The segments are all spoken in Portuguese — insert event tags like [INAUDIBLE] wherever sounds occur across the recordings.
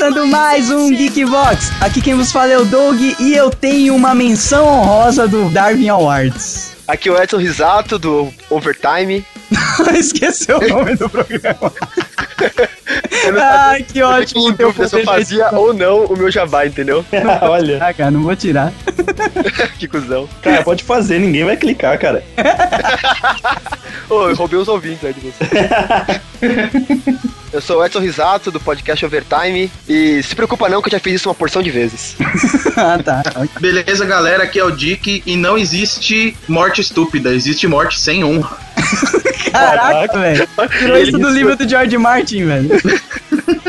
começando mais um Geekbox. Aqui quem vos fala é o Doug e eu tenho uma menção honrosa do Darwin Awards. Aqui é o Edson Risato do Overtime. [LAUGHS] Esqueceu o nome do programa. [LAUGHS] Ai, que ótimo. Eu dúvida se eu fazia ou não o meu jabá, entendeu? [LAUGHS] Olha. Ah, cara, não vou tirar. que cuzão. Cara, pode fazer, ninguém vai clicar, cara. Ô, oh, eu roubei os ouvintes aí de você. Eu sou o Edson Risato, do podcast Overtime. E se preocupa não que eu já fiz isso uma porção de vezes. [LAUGHS] ah, tá. Beleza, galera, aqui é o Dick e não existe morte estúpida, existe morte sem honra. [LAUGHS] Caraca, velho. Tirou isso do livro do George Martin, velho. [LAUGHS]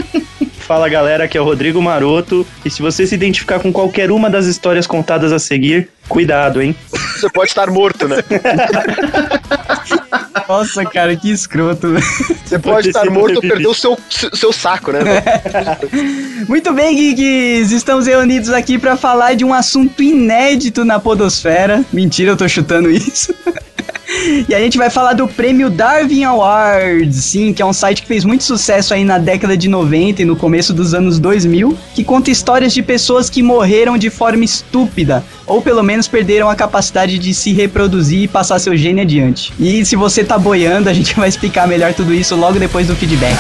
Fala galera, aqui é o Rodrigo Maroto. E se você se identificar com qualquer uma das histórias contadas a seguir, cuidado, hein? Você pode estar morto, né? [LAUGHS] Nossa, cara, que escroto. Você pode estar morto ou perder o seu, seu saco, né? [LAUGHS] Muito bem, geeks. Estamos reunidos aqui para falar de um assunto inédito na podosfera. Mentira, eu tô chutando isso. [LAUGHS] [LAUGHS] E a gente vai falar do prêmio Darwin Awards, sim, que é um site que fez muito sucesso aí na década de 90 e no começo dos anos 2000, que conta histórias de pessoas que morreram de forma estúpida, ou pelo menos perderam a capacidade de se reproduzir e passar seu gene adiante. E se você tá boiando, a gente [LAUGHS] vai explicar melhor tudo isso logo depois do feedback.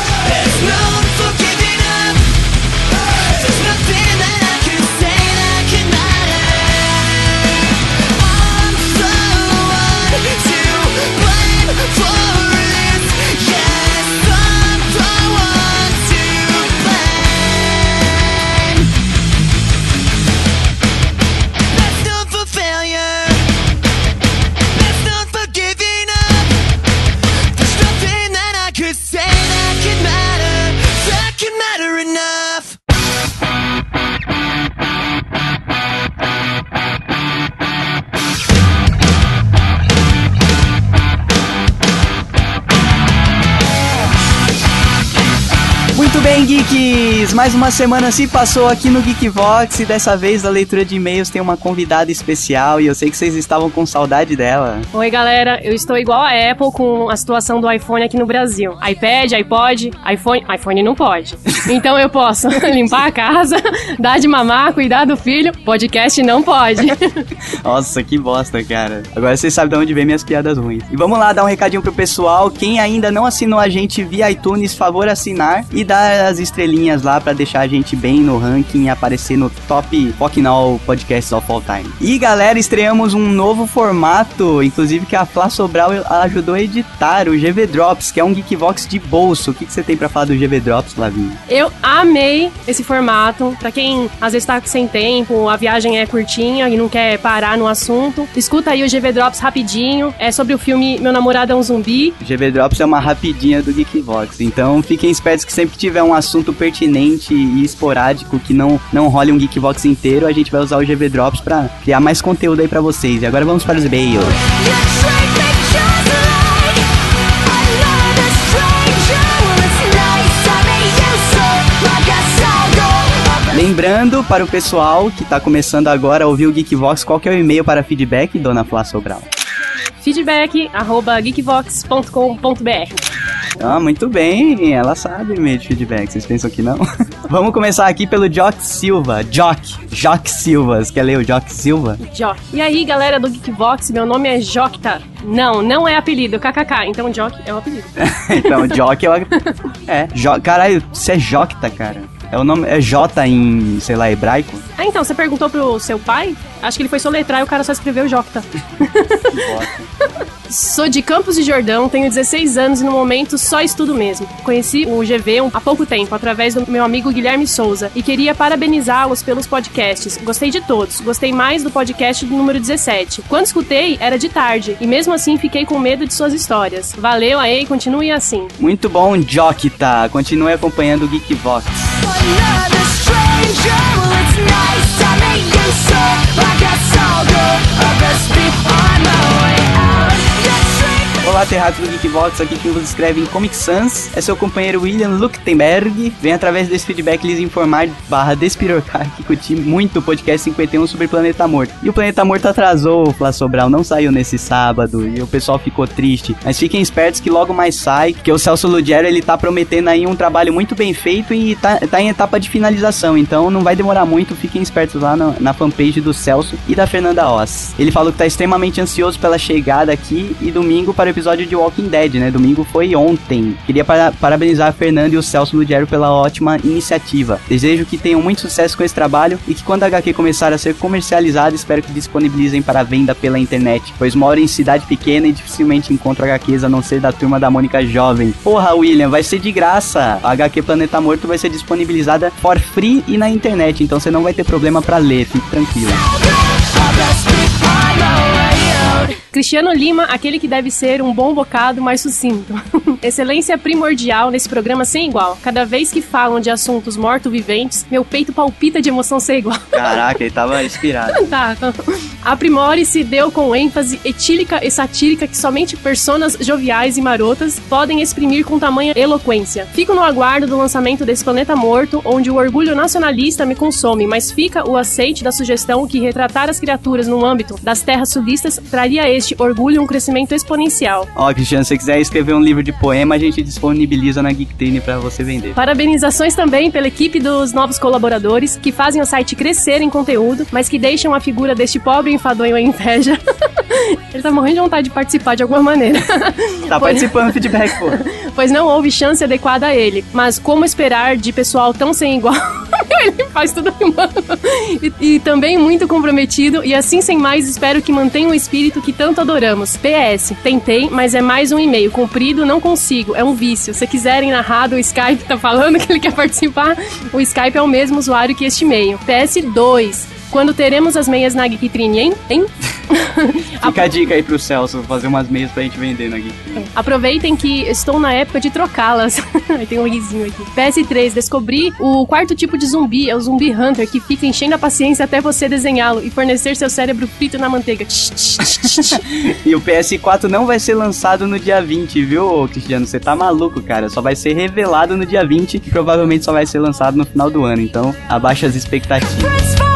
Mais uma semana se passou aqui no Geekvox e dessa vez a leitura de e-mails tem uma convidada especial e eu sei que vocês estavam com saudade dela. Oi, galera. Eu estou igual a Apple com a situação do iPhone aqui no Brasil. iPad, iPod, iPhone... iPhone não pode. Então eu posso [LAUGHS] limpar a casa, [LAUGHS] dar de mamar, cuidar do filho. Podcast não pode. [LAUGHS] Nossa, que bosta, cara. Agora vocês sabem de onde vem minhas piadas ruins. E vamos lá dar um recadinho pro pessoal. Quem ainda não assinou a gente via iTunes, favor assinar e dar as estrelinhas lá para deixar a gente bem no ranking e aparecer no top Pocknall Podcasts of All Time. E galera, estreamos um novo formato, inclusive que a Flá Sobral ajudou a editar, o GV Drops, que é um Geekvox de bolso. O que, que você tem para falar do GV Drops, Lavinha? Eu amei esse formato. Para quem às vezes tá sem tempo, a viagem é curtinha e não quer parar no assunto, escuta aí o GV Drops rapidinho. É sobre o filme Meu Namorado é um Zumbi. GV Drops é uma rapidinha do Geekvox, então fiquem espertos que sempre tiver um assunto pertinente e esporádico que não, não role um Geekbox inteiro, a gente vai usar o GV Drops para criar mais conteúdo aí para vocês. E agora vamos para os e-mails. Lembrando para o pessoal que está começando agora a ouvir o Geekvox, qual que é o e-mail para feedback, dona Flá Sobral? Feedback arroba geekvox.com.br ah, muito bem, ela sabe meio de feedback, vocês pensam que não? [LAUGHS] Vamos começar aqui pelo Jock Silva. Jock, Jock Silva. Você quer ler o Jock Silva? Jock. E aí, galera do Geekbox, meu nome é Jocta. Não, não é apelido, kkk. Então Jock é o apelido. [LAUGHS] então, Jock é o... É, jo... caralho, você é Jocta, cara. É o nome, é J em, sei lá, hebraico? Ah, então, você perguntou pro seu pai? Acho que ele foi soletrar e o cara só escreveu Jocta. [LAUGHS] Sou de Campos de Jordão, tenho 16 anos e no momento só estudo mesmo. Conheci o GV há pouco tempo, através do meu amigo Guilherme Souza, e queria parabenizá-los pelos podcasts. Gostei de todos, gostei mais do podcast do número 17. Quando escutei, era de tarde, e mesmo assim fiquei com medo de suas histórias. Valeu aí, continue assim. Muito bom, Jokta. Continue acompanhando o Geekvox. Well it's nice to meet you sir. I guess I'll go. A best Olá, Terrato do Geekbox, aqui quem vos escreve em Comic Sans é seu companheiro William Luktenberg. Vem através desse feedback lhes informar barra despirocar que curti muito o podcast 51 sobre Planeta Morto. E o Planeta Morto atrasou, Flá Sobral, não saiu nesse sábado e o pessoal ficou triste. Mas fiquem espertos que logo mais sai, que o Celso Lugero ele tá prometendo aí um trabalho muito bem feito e tá, tá em etapa de finalização, então não vai demorar muito, fiquem espertos lá no, na fanpage do Celso e da Fernanda Oz. Ele falou que tá extremamente ansioso pela chegada aqui e domingo para o episódio de Walking Dead, né? Domingo foi ontem. Queria para, parabenizar a Fernanda e o Celso Lugero pela ótima iniciativa. Desejo que tenham muito sucesso com esse trabalho e que quando a HQ começar a ser comercializada, espero que disponibilizem para venda pela internet, pois moro em cidade pequena e dificilmente encontro HQs a não ser da turma da Mônica Jovem. Porra, William, vai ser de graça. A HQ Planeta Morto vai ser disponibilizada for free e na internet, então você não vai ter problema para ler, fique tranquilo. Cristiano Lima, aquele que deve ser um bom bocado mais sucinto. [LAUGHS] Excelência primordial nesse programa sem igual. Cada vez que falam de assuntos morto-viventes, meu peito palpita de emoção sem igual. [LAUGHS] Caraca, ele tava inspirado. [LAUGHS] tá. Aprimore se deu com ênfase etílica e satírica que somente personas joviais e marotas podem exprimir com tamanha eloquência. Fico no aguardo do lançamento desse planeta morto, onde o orgulho nacionalista me consome, mas fica o aceite da sugestão que retratar as criaturas no âmbito das terras sulistas traria este orgulho um crescimento exponencial. Ó, Cristiano, se você quiser escrever um livro de poema, a gente disponibiliza na Geektrine para você vender. Parabenizações também pela equipe dos novos colaboradores que fazem o site crescer em conteúdo, mas que deixam a figura deste pobre enfadonho em inveja. [LAUGHS] Ele tá morrendo de vontade de participar de alguma maneira. [LAUGHS] Tá Pois- participando do feedback, pô. [LAUGHS] pois não houve chance adequada a ele. Mas como esperar de pessoal tão sem igual? ele faz tudo rimando. E, e também muito comprometido. E assim, sem mais, espero que mantenha o espírito que tanto adoramos. PS, tentei, mas é mais um e-mail. Comprido, não consigo. É um vício. Se quiserem narrado, o Skype tá falando que ele quer participar. O Skype é o mesmo usuário que este e-mail. PS2. Quando teremos as meias na Geektrine, hein? Hein? [LAUGHS] Fica a dica aí pro Celso fazer umas meias pra gente vender na Geektrine. Aproveitem que estou na época de trocá-las. Aí [LAUGHS] Tem um risinho aqui. PS3, descobri o quarto tipo de zumbi, é o zumbi hunter, que fica enchendo a paciência até você desenhá-lo e fornecer seu cérebro frito na manteiga. [LAUGHS] E o PS4 não vai ser lançado no dia 20, viu, Cristiano? Você tá maluco, cara. Só vai ser revelado no dia 20 e provavelmente só vai ser lançado no final do ano. Então, abaixa as expectativas.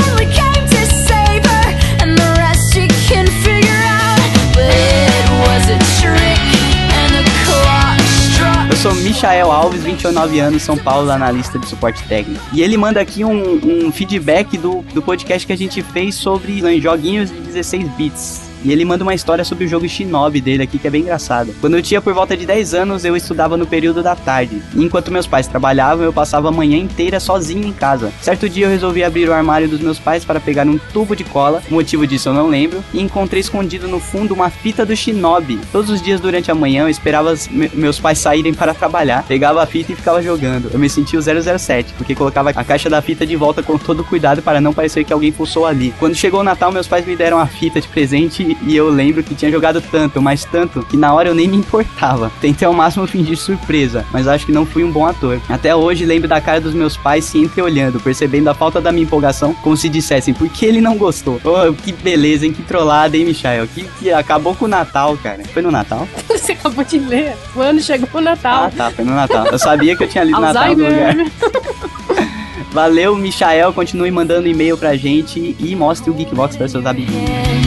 Sou Michael Alves, 29 anos, São Paulo, analista de suporte técnico. E ele manda aqui um, um feedback do, do podcast que a gente fez sobre né, joguinhos de 16 bits. E ele manda uma história sobre o jogo Shinobi dele aqui, que é bem engraçado. Quando eu tinha por volta de 10 anos, eu estudava no período da tarde. E enquanto meus pais trabalhavam, eu passava a manhã inteira sozinho em casa. Certo dia eu resolvi abrir o armário dos meus pais para pegar um tubo de cola. O motivo disso eu não lembro. E encontrei escondido no fundo uma fita do Shinobi. Todos os dias durante a manhã eu esperava me- meus pais saírem para trabalhar, pegava a fita e ficava jogando. Eu me sentia o 007, porque colocava a caixa da fita de volta com todo cuidado para não parecer que alguém pulsou ali. Quando chegou o Natal, meus pais me deram a fita de presente e eu lembro que tinha jogado tanto, mas tanto, que na hora eu nem me importava. [LAUGHS] Tentei ao máximo fingir surpresa, mas acho que não fui um bom ator. Até hoje lembro da cara dos meus pais se entreolhando, percebendo a falta da minha empolgação, como se dissessem, por que ele não gostou? Oh, que beleza, hein? Que trollada, hein, Michael? Que, que acabou com o Natal, cara. Foi no Natal? [LAUGHS] Você acabou de ler. O ano chegou o Natal. Ah, tá, foi no Natal. Eu sabia que eu tinha lido Natal no lugar. [LAUGHS] Valeu, Michael. Continue mandando e-mail pra gente e mostre o Geekbox para seus amiguinhos.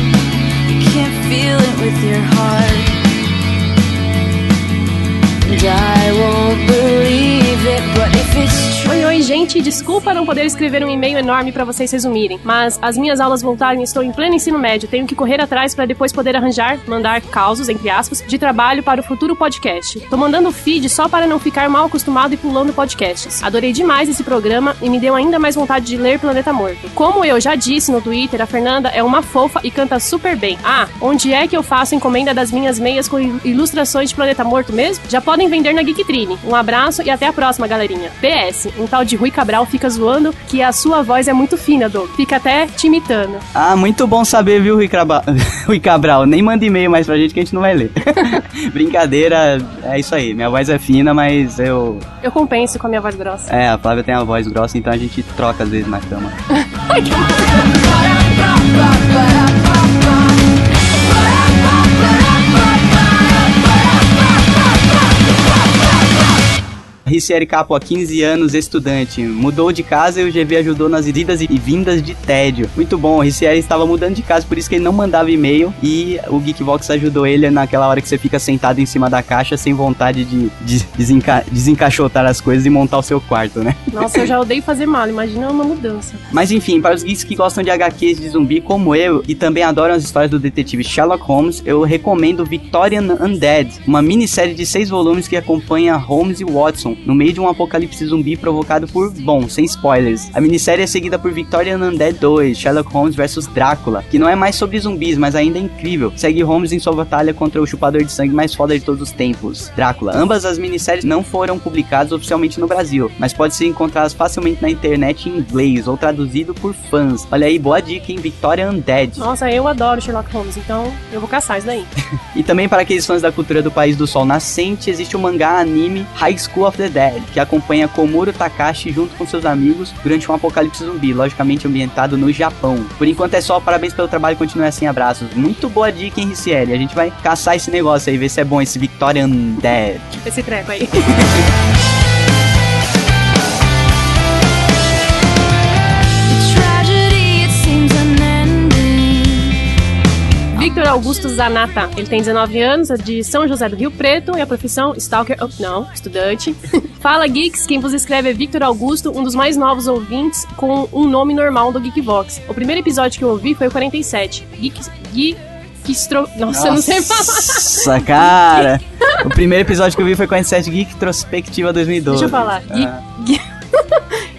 Feel it with your heart. Oi, oi, gente. Desculpa não poder escrever um e-mail enorme pra vocês resumirem, mas as minhas aulas voltaram e estou em pleno ensino médio. Tenho que correr atrás pra depois poder arranjar, mandar causos, entre aspas, de trabalho para o futuro podcast. Tô mandando feed só para não ficar mal acostumado e pulando podcasts. Adorei demais esse programa e me deu ainda mais vontade de ler Planeta Morto. Como eu já disse no Twitter, a Fernanda é uma fofa e canta super bem. Ah, onde é que eu faço encomenda das minhas meias com il- ilustrações de Planeta Morto mesmo? Já podem vender na Geektrine. Um abraço e até a próxima, galerinha. PS, um tal de Rui Cabral fica zoando que a sua voz é muito fina, Doug. Fica até te imitando. Ah, muito bom saber, viu, Rui, Craba... [LAUGHS] Rui Cabral? Nem manda e-mail mais pra gente que a gente não vai ler. [LAUGHS] Brincadeira, é isso aí. Minha voz é fina, mas eu. Eu compenso com a minha voz grossa. É, a Flávia tem a voz grossa, então a gente troca às vezes na cama. [LAUGHS] Ricieri Capo, há 15 anos, estudante. Mudou de casa e o GV ajudou nas idas e vindas de tédio. Muito bom, o Ricieri estava mudando de casa, por isso que ele não mandava e-mail. E o Geekvox ajudou ele naquela hora que você fica sentado em cima da caixa sem vontade de, de desenca desencaixotar as coisas e montar o seu quarto, né? Nossa, eu já odeio fazer mal, imagina uma mudança. Mas enfim, para os geeks que gostam de HQs de zumbi como eu e também adoram as histórias do detetive Sherlock Holmes, eu recomendo Victorian Undead, uma minissérie de seis volumes que acompanha Holmes e Watson no meio de um apocalipse zumbi provocado por, bom, sem spoilers. A minissérie é seguida por Victorian Undead 2, Sherlock Holmes vs Drácula, que não é mais sobre zumbis, mas ainda é incrível. Segue Holmes em sua batalha contra o chupador de sangue mais foda de todos os tempos, Drácula. Ambas as minisséries não foram publicadas oficialmente no Brasil, mas podem ser encontradas facilmente na internet em inglês ou traduzido por fãs. Olha aí, boa dica, hein? Victorian Undead. Nossa, eu adoro Sherlock Holmes, então eu vou caçar isso daí. [LAUGHS] E também para aqueles fãs da cultura do país do sol nascente, existe o mangá anime High School of the Dead, que acompanha Komuro Takashi junto com seus amigos durante um apocalipse zumbi, logicamente ambientado no Japão. Por enquanto é só, parabéns pelo trabalho, continue assim, abraços. Muito boa dica, hein, Ricieli? A gente vai caçar esse negócio aí, ver se é bom esse Victorian Dead. Esse treco aí. [LAUGHS] Augusto Zanata. Ele tem 19 anos, é de São José do Rio Preto e a profissão Stalker. Oh, não, estudante. [LAUGHS] Fala Geeks, quem vos escreve é Victor Augusto, um dos mais novos ouvintes com um nome normal do Geekvox. O primeiro episódio que eu ouvi foi o 47. Geeks. Geekstro... Nossa, eu não sei falar. Nossa, [LAUGHS] cara! [LAUGHS] o primeiro episódio que eu vi foi com a 7 Geek Trospectiva 2012. Deixa eu falar. Ah, Geek.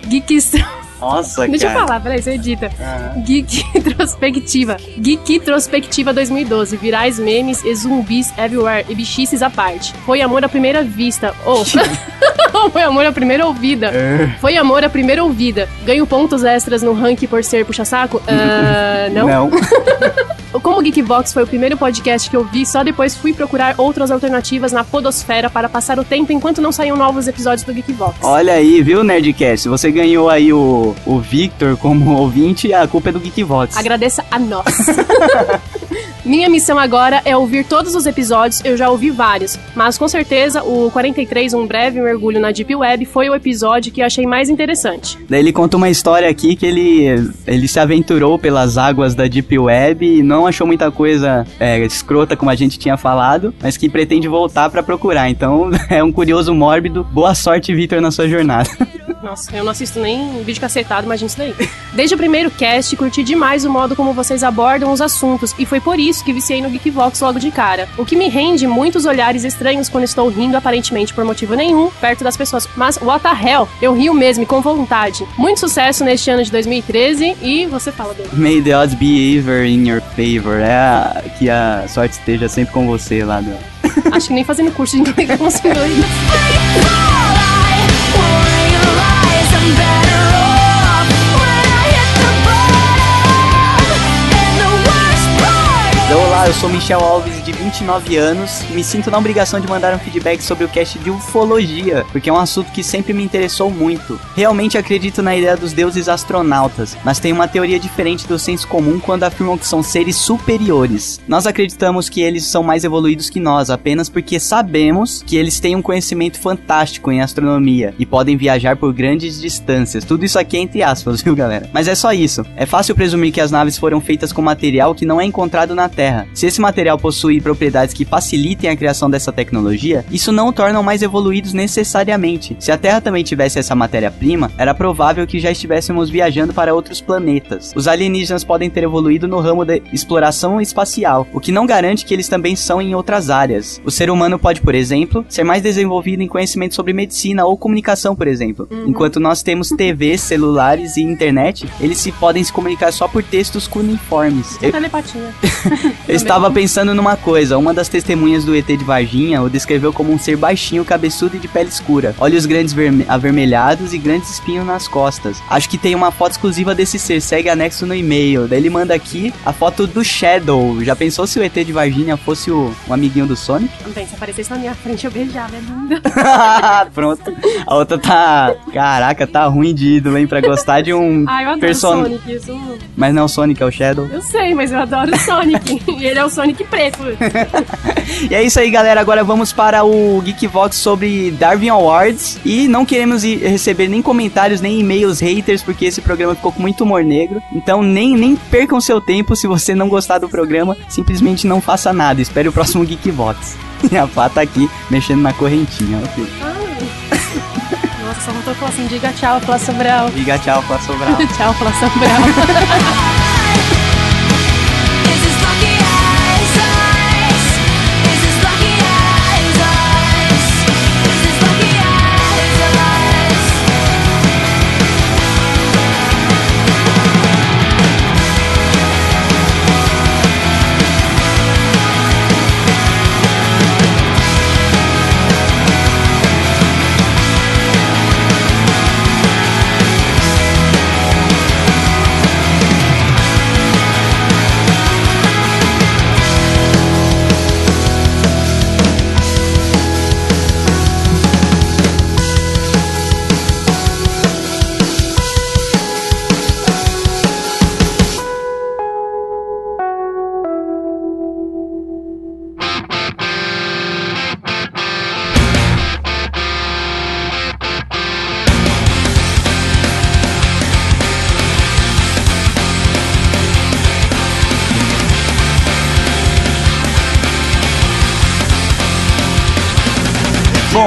Geekstro... nossa, Deixa eu cara. falar, peraí, você edita. Ah. Geek [LAUGHS] Introspectiva. Geek Introspectiva 2012. Virais memes e zumbis everywhere e bichices à parte. Foi amor à primeira vista. Oh. [LAUGHS] Foi amor à primeira ouvida. É. Foi amor à primeira ouvida. Ganho pontos extras no ranking por ser puxa-saco? Ah, [LAUGHS] não. Não. Como o Geekbox foi o primeiro podcast que eu vi, só depois fui procurar outras alternativas na podosfera para passar o tempo enquanto não saíam novos episódios do Geekbox. Olha aí, viu, Nerdcast? Você ganhou aí o, o Victor como [LAUGHS] ouvinte, a culpa é do Geekvox. Agradeça a nós. [LAUGHS] Minha missão agora é ouvir todos os episódios, eu já ouvi vários, mas com certeza o 43, Um Breve Mergulho na Deep Web, foi o episódio que eu achei mais interessante. Daí ele conta uma história aqui que ele, ele se aventurou pelas águas da Deep Web e não achou muita coisa é, escrota como a gente tinha falado, mas que pretende voltar pra procurar. Então [LAUGHS] é um curioso mórbido. Boa sorte, Victor, na sua jornada. Nossa, eu não assisto nem vídeo cacetado, imagina isso daí. Desde o primeiro cast, curti demais o modo como vocês abordam os assuntos, e foi por isso que viciei no Geekvox logo de cara. O que me rende muitos olhares estranhos quando estou rindo, aparentemente por motivo nenhum, perto das pessoas. Mas, what the hell? Eu rio mesmo e com vontade. Muito sucesso neste ano de 2013, e você fala dele. May the odds be ever in your favor. É a- que a sorte esteja sempre com você lá. Acho que nem fazendo curso de inglês eu consigo Olá, eu sou Michel Alves, de 29 anos, me sinto na obrigação de mandar um feedback sobre o cast de ufologia, porque é um assunto que sempre me interessou muito. Realmente acredito na ideia dos deuses astronautas, mas tenho uma teoria diferente do senso comum quando afirmam que são seres superiores. Nós acreditamos que eles são mais evoluídos que nós, apenas porque sabemos que eles têm um conhecimento fantástico em astronomia e podem viajar por grandes distâncias. Tudo isso aqui é entre aspas, [LAUGHS] viu, galera? Mas é só isso. É fácil presumir que as naves foram feitas com material que não é encontrado na Terra. Se esse material possui propriedades que facilitem a criação dessa tecnologia, isso não o tornam mais evoluídos necessariamente. Se a Terra também tivesse essa matéria-prima, era provável que já estivéssemos viajando para outros planetas. Os alienígenas podem ter evoluído no ramo da exploração espacial, o que não garante que eles também são em outras áreas. O ser humano pode, por exemplo, ser mais desenvolvido em conhecimento sobre medicina ou comunicação, por exemplo. Enquanto nós temos TVs, celulares e internet, eles se podem se comunicar só por textos cuneiformes. Eu, Telepatia. [LAUGHS] eu estava pensando numa coisa, uma das testemunhas do ET de Varginha o descreveu como um ser baixinho, cabeçudo e de pele escura, olhos grandes verme- avermelhados e grandes espinhos nas costas. Acho que tem uma foto exclusiva desse ser, segue anexo no e-mail. Daí ele manda aqui a foto do Shadow. Já pensou se o ET de Varginha fosse o, um amiguinho do Sonic? Também, se aparecesse na minha frente, eu beijava, é linda. [LAUGHS] Pronto. A outra tá. Caraca, tá ruim de ídolo, hein? Pra gostar de um Ah, eu adoro person... Sonic, isso. Mas não é o Sonic, é o Shadow. Eu sei, mas eu adoro Sonic. Sonic. [LAUGHS] e ele é o Sonic preto. [LAUGHS] E é isso aí, galera. Agora vamos para o Geekvox sobre Darwin Awards. E não queremos receber nem comentários, nem e-mails haters, porque esse programa ficou com muito humor negro. Então nem, nem percam seu tempo se você não gostar do programa. Simplesmente não faça nada. Espere o próximo Geekvox. [LAUGHS] E a Fá tá aqui mexendo na correntinha. ok? Nossa, só faltou falar assim, diga tchau, Flá Sobral. Diga tchau, Flá Sobral. [LAUGHS] tchau, Flá Sobral.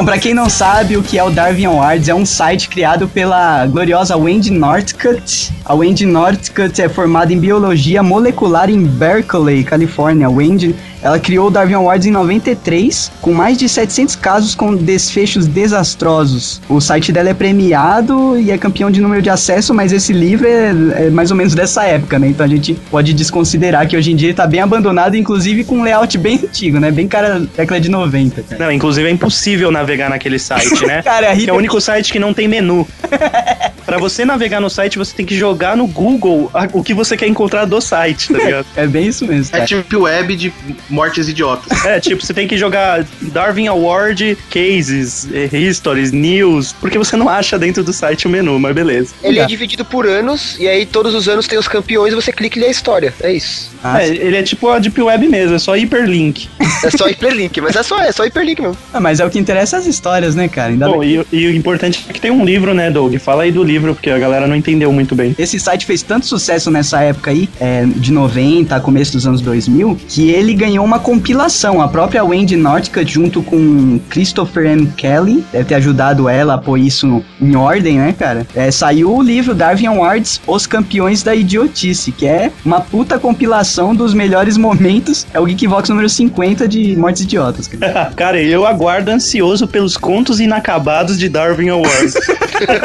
Bom, pra quem não sabe o que é o Darwin Awards, é um site criado pela gloriosa Wendy Northcutt. A Wendy Northcutt é formada em biologia molecular em Berkeley, Califórnia. Wendy, ela criou o Darwin Awards em 93, com mais de 700 casos com desfechos desastrosos. O site dela é premiado e é campeão de número de acesso, mas esse livro é, é mais ou menos dessa época, né? Então a gente pode desconsiderar que hoje em dia ele tá bem abandonado, inclusive com um layout bem antigo, né? Bem cara década de 90, cara. Não, inclusive é impossível navegar naquele site, né? [LAUGHS] Cara, é é o único site que não tem menu. [LAUGHS] Pra você navegar no site, você tem que jogar no Google o que você quer encontrar do site, tá [LAUGHS] ligado? É bem isso mesmo. É cara. tipo web de mortes idiotas. [LAUGHS] É, tipo, você tem que jogar Darwin Award Cases, eh, Histories, News, porque você não acha dentro do site o menu, mas beleza. Ele é dividido por anos, e aí todos os anos tem os campeões e você clica e lê a história. É isso. Ah, É, ele é tipo a Deep Web mesmo, é só hiperlink. É só hiperlink, mas é só, é só hiperlink mesmo. ah, mas é o que interessa as histórias, né, cara? Ainda Bom, bem. e, e o importante é que tem um livro, né, Doug? Fala aí do livro, porque a galera não entendeu muito bem. Esse site fez tanto sucesso nessa época aí, é, de 90, começo dos anos 2000, que ele ganhou uma compilação. A própria Wendy Northcutt, junto com Christopher M. Kelly, deve ter ajudado ela a pôr isso em ordem, né, cara? É, saiu o livro Darwin Awards, Os Campeões da Idiotice, que é uma puta compilação dos melhores momentos. É o Geekvox número 50 de Mortes Idiotas, cara. [LAUGHS] Cara, eu aguardo ansioso pelos contos inacabados de Darwin Awards.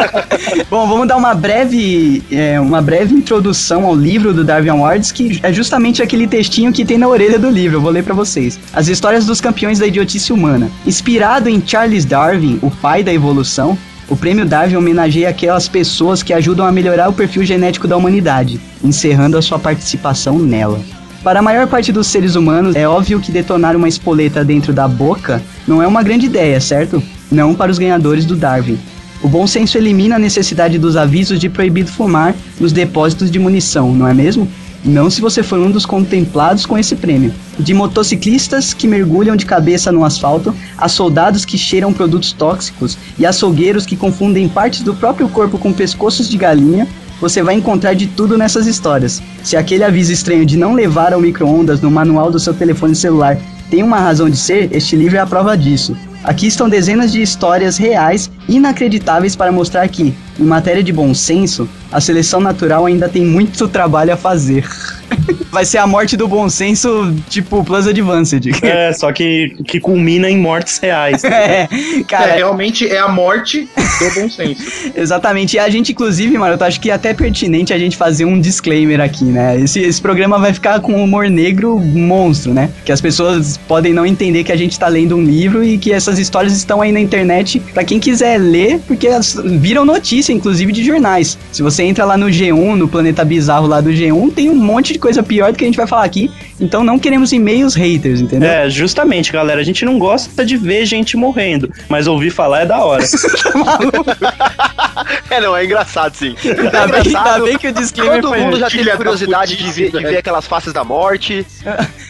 [LAUGHS] Bom, vamos dar uma breve, é, uma breve introdução ao livro do Darwin Awards, que é justamente aquele textinho que tem na orelha do livro. Eu vou ler pra vocês. As histórias dos campeões da idiotice humana. Inspirado em Charles Darwin, o pai da evolução, o prêmio Darwin homenageia aquelas pessoas que ajudam a melhorar o perfil genético da humanidade, encerrando a sua participação nela. Para a maior parte dos seres humanos, é óbvio que detonar uma espoleta dentro da boca não é uma grande ideia, certo? Não para os ganhadores do Darwin. O bom senso elimina a necessidade dos avisos de proibido fumar nos depósitos de munição, não é mesmo? Não se você for um dos contemplados com esse prêmio. De motociclistas que mergulham de cabeça no asfalto, a soldados que cheiram produtos tóxicos e açougueiros que confundem partes do próprio corpo com pescoços de galinha, você vai encontrar de tudo nessas histórias. Se aquele aviso estranho de não levar ao micro-ondas no manual do seu telefone celular tem uma razão de ser, este livro é a prova disso. Aqui estão dezenas de histórias reais inacreditáveis para mostrar que, em matéria de bom senso, a seleção natural ainda tem muito trabalho a fazer. [LAUGHS] Vai ser a morte do bom senso, tipo Plus Advanced. é, só que, que culmina em mortes reais. É, [LAUGHS] É, cara, realmente é a morte do bom senso. [LAUGHS] Exatamente. E a gente, inclusive, mano, eu acho que é até pertinente a gente fazer um disclaimer aqui, né? Esse, esse programa vai ficar com humor negro monstro, né? Que as pessoas podem não entender que a gente tá lendo um livro e que essas histórias estão aí na internet pra quem quiser ler, porque elas viram notícia, inclusive, de jornais. Se você entra lá no G1, no Planeta Bizarro lá do G1, tem um monte de coisa pior do que a gente vai falar aqui. Então não queremos e-mails haters, entendeu? É, justamente, galera. A gente não gosta de ver gente morrendo, mas ouvir falar é da hora. [LAUGHS] [LAUGHS] É, não, é engraçado sim. Ainda bem, ainda bem que o disclaimer Todo foi mundo já teve da curiosidade de ver, de ver aquelas faces da morte.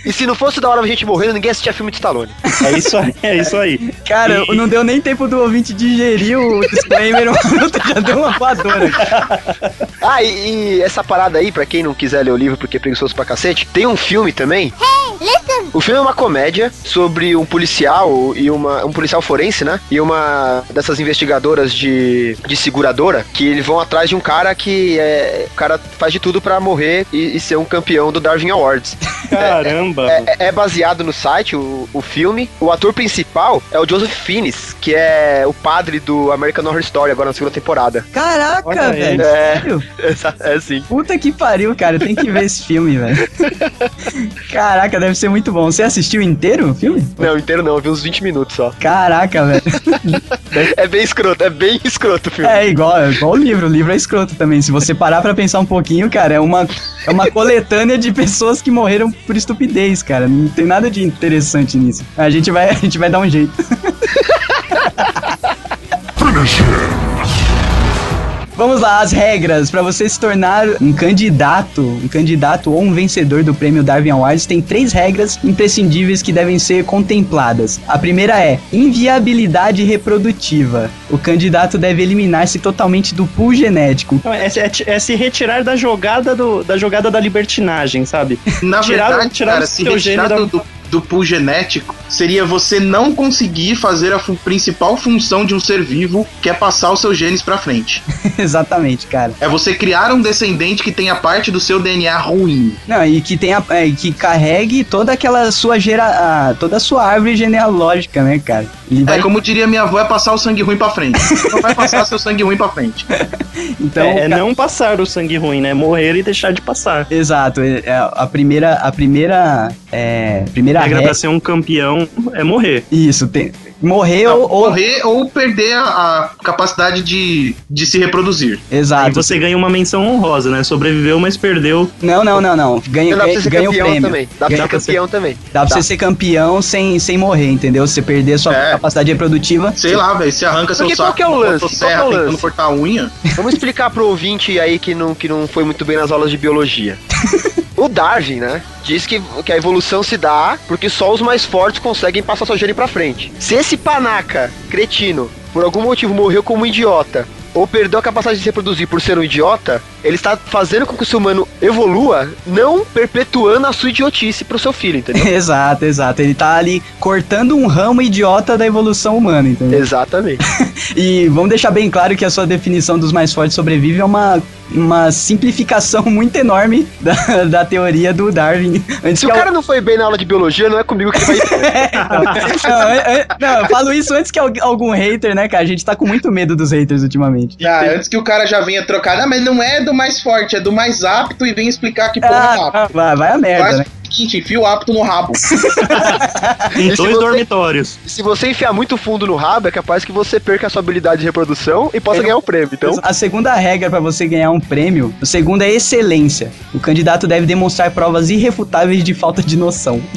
E se não fosse da hora a gente morrendo, ninguém assistia filme de Stallone. É isso aí, é isso aí. Cara, E- não deu nem tempo do ouvinte digerir o disclaimer, [LAUGHS] o já deu uma voadora. Ah, e, e essa parada aí, pra quem não quiser ler o livro porque é preguiçoso pra cacete, tem um filme também. O filme é uma comédia sobre um policial e uma um policial forense, né? E uma dessas investigadoras de, de seguradora que eles vão atrás de um cara que é, o cara faz de tudo pra morrer e, e ser um campeão do Darwin Awards. [LAUGHS] Caramba. É, é baseado no site, o, o filme. O ator principal é o Joseph Fiennes, que é o padre do American Horror Story agora na segunda temporada. Caraca, velho. É. sério? [LAUGHS] É, é sim. Puta que pariu, cara. Tem que ver esse filme, velho. [LAUGHS] Caraca, deve ser muito bom. Você assistiu inteiro o filme? Não, inteiro não, eu vi uns 20 minutos só. Caraca, velho. [LAUGHS] É bem escroto, é bem escroto o filme. É igual, é igual o livro. O livro é escroto também. Se você parar pra pensar um pouquinho, cara, é uma, é uma coletânea de pessoas que morreram por estupidez, cara. Não tem nada de interessante nisso. A gente vai, a gente vai dar um jeito. [LAUGHS] Vamos lá, as regras. Pra você se tornar um candidato, um candidato ou um vencedor do prêmio Darwin Awards, tem três regras imprescindíveis que devem ser contempladas. A primeira é inviabilidade reprodutiva. O candidato deve eliminar-se totalmente do pool genético. Então, É, é- é se retirar da jogada do, da jogada da libertinagem, sabe? Na Tirar- verdade, tirar cara, o se seu retirar gene do, do, do pool genético, seria você não conseguir fazer a fu- principal função de um ser vivo, que é passar os seus genes pra frente. [LAUGHS] Exatamente, cara. É você criar um descendente que tenha parte do seu DNA ruim. Não, e que tenha, é, que carregue toda aquela sua gera, a- toda a sua árvore genealógica, né, cara? Ele vai, É como diria minha avó, é passar o sangue ruim pra frente. [LAUGHS] Não vai passar seu sangue ruim pra frente. [LAUGHS] então, é é não passar o sangue ruim, né? Morrer e deixar de passar. Exato, é, é a primeira, a primeira, é, primeira A regra regra, pra ser um campeão é morrer. isso, tem, morrer Não, ou, ou- morrer ou perder a, a capacidade de, de se reproduzir. Aí exato, você ganha uma menção honrosa, né? Sobreviveu, mas perdeu. não, não, não, não, ganha, Dá pra ganha, ganha o campeão prêmio, também. Dá pra Ganha- ser campeão também. dá pra você ser campeão sem, sem morrer, entendeu? Você perder sua É. capacidade reprodutiva, Sei lá, velho, você arranca seu Porque qual saco que é o lance? Qual que é o tentando lance? cortar a unha. Vamos explicar pro ouvinte aí que não, que não foi muito bem nas aulas de biologia. [LAUGHS] O Darwin, né, diz que, que a evolução se dá porque só os mais fortes conseguem passar sua gene pra frente. Se esse panaca, cretino, por algum motivo morreu como idiota, ou perdeu a capacidade de se reproduzir por ser um idiota, ele está fazendo com que o ser humano evolua, não perpetuando a sua idiotice pro seu filho, entendeu? [LAUGHS] exato, exato, ele tá ali cortando um ramo idiota da evolução humana, entendeu? Exatamente. [LAUGHS] E vamos deixar bem claro que a sua definição dos mais fortes sobrevive é uma, uma simplificação [LAUGHS] muito enorme da, da teoria do Darwin. Antes Se o al- cara não foi bem na aula de biologia, não é comigo que vai. não, é- é- não, eu falo isso antes que al- algum hater, né, cara? A gente tá com muito medo dos haters ultimamente. Ah, antes que o cara já venha trocar. Ah, mas não é do mais forte, é do mais apto e vem explicar que porra é apto. Ah, vai, vai a merda, Faz né? o seguinte, enfia o apto no rabo. [LAUGHS] Em E dois você- dormitórios. Se você enfiar muito fundo no rabo, é capaz que você perca a sua habilidade de reprodução e possa É. ganhar o prêmio. Então, A segunda regra para você ganhar um prêmio, o segundo é excelência. O candidato deve demonstrar provas irrefutáveis de falta de noção. [LAUGHS]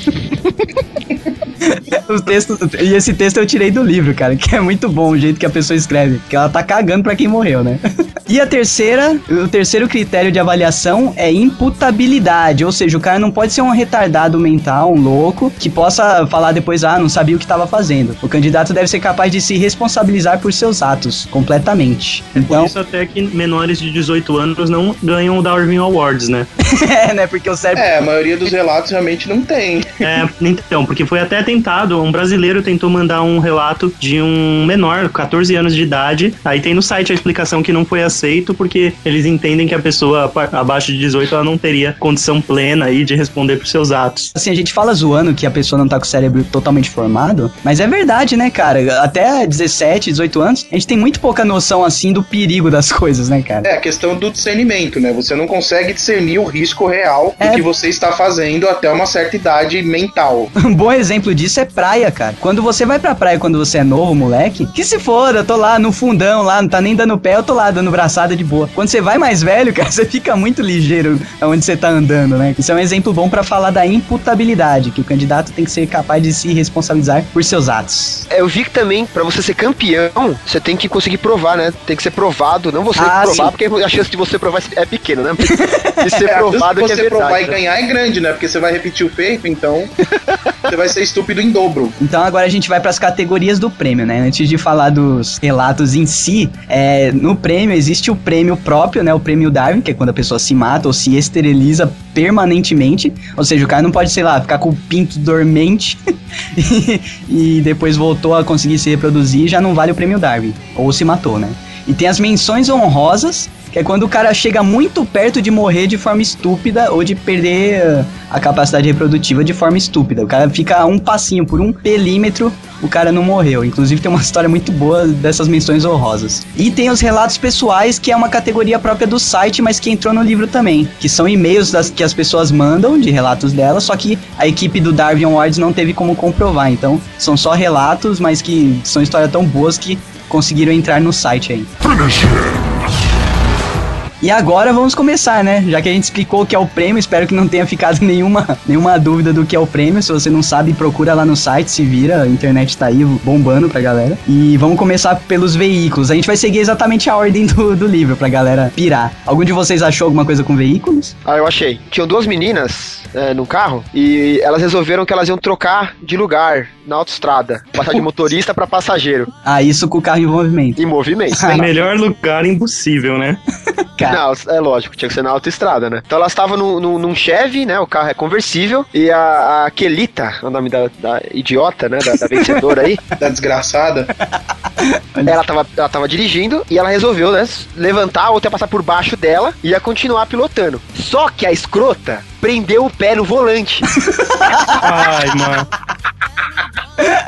[LAUGHS] Os textos, e esse texto eu tirei do livro, cara, que é muito bom o jeito que a pessoa escreve, que ela tá cagando pra quem morreu, né? [LAUGHS] E a terceira, o terceiro critério de avaliação é imputabilidade, ou seja, o cara não pode ser um retardado mental, um louco, que possa falar depois, ah, não sabia o que estava fazendo. O candidato deve ser capaz de se responsabilizar por seus atos, completamente. Por Então, isso até que menores de 18 anos não ganham o Darwin Awards, né? [LAUGHS] é, né, porque o cérebro... É, a maioria dos relatos realmente não tem. É, então, porque foi até tentado, um brasileiro tentou mandar um relato de um menor, 14 anos de idade. Aí tem no site a explicação que não foi aceito, porque eles entendem que a pessoa abaixo de 18 ela não teria condição plena aí de responder por seus atos. Assim, a gente fala zoando que a pessoa não tá com o cérebro totalmente formado, mas é verdade, né, cara? Até 17, 18 anos, a gente tem muito pouca noção, assim, do perigo das [LAUGHS] coisas, né, cara? É a questão do discernimento, né? Você não consegue discernir o risco real É. do que você está fazendo até uma certa idade mental. [LAUGHS] Um bom exemplo disso é praia, cara. Quando você vai pra praia quando você é novo, moleque, que se foda, eu tô lá no fundão, lá, não tá nem dando pé, eu tô lá dando engraçada de boa. Quando você vai mais velho, [LAUGHS] cara, você fica muito ligeiro onde você tá andando, né? Isso é um exemplo bom pra falar da imputabilidade, que o candidato tem que ser capaz de se responsabilizar por seus atos. Eu vi que também, pra você ser campeão, você tem que conseguir provar, né? Tem que ser provado, não você Ah, provar, sim. porque a chance de você provar é pequena, né? [LAUGHS] De ser É, provado que é você provar verdade. e né? ganhar é grande, né? Porque você vai repetir o feito, então [LAUGHS] você vai ser estúpido em dobro. Então agora a gente vai pras categorias do prêmio, né? Antes de falar dos relatos em si, é, no prêmio existe o prêmio próprio, né? O prêmio Darwin, que é quando a pessoa se mata ou se esteriliza permanentemente. Ou seja, o cara não pode, sei lá, ficar com o pinto dormente [LAUGHS] e, e depois voltou a conseguir se reproduzir, já não vale o prêmio Darwin. Ou se matou, né? E tem as menções honrosas, que é quando o cara chega muito perto de morrer de forma estúpida ou de perder uh, a capacidade reprodutiva de forma estúpida. O cara fica um passinho, por um pelímetro, o cara não morreu. Inclusive tem uma [LAUGHS] história muito boa dessas menções honrosas. E tem os relatos pessoais, que é uma categoria própria do site, mas que entrou no livro também. Que são e-mails das, que as pessoas mandam de relatos delas, só que a equipe do Darwin Awards não teve como comprovar. Então são só relatos, mas que são histórias tão boas que conseguiram entrar no site aí. E agora vamos começar, né? Já que a gente explicou o que é o prêmio, espero que não tenha ficado [LAUGHS] nenhuma, nenhuma dúvida do que é o prêmio. Se você não sabe, procura lá no site, se vira, a internet tá aí bombando pra galera. E vamos começar pelos veículos. A gente vai seguir exatamente a ordem do, do livro pra galera pirar. Algum de vocês achou alguma coisa com veículos? Ah, eu achei. Tinham duas meninas é, no carro e elas resolveram que elas iam trocar de lugar na autoestrada. Passar de motorista pra passageiro. Ah, isso com o carro em movimento. Em movimento. É [LAUGHS] o melhor lugar impossível, né? Cara, [LAUGHS] Não, é lógico, tinha que ser na autoestrada, né? Então elas estavam num, num, num Chevy, né? O carro é conversível. E a, a Kelita, o nome da, da idiota, né? Da, da vencedora aí, [LAUGHS] Da desgraçada. ela tava, ela tava dirigindo e ela resolveu, né? Levantar, a outra ia passar por baixo dela e ia continuar pilotando. Só que a escrota prendeu o pé no volante. [LAUGHS] Ai, mano.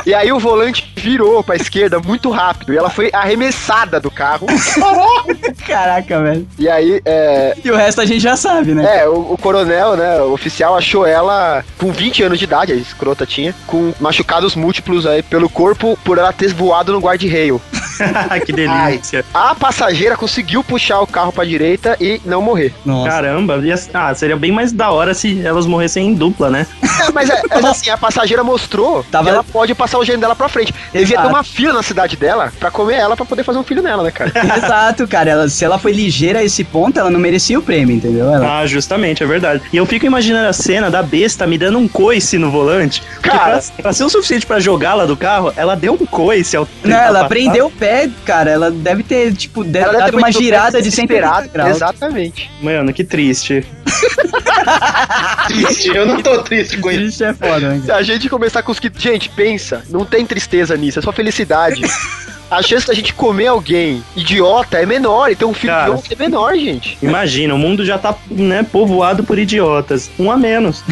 E aí o volante virou pra esquerda muito rápido. E ela foi arremessada do carro. [LAUGHS] caraca, velho. E aí, é, E o resto a gente já sabe, né? É, o, o coronel, né, o oficial achou ela com 20 anos de idade, a escrota tinha, com machucados múltiplos aí pelo corpo por ela ter voado no guarda-rail. [LAUGHS] que delícia. A passageira conseguiu puxar o carro pra direita e não morrer. Nossa. Caramba, ia- ah, seria bem mais da hora se elas morressem em dupla, né? É, mas, é, mas assim, a passageira mostrou Tava- que ela [LAUGHS] pode passar o gênio dela pra frente. Devia Exato. ter uma fila na cidade dela pra comer ela pra poder fazer um filho nela, né, cara? [LAUGHS] Exato, cara. Ela, se ela foi ligeira a esse ponto, ela não merecia o prêmio, entendeu? Ela, Ah, justamente, é verdade. E eu fico imaginando a cena da besta me dando um coice no volante. Cara. pra, pra ser o suficiente pra jogá-la do carro, ela deu um coice ao Não, ela passar. prendeu o pé, cara. Ela deve ter, tipo, deve Ela deve dado ter uma girada de 180 desesperado. graus. Exatamente. Mano, que triste. [LAUGHS] Triste, eu não tô triste com isso. Isso é foda, né? Se a gente começar com os que. Gente, pensa, não tem tristeza nisso, é só felicidade. [LAUGHS] A chance da gente comer alguém idiota é menor, então um filho Cara. é menor, gente. Imagina, o mundo já tá, né, povoado por idiotas. Um a menos.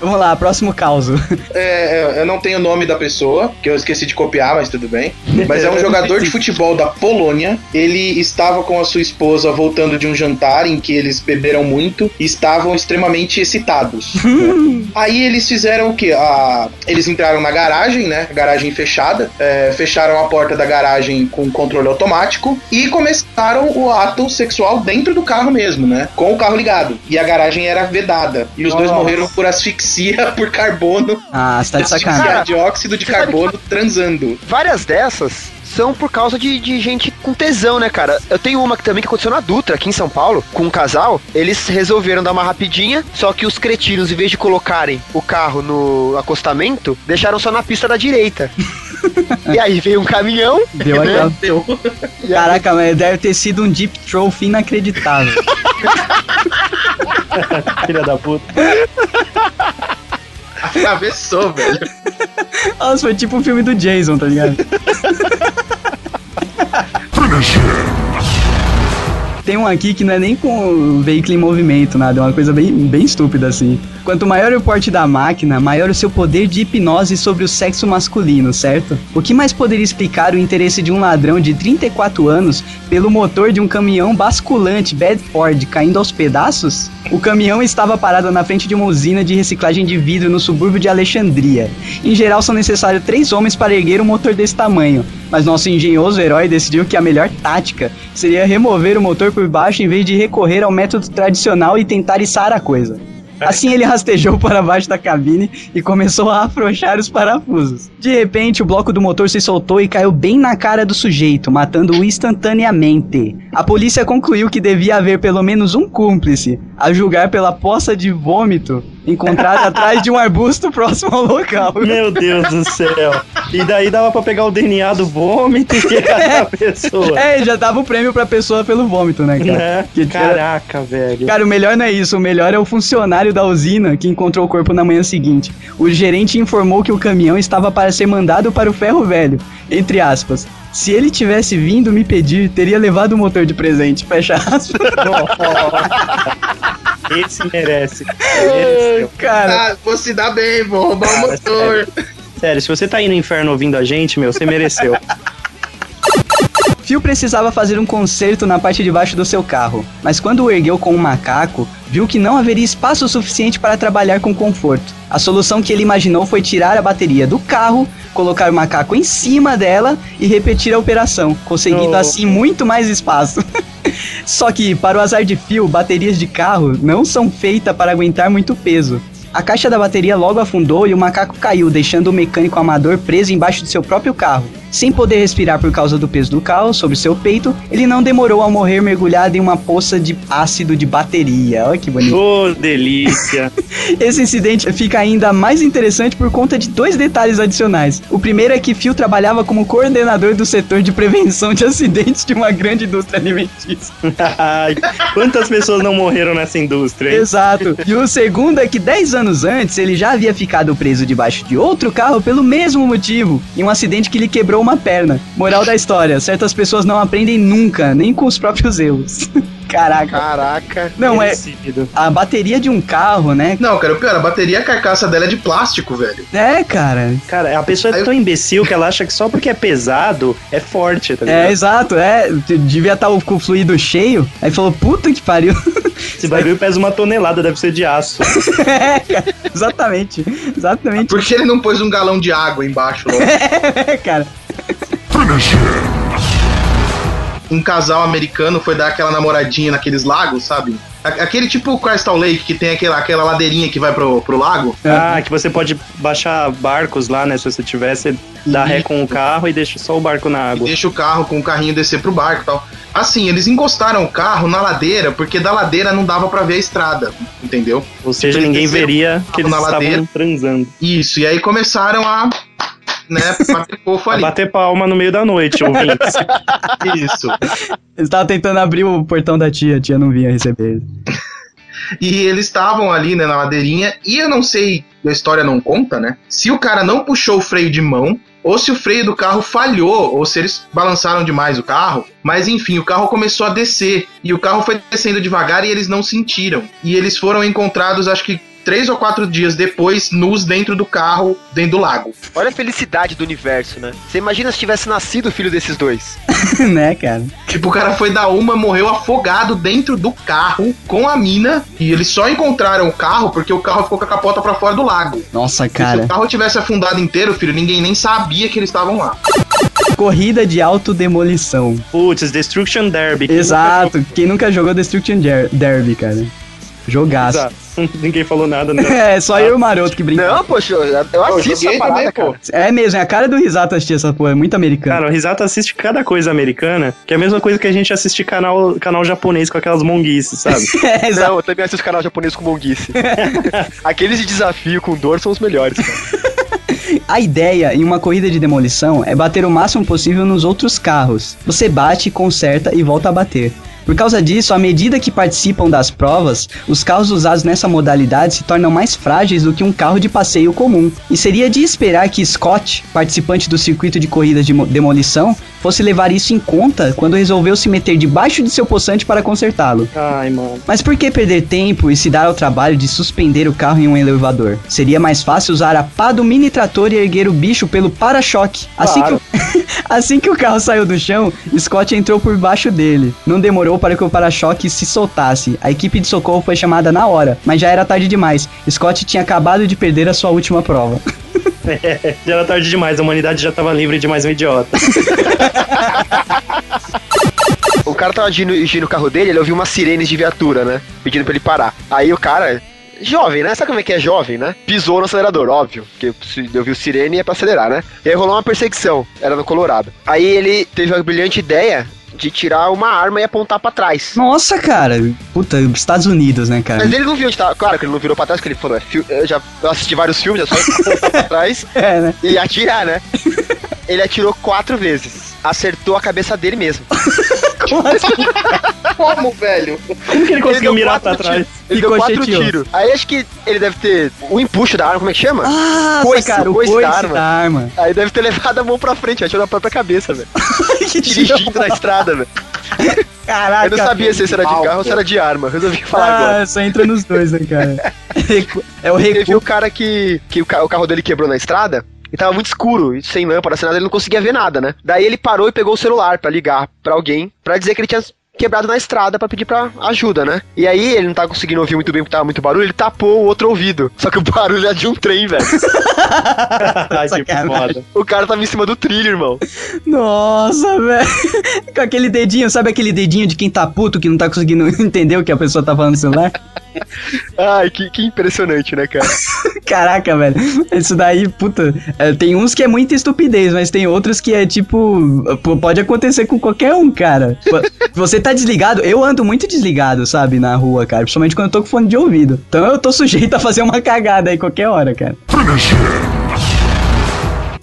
Vamos lá, próximo caos. [LAUGHS] É, é, eu não tenho o nome da pessoa, que eu esqueci de copiar, mas tudo bem. Mas é um [LAUGHS] jogador de futebol da Polônia. Ele estava com a sua esposa voltando de um jantar em que eles beberam muito e estavam extremamente excitados. né? [LAUGHS] Aí eles fizeram o quê? Ah, eles entraram na garagem, né? Garagem fechada. é, fecharam a porta da garagem com controle automático e começaram o ato sexual dentro do carro mesmo, né? Com o carro ligado. E a garagem era vedada. E os dois Nossa. morreram por asfixia [LAUGHS] por carbono Ah, você tá de Asfixia sacanagem. de óxido de carbono transando. Várias dessas são por causa de, de gente com tesão, né, cara? Eu tenho uma que também que aconteceu na Dutra, aqui em São Paulo, com um casal. Eles resolveram dar uma rapidinha, só que os cretinos, em vez de colocarem o carro no acostamento, deixaram só na pista da direita. [LAUGHS] e aí veio um caminhão. Deu né? Deu. Caraca, mas deve ter sido um deep trophy inacreditável. [LAUGHS] [LAUGHS] Filha da puta. Atravessou, velho. Nossa, foi tipo o filme do Jason, tá ligado? Tem um aqui que não é nem com o veículo em movimento, nada, é uma coisa bem, bem estúpida assim. Quanto maior o porte da máquina, maior o seu poder de hipnose sobre o sexo masculino, certo? O que mais poderia explicar o interesse de um ladrão de 34 anos pelo motor de um caminhão basculante Bedford caindo aos pedaços? O caminhão estava parado na frente de uma usina de reciclagem de vidro no subúrbio de Alexandria. Em geral, são necessários três homens para erguer um motor desse tamanho, mas nosso engenhoso herói decidiu que a melhor tática seria remover o motor por baixo em vez de recorrer ao método tradicional e tentar içar a coisa. [LAUGHS] Assim ele rastejou para baixo da cabine e começou a afrouxar os parafusos. De repente, o bloco do motor se soltou e caiu bem na cara do sujeito, matando-o instantaneamente. A polícia concluiu que devia haver pelo menos um cúmplice, a julgar pela poça de vômito encontrada atrás de um arbusto próximo ao local. Meu Deus do céu. E daí dava pra pegar o DNA do vômito e [LAUGHS] a pessoa. É, já dava o prêmio pra pessoa pelo vômito, né, cara? Né? Que Caraca, velho. Cara, o melhor não é isso, o melhor é o funcionário da usina que encontrou o corpo na manhã seguinte. O gerente informou que o caminhão estava para ser mandado para o ferro velho, entre aspas. Se ele tivesse vindo me pedir, teria levado o motor de presente, fecha aspas. [LAUGHS] Esse merece. Mereceu. Cara, Ah, vou se dar bem, vou roubar o Cara, motor. Sério, se você tá aí no inferno ouvindo a gente, meu, você mereceu. Phil precisava fazer um conserto na parte de baixo do seu carro, mas quando o ergueu com um macaco, viu que não haveria espaço suficiente para trabalhar com conforto. A solução que ele imaginou foi tirar a bateria do carro, colocar o macaco em cima dela e repetir a operação, conseguindo Oh. assim muito mais espaço. [LAUGHS] Só que, para o azar de Phil, baterias de carro não são feitas para aguentar muito peso. A caixa da bateria logo afundou e o macaco caiu, deixando o mecânico amador preso embaixo de seu próprio carro. Sem poder respirar por causa do peso do carro sobre seu peito, ele não demorou a morrer mergulhado em uma poça de ácido de bateria. Olha que bonito. Ô, delícia. [LAUGHS] Esse incidente fica ainda mais interessante por conta de dois detalhes adicionais. O primeiro é que Phil trabalhava como coordenador do setor de prevenção de acidentes de uma grande indústria alimentícia. [LAUGHS] Quantas pessoas não morreram nessa indústria, hein? Exato. [LAUGHS] E o segundo é que 10 anos antes ele já havia ficado preso debaixo de outro carro pelo mesmo motivo, em um acidente que lhe quebrou uma perna. Moral da história: certas pessoas não aprendem nunca, nem com os próprios erros. [LAUGHS] Caraca. Caraca. Não, é a bateria de um carro, né? Não, cara, o pior, a bateria, a carcaça dela é de plástico, velho. É, cara. Cara, a pessoa é tão imbecil que ela acha que só porque é pesado é forte, tá É, ligado? exato, é. Devia estar com o fluido cheio. Aí falou, puta que pariu. [LAUGHS] Esse bagulho pesa uma tonelada, deve ser de aço. [LAUGHS] é, cara. Exatamente. Exatamente. Por que ele não pôs um galão de água embaixo? logo? [LAUGHS] É, cara. Um casal americano foi dar aquela namoradinha naqueles lagos, sabe? Aquele tipo Crystal Lake que tem aquela, aquela ladeirinha que vai pro, pro lago. Ah, que você pode baixar barcos lá, né? Se você tiver, você dá ré com o carro e deixa só o barco na E água. deixa o carro com o carrinho descer pro barco e tal. Assim, eles encostaram o carro na ladeira, porque da ladeira não dava pra ver a estrada, entendeu? Ou seja, eles ninguém veria que eles na estavam ladeira. transando. Isso, e aí começaram a, né, bater fofo ali. bater palma no meio da noite, ouvintes. [LAUGHS] Isso. Eles estavam tentando abrir o portão da tia, a tia não vinha receber. E eles estavam ali, né, na ladeirinha, e eu não sei, a história não conta, né? Se o cara não puxou o freio de mão, ou se o freio do carro falhou, ou se eles balançaram demais o carro. Mas enfim, o carro começou a descer. E o carro foi descendo devagar e eles não sentiram. E eles foram encontrados, acho que três ou quatro dias depois, nus dentro do carro, dentro do lago. Olha a felicidade do universo, né? Você imagina se tivesse nascido o filho desses dois. [LAUGHS] né, cara? Tipo, o cara foi dar uma, morreu afogado dentro do carro com a mina. E eles só encontraram o carro porque o carro ficou com a capota pra fora do lago. Nossa, Se cara. o carro tivesse afundado inteiro, filho, ninguém nem sabia que eles estavam lá. Corrida de autodemolição. Putz, Destruction Derby. Quem Exato. Quem nunca jogou Destruction Der- Derby, cara? Jogaço. Exato. [LAUGHS] Ninguém falou nada, né? É, só eu e o Maroto que brinca. Não, poxa, eu, assisto essa parada, também, cara. pô. É mesmo, é a cara do Risato assistir essa porra, é muito americano. Cara, o Risato assiste cada coisa americana, que é a mesma coisa que a gente assiste canal, canal japonês com aquelas monguices, sabe? [LAUGHS] é, exato. Não, eu também assisto canal japonês com monguice. [LAUGHS] Aqueles de desafio com dor são os melhores, cara. A ideia em uma corrida de demolição é bater o máximo possível nos outros carros. Você bate, conserta e volta a bater. Por causa disso, à medida que participam das provas, os carros usados nessa modalidade se tornam mais frágeis do que um carro de passeio comum. E seria de esperar que Scott, participante do circuito de corridas de mo- demolição, fosse levar isso em conta quando resolveu se meter debaixo de seu poçante para consertá-lo. Ai, mano. Mas por que perder tempo e se dar ao trabalho de suspender o carro em um elevador? Seria mais fácil usar a pá do mini trator e erguer o bicho pelo para-choque. Assim, Claro. que o... [LAUGHS] assim que o carro saiu do chão, Scott entrou por baixo dele. Não demorou para que o para-choque se soltasse. A equipe de socorro foi chamada na hora, mas já era tarde demais. Scott tinha acabado de perder a sua última prova. [LAUGHS] [LAUGHS] Já era tarde demais, a humanidade já tava livre de mais um idiota. [LAUGHS] O cara tava dirigindo, o carro dele, ele ouviu umas sirenes de viatura, né? Pedindo pra ele parar. Aí o cara, jovem, né? Sabe como é que é jovem, né? Pisou no acelerador, óbvio. Porque eu vi sirene é pra acelerar, né? E aí rolou uma perseguição, era no Colorado. Aí ele teve a brilhante ideia de tirar uma arma e apontar pra trás. Nossa, cara. Puta, Estados Unidos, né, cara? Mas ele não viu onde tava. Claro que ele não virou pra trás, porque ele falou, é, eu já assisti vários filmes, é só apontar pra [LAUGHS] trás É, né? e atirar, né? Ele atirou quatro vezes. Acertou a cabeça dele mesmo. [LAUGHS] Como, velho? Como que ele conseguiu deu mirar pra quatro trás? tiros. Ele deu quatro tiros. Aí acho que ele deve ter o empuxo da arma, como é que chama? Ah, Coice, cara, o coice coice da da arma. arma. Aí deve ter levado a mão pra frente, atirou na própria cabeça, velho. [LAUGHS] Dirigindo na estrada, velho. Caraca. Eu não sabia se esse era de mal, carro ou se era de arma. Resolvi falar agora. Ah, só entra nos dois, né, cara? [LAUGHS] Recu- é o Teve recuo. o cara que, que o carro dele quebrou na estrada. E tava muito escuro, e sem lâmpada, sem nada, ele não conseguia ver nada, né? Daí ele parou e pegou o celular pra ligar pra alguém, pra dizer que ele tinha quebrado na estrada pra pedir pra ajuda, né? E aí ele não tava conseguindo ouvir muito bem porque tava muito barulho, ele tapou o outro ouvido. Só que o barulho era de um trem, velho. [LAUGHS] O cara tava em cima do trilho, irmão. Nossa, velho. Com aquele dedinho, sabe aquele dedinho de quem tá puto que não tá conseguindo [LAUGHS] entender o que a pessoa tá falando no celular? Ai, que, que impressionante, né, cara? [LAUGHS] Caraca, velho. Isso daí, puta. é, tem uns que é muita estupidez, mas tem outros que é tipo. Pode acontecer com qualquer um, cara. [LAUGHS] Você tá desligado? Eu ando muito desligado, sabe, na rua, cara. Principalmente quando eu tô com fone de ouvido. Então eu tô sujeito a fazer uma cagada aí qualquer hora, cara.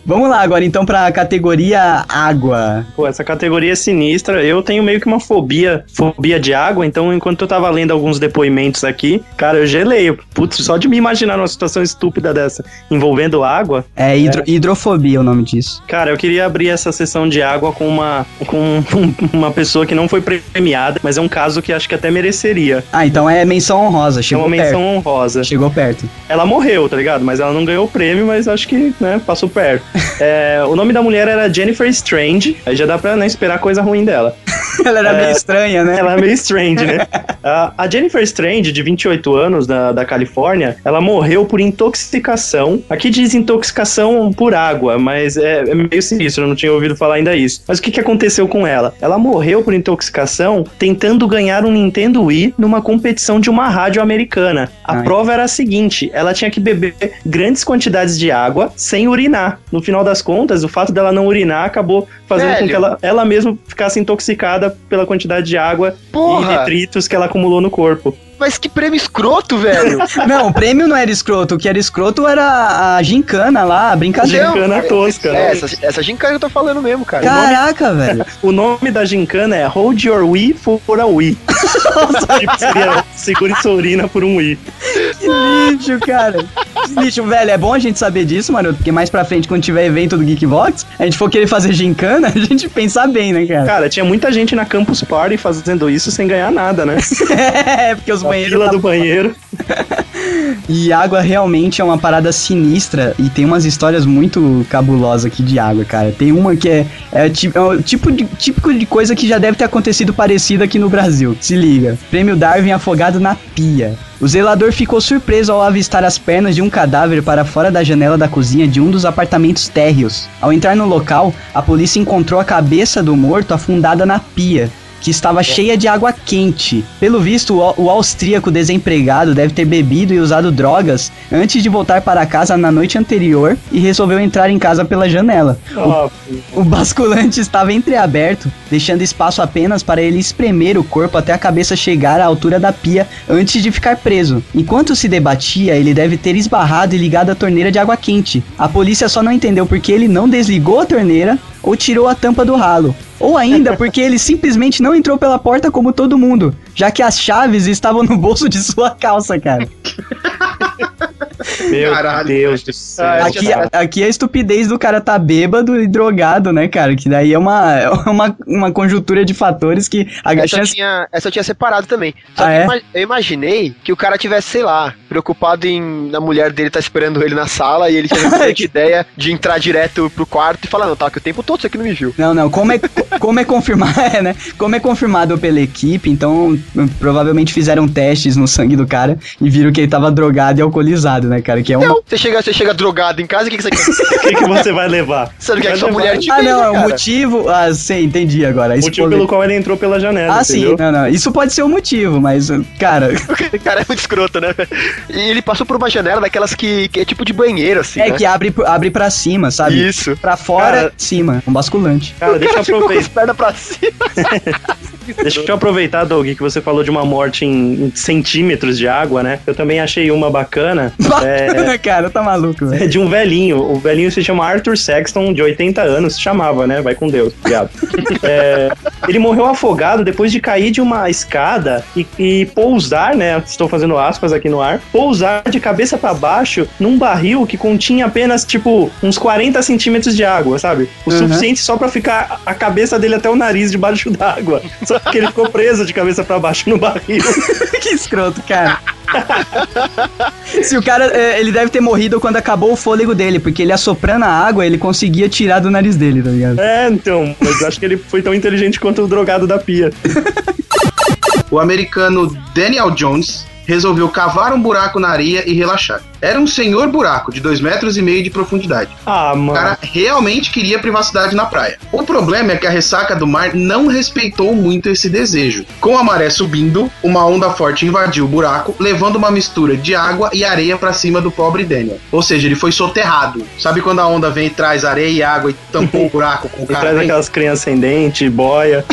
Vamos lá agora então pra categoria água. Pô, essa categoria é sinistra. Eu tenho meio que uma fobia, fobia de água, então enquanto eu tava lendo alguns depoimentos aqui, cara, eu gelei. Putz, só de me imaginar numa situação estúpida dessa envolvendo água, É, hidro- hidrofobia o nome disso. cara, eu queria abrir essa sessão de água com uma com [LAUGHS] uma pessoa que não foi premiada, mas é um caso que acho que até mereceria. Ah, então é menção honrosa. É Chegou uma menção perto. honrosa. Chegou perto. Ela morreu, tá ligado? Mas ela não ganhou o prêmio, mas acho que, né, passou perto. [LAUGHS] É, o nome da mulher era Jennifer Strange, aí já dá pra né, esperar coisa ruim dela. [LAUGHS] Ela era É. meio estranha, né? Ela é meio strange, né? [LAUGHS] A- Jennifer Strange, de 28 anos, da, da Califórnia, ela morreu por intoxicação. Aqui diz intoxicação por água, mas é, é meio sinistro, eu não tinha ouvido falar ainda isso. Mas o que, que aconteceu com ela? Ela morreu por intoxicação tentando ganhar um Nintendo Wii numa competição de uma rádio americana. A Ai. prova era a seguinte: ela tinha que beber grandes quantidades de água sem urinar. No final das contas, o fato dela não urinar acabou fazendo com Velho. que ela, ela mesma ficasse intoxicada pela quantidade de água e Porra! detritos que ela acumulou no corpo. Mas que prêmio escroto, velho! [LAUGHS] Não, o prêmio não era escroto. O que era escroto era a gincana lá, a brincadeira. Gincana tosca, É, né? essa, essa gincana que eu tô falando mesmo, cara. Caraca, velho. [LAUGHS] O nome da gincana é Hold Your Wii for a Wii. [LAUGHS] tipo, seria segure sua urina por um Wii. Que lixo, cara. Que lixo, velho. É bom a gente saber disso, mano. Porque mais pra frente, quando tiver evento do Geekbox, a gente for querer fazer gincana, a gente pensar bem, né, cara? Cara, tinha muita gente na Campus Party fazendo isso sem ganhar nada, né? é, porque os Na banheiros. fila tá- do banheiro. [LAUGHS] E água realmente é uma parada sinistra e tem umas histórias muito cabulosas aqui de água, cara. Tem uma que é, é, é o tipo de, típico de coisa que já deve ter acontecido parecido aqui no Brasil. Se liga. Prêmio Darwin afogado na pia. O zelador ficou surpreso ao avistar as pernas de um cadáver para fora da janela da cozinha de um dos apartamentos térreos. Ao entrar no local, a polícia encontrou a cabeça do morto afundada na pia que estava cheia de água quente. Pelo visto, o, o austríaco desempregado deve ter bebido e usado drogas antes de voltar para casa na noite anterior e resolveu entrar em casa pela janela. Ó, O basculante estava entreaberto, deixando espaço apenas para ele espremer o corpo até a cabeça chegar à altura da pia antes de ficar preso. Enquanto se debatia, ele deve ter esbarrado e ligado a torneira de água quente. A polícia só não entendeu porque ele não desligou a torneira ou tirou a tampa do ralo. Ou ainda porque ele simplesmente não entrou pela porta como todo mundo, já que as chaves estavam no bolso de sua calça, cara. [LAUGHS] Meu Caralho, Deus do céu. Ah, Aqui, aqui é a estupidez do cara tá bêbado e drogado, né, cara? Que daí é uma, é [LAUGHS] uma, uma conjuntura de fatores que a Essa eu, chance. tinha, essa eu tinha separado também. Só Ah, que é? eu imaginei que o cara tivesse, sei lá, preocupado em a mulher dele tá esperando ele na sala e ele tinha [LAUGHS] a ideia de entrar direto pro quarto e falar, não, tá, que o tempo todo isso aqui não me viu. Não, não, como é, [LAUGHS] como é confirmado, é, né? Como é confirmado pela equipe, então hum, provavelmente fizeram testes no sangue do cara e viram que ele tava drogado e alcoolizado, né, cara? Que é uma. Não, você chega, você chega drogado em casa, o que, que você quer? [LAUGHS] O que, que você vai levar? Você não quer que sua levar- mulher te Ah, não, é o motivo. Ah, sim, entendi agora. O motivo pelo qual ele entrou pela janela, Ah, sim, entendeu? não, não. Isso pode ser o motivo, mas, [LAUGHS] cara. O cara é muito escroto, né? E ele passou por uma janela daquelas que, que é tipo de banheiro, assim, É né? que abre, abre pra cima, sabe? Isso. Pra fora, Cara- cima. Um basculante. Cara, o deixa eu cara ficou com aproveitar. as pernas pra cima. [LAUGHS] Deixa eu aproveitar, Doug, que você falou de uma morte em, em centímetros de água, né? Eu também achei uma bacana. É, cara, tá maluco, velho. é de um velhinho. O velhinho se chama Arthur Sexton, de 80 anos, se chamava, né? Vai com Deus, viado. É, ele morreu afogado depois de cair de uma escada e, e pousar, né? Estou fazendo aspas aqui no ar. Pousar de cabeça pra baixo num barril que continha apenas, tipo, uns 40 centímetros de água, sabe? O Uhum. suficiente só pra ficar a cabeça dele até o nariz debaixo d'água. Só que ele ficou preso de cabeça pra baixo no barril. [LAUGHS] que escroto, cara. Se o cara, é, ele deve ter morrido quando acabou o fôlego dele, porque ele assoprando a água, ele conseguia tirar do nariz dele, tá ligado? É, então, mas eu acho que ele foi tão inteligente quanto o drogado da pia. O americano Daniel Jones resolveu cavar um buraco na areia e relaxar. Era um senhor buraco de 2 metros e meio de profundidade. Ah, O mano. cara realmente queria privacidade na praia. O problema é que a ressaca do mar não respeitou muito esse desejo. Com a maré subindo, uma onda forte invadiu o buraco, levando uma mistura de água e areia pra cima do pobre Daniel. Ou seja, ele foi soterrado. Sabe quando a onda vem e traz areia e água e tampou o [LAUGHS] buraco com o E cara? traz aquelas crianças sem dente, boia.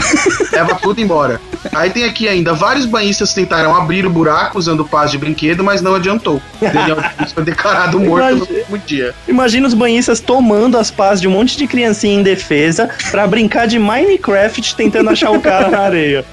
leva tudo embora. Aí tem aqui ainda, vários banhistas tentaram abrir o buraco usando pás de brinquedo, mas não adiantou. Daniel Jones foi declarado morto no Imagina- mesmo dia. Imagina os banhistas tomando as pás de um monte de criancinha indefesa pra brincar de Minecraft tentando achar o cara na areia.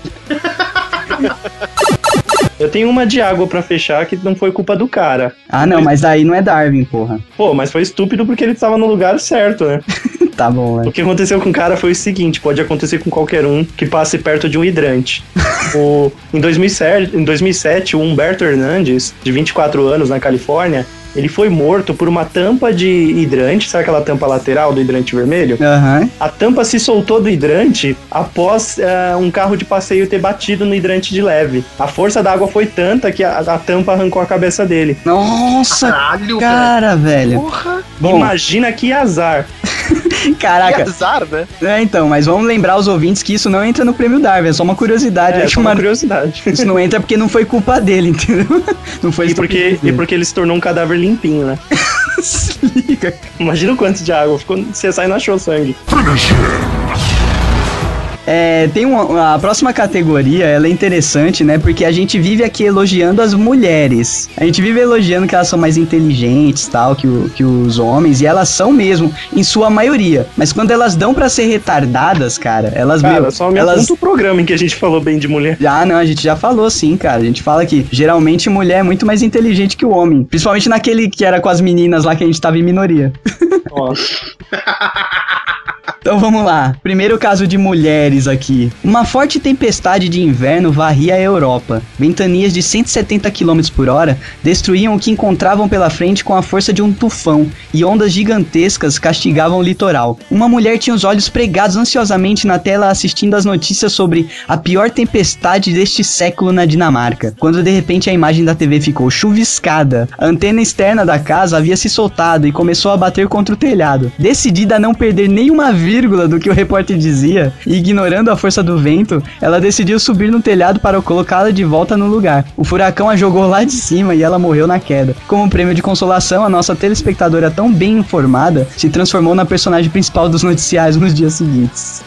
Eu tenho uma de água pra fechar que não foi culpa do cara. Ah, não, mas aí não é Darwin, porra. Pô, mas foi estúpido porque ele estava no lugar certo, né? [LAUGHS] Tá bom, O velho. que aconteceu com o cara foi o seguinte: pode acontecer com qualquer um que passe perto de um hidrante. [LAUGHS] o, em, 2007, em 2007, o Humberto Hernandes, de 24 anos na Califórnia, ele foi morto por uma tampa de hidrante, sabe aquela tampa lateral do hidrante vermelho? Aham. A tampa se soltou do hidrante após eh, um carro de passeio ter batido no hidrante de leve. A força da água foi tanta que a, a tampa arrancou a cabeça dele. Nossa, Caralho, cara, velho. Porra, Bom, Imagina que azar. [LAUGHS] que caraca. azar, né? É, então, mas vamos lembrar os ouvintes que isso não entra no prêmio Darwin, é só uma curiosidade. É, só uma uma- curiosidade. [LAUGHS] Isso não entra porque não foi culpa dele, entendeu? [LAUGHS] Não foi E porque, estupidez e dele. porque ele se tornou um cadáver limpinho, né? Se liga. Imagina o quanto de água. Ficou, você sai e não achou sangue. É, tem uma, a próxima categoria, ela é interessante, né? Porque a gente vive aqui elogiando as mulheres. A gente vive elogiando que elas são mais inteligentes, tal, que, o- que os homens, e elas são mesmo, em sua maioria. Mas quando elas dão pra ser retardadas, cara, elas Cara, meu, só me elas o programa em que a gente falou bem de mulher. já não, a gente já falou sim, cara. A gente fala que geralmente mulher é muito mais inteligente que o homem. Principalmente naquele que era com as meninas lá que a gente tava em minoria. Nossa. [LAUGHS] Então vamos lá. Primeiro caso de mulheres aqui. Uma forte tempestade de inverno varria a Europa. Ventanias de 170 km por hora destruíam o que encontravam pela frente com a força de um tufão, e ondas gigantescas castigavam o litoral. Uma mulher tinha os olhos pregados ansiosamente na tela assistindo às notícias sobre a pior tempestade deste século na Dinamarca, quando de repente a imagem da TV ficou chuviscada. A antena externa da casa havia se soltado e começou a bater contra o telhado. Decidida a não perder nenhuma vírgula do que o repórter dizia, e ignorando a força do vento, ela decidiu subir no telhado para colocá-la de volta no lugar. O furacão a jogou lá de cima e ela morreu na queda. Como prêmio de consolação, a nossa telespectadora tão bem informada se transformou na personagem principal dos noticiários nos dias seguintes.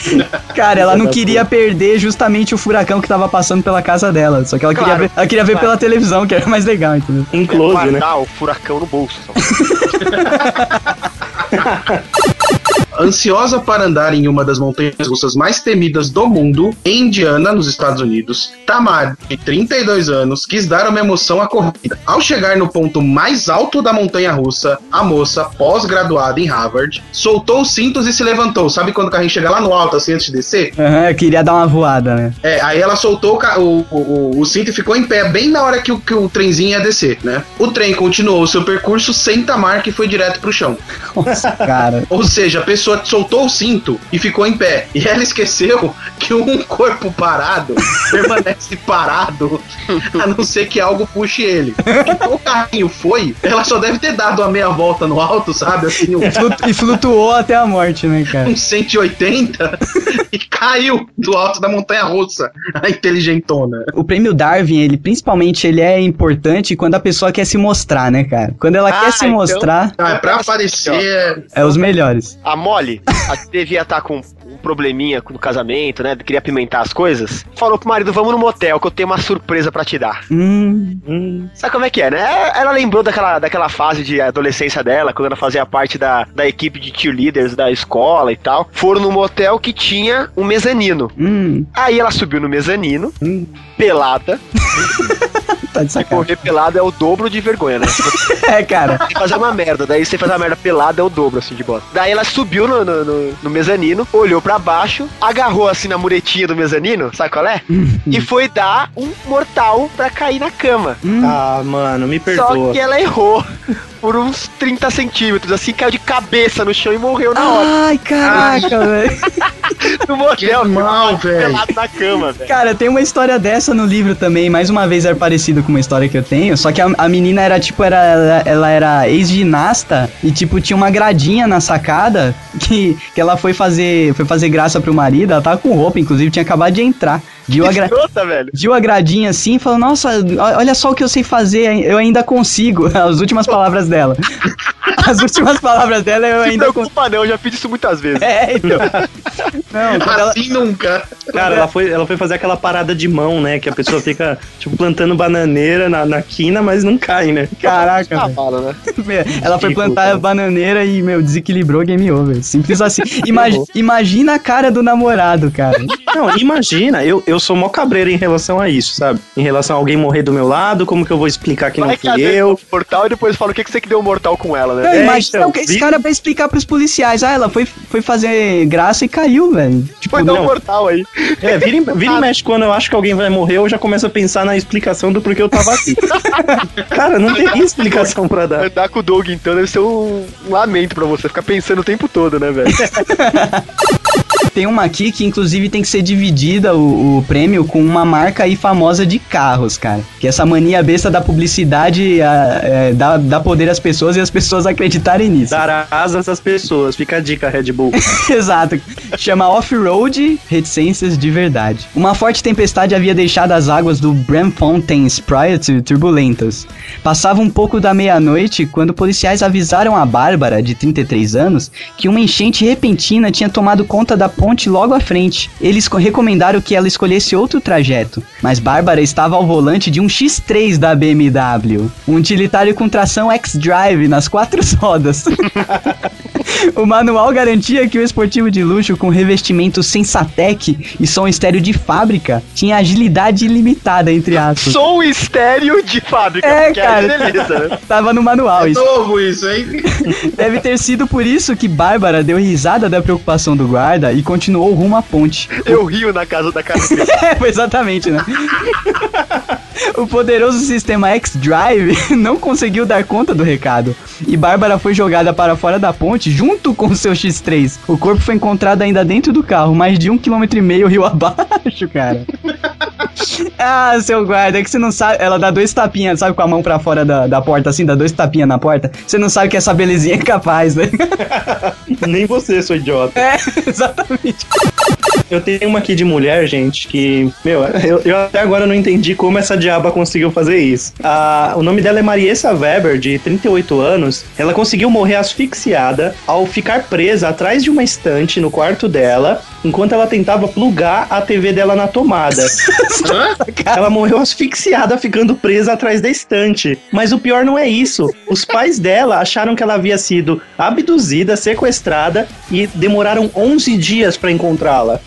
[LAUGHS] Cara, ela não queria perder justamente o furacão que tava passando pela casa dela. Só que ela queria Claro, ver, ela queria ver claro. pela televisão, que era mais legal, entendeu? Em É close, né? guardar o furacão no bolso. [LAUGHS] Ansiosa para andar em uma das montanhas russas mais temidas do mundo, em Indiana, nos Estados Unidos, Tamar, de 32 anos, quis dar uma emoção à corrida. Ao chegar no ponto mais alto da montanha russa, a moça, pós-graduada em Harvard, soltou os cintos e se levantou. Sabe quando o carrinho chega lá no alto, assim, antes de descer? Aham, eu queria dar uma voada, né? É, aí ela soltou o, o, o- o cinto e ficou em pé, bem na hora que o, que o trenzinho ia descer, né? O trem continuou o seu percurso sem Tamar, que foi direto pro chão. Nossa, cara. Ou seja, a pessoa soltou o cinto e ficou em pé. E ela esqueceu que um corpo parado [LAUGHS] permanece parado, a não ser que algo puxe ele. Então o carrinho foi, ela só deve ter dado uma meia volta no alto, sabe? Assim, um, e flutuou até a morte, né, cara? um 180 e caiu do alto da montanha russa, a inteligentona. O prêmio Darwin, ele principalmente ele é importante quando a pessoa quer se mostrar, né, cara? Quando ela Ah, quer se então- mostrar, Ah, pra aparecer. é os melhores. A Molly, a devia estar com um probleminha no casamento, né? Queria apimentar as coisas. Falou pro marido: vamos no motel, que eu tenho uma surpresa pra te dar. Hum, Hum, Sabe como é que é, né? Ela lembrou daquela, daquela fase de adolescência dela, quando ela fazia parte da, da equipe de cheerleaders da escola e tal. Foram num motel que tinha um mezanino. hum, Aí ela subiu no mezanino, pelada. [LAUGHS] tá de sacanagem. correr pelada é o dobro de vergonha, né? [LAUGHS] É, cara. Tem que fazer uma merda. Daí você faz uma merda pelada é o dobro, assim, de bosta. Daí ela subiu no, no, no- no mezanino, olhou pra baixo, agarrou assim na muretinha do mezanino, sabe qual é? e foi dar um mortal pra cair na cama. Ah, mano, me Só perdoa. que ela errou por uns 30 centímetros, assim, caiu de cabeça no chão e morreu na hora. Ai, caraca, velho. [LAUGHS] No motel, Que mal, velho. pelado na cama, velho. Cara, tem uma história dessa no livro também. Mais uma vez é parecido com uma história que eu tenho. Só que a, a menina era tipo, era, ela, ela era ex-ginasta e tipo, tinha uma gradinha na sacada que, que ela foi fazer, foi fazer graça pro marido. Ela tava com roupa, inclusive, tinha acabado de entrar. Viu a, gra, Escrota, velho. viu a gradinha assim e falou: Nossa, olha só o que eu sei fazer, eu ainda consigo. [LAUGHS] As últimas palavras dela. [LAUGHS] As últimas palavras dela eu Não se ainda consigo. preocupa não, eu já fiz isso muitas vezes. É, então. [LAUGHS] Não, quando ela, Assim nunca. Cara, ela foi, ela foi fazer aquela parada de mão, né? Que a pessoa fica, tipo, plantando bananeira na, na quina, mas não cai, né? Caraca, velho. fala, né? Ela foi plantar cara. a bananeira e, meu, desequilibrou game over. Simples assim. Imagi- imagina a cara do namorado, cara. Não, imagina, eu, eu sou mó cabreiro em relação a isso, sabe? Em relação a alguém morrer do meu lado, como que eu vou explicar que não Vai fui cadê eu? o mortal e depois fala o que, que você que deu mortal com ela, né? Não, É, imagina então, que esse cara vai explicar pros policiais. Ah, ela foi, foi fazer graça e caiu, velho. Tipo, Foi dar um não. mortal aí. É, vira, e- vira e [LAUGHS] mexe quando eu acho que alguém vai morrer, eu já começo a pensar na explicação do porquê eu tava aqui. [LAUGHS] Cara, não tem explicação pra dar. Andar com o Doug, então, deve ser um lamento pra você ficar pensando o tempo todo, né, velho? [LAUGHS] tem uma aqui que inclusive tem que ser dividida o, o prêmio com uma marca aí famosa de carros, cara. Que essa mania besta da publicidade ah, é, dá, dá poder às pessoas e as pessoas acreditarem nisso. Dar asas às pessoas. Fica a dica, Red Bull. [LAUGHS] Exato. Chama Off-Road Reticências de Verdade. Uma forte tempestade havia deixado as águas do Braamfontein Sprite turbulentas. Passava um pouco da meia-noite quando policiais avisaram a Bárbara, de 33 anos, que uma enchente repentina tinha tomado conta da ponte logo à frente. Eles co- recomendaram que ela escolhesse outro trajeto, mas Bárbara estava ao volante de um X3 da BMW, um utilitário com tração X-Drive nas quatro [LAUGHS] rodas. O manual garantia que o esportivo de luxo com revestimento Sensatec e som estéreo de fábrica tinha agilidade ilimitada, entre aspas. Som estéreo de fábrica. É, que cara. beleza, né? [LAUGHS] Tava no manual É isso. novo isso, hein? Deve ter sido por isso que Bárbara deu risada da preocupação do guarda e continuou rumo à ponte. Eu rio na casa da cara [LAUGHS] dele. É, foi exatamente, né? [LAUGHS] O poderoso sistema X-Drive [LAUGHS] não conseguiu dar conta do recado e Bárbara foi jogada para fora da ponte junto com o seu X3. O corpo foi encontrado ainda dentro do carro, mais de um quilômetro e meio rio [LAUGHS] abaixo, cara. Ah, seu guarda, é que você não sabe. Ela dá dois tapinhas, sabe, com a mão pra fora da, da porta, assim, dá dois tapinhas na porta. Você não sabe que essa belezinha é capaz, né? Nem você, seu idiota. [LAUGHS] É, exatamente. Eu tenho uma aqui de mulher, gente, que, meu, eu, eu até agora não entendi como essa diaba conseguiu fazer isso. Ah, o nome dela é Mariessa Weber, de 38 anos. Ela conseguiu morrer asfixiada ao ficar presa atrás de uma estante no quarto dela, enquanto ela tentava plugar a TV dela na tomada. [LAUGHS] Ela morreu asfixiada ficando presa atrás da estante. Mas o pior não é isso. Os pais dela acharam que ela havia sido abduzida, sequestrada e demoraram 11 dias pra encontrá-la.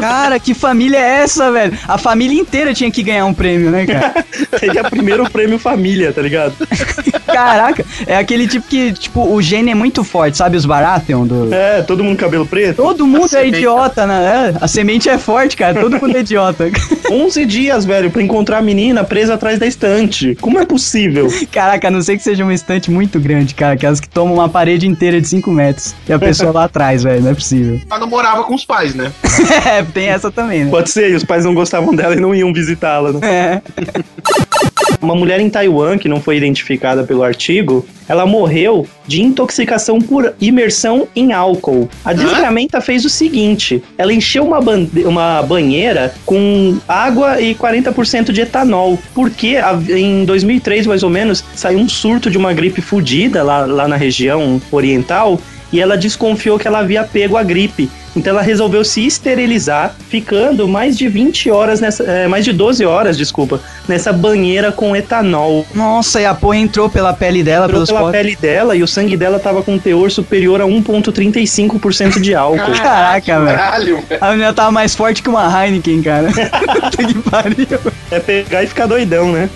Cara, que família é essa, velho? A família inteira tinha que ganhar um prêmio, né, cara? [LAUGHS] Seria primeiro prêmio família, tá ligado? [LAUGHS] Caraca, é aquele tipo que, tipo, o gene é muito forte, sabe os Baratheon do... É, todo mundo cabelo preto. Todo mundo é idiota, né? É, a semente é forte, cara. Todo mundo é idiota. [LAUGHS] 11 dias, velho, pra encontrar a menina presa atrás da estante. Como é possível? Caraca, a não sei que seja uma estante muito grande, cara. Aquelas que tomam uma parede inteira de 5 metros. E a pessoa lá atrás, velho. Não é possível. Ela não morava com os pais, né? [LAUGHS] É, tem essa também, né? Pode ser, e os pais não gostavam dela e não iam visitá-la, né? É. [LAUGHS] Uma mulher em Taiwan, que não foi identificada pelo artigo, ela morreu de intoxicação por imersão em álcool. A desgramenta fez o seguinte: ela encheu uma, uma banheira com água e 40% de etanol. Porque em 2003, mais ou menos, saiu um surto de uma gripe fudida lá, lá na região oriental e ela desconfiou que ela havia pego a gripe. Então ela resolveu se esterilizar, ficando mais de 20 horas nessa. é, mais de 12 horas, desculpa, nessa banheira com etanol. Nossa, e a porra entrou pela pele dela, Entrou pelos pela pele dela e o sangue dela tava com um teor superior a 1,35% de álcool. Caraca, velho. A menina tava mais forte que uma Heineken, cara. [LAUGHS] Puta que pariu. É pegar e ficar doidão, né?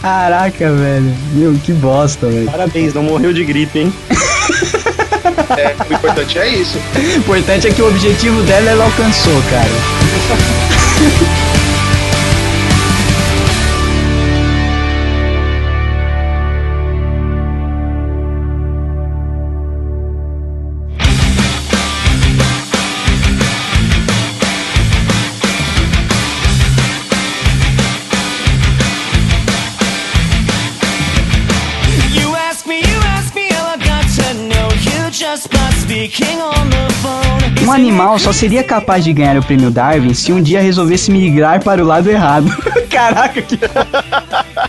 Caraca, velho. Meu, que bosta, velho. Parabéns, não morreu de gripe, hein? [LAUGHS] É, o importante é isso. O importante é que o objetivo dela ela alcançou, cara. [LAUGHS] animal só seria capaz de ganhar o prêmio Darwin se um dia resolvesse migrar para o lado errado. [LAUGHS] Caraca, que.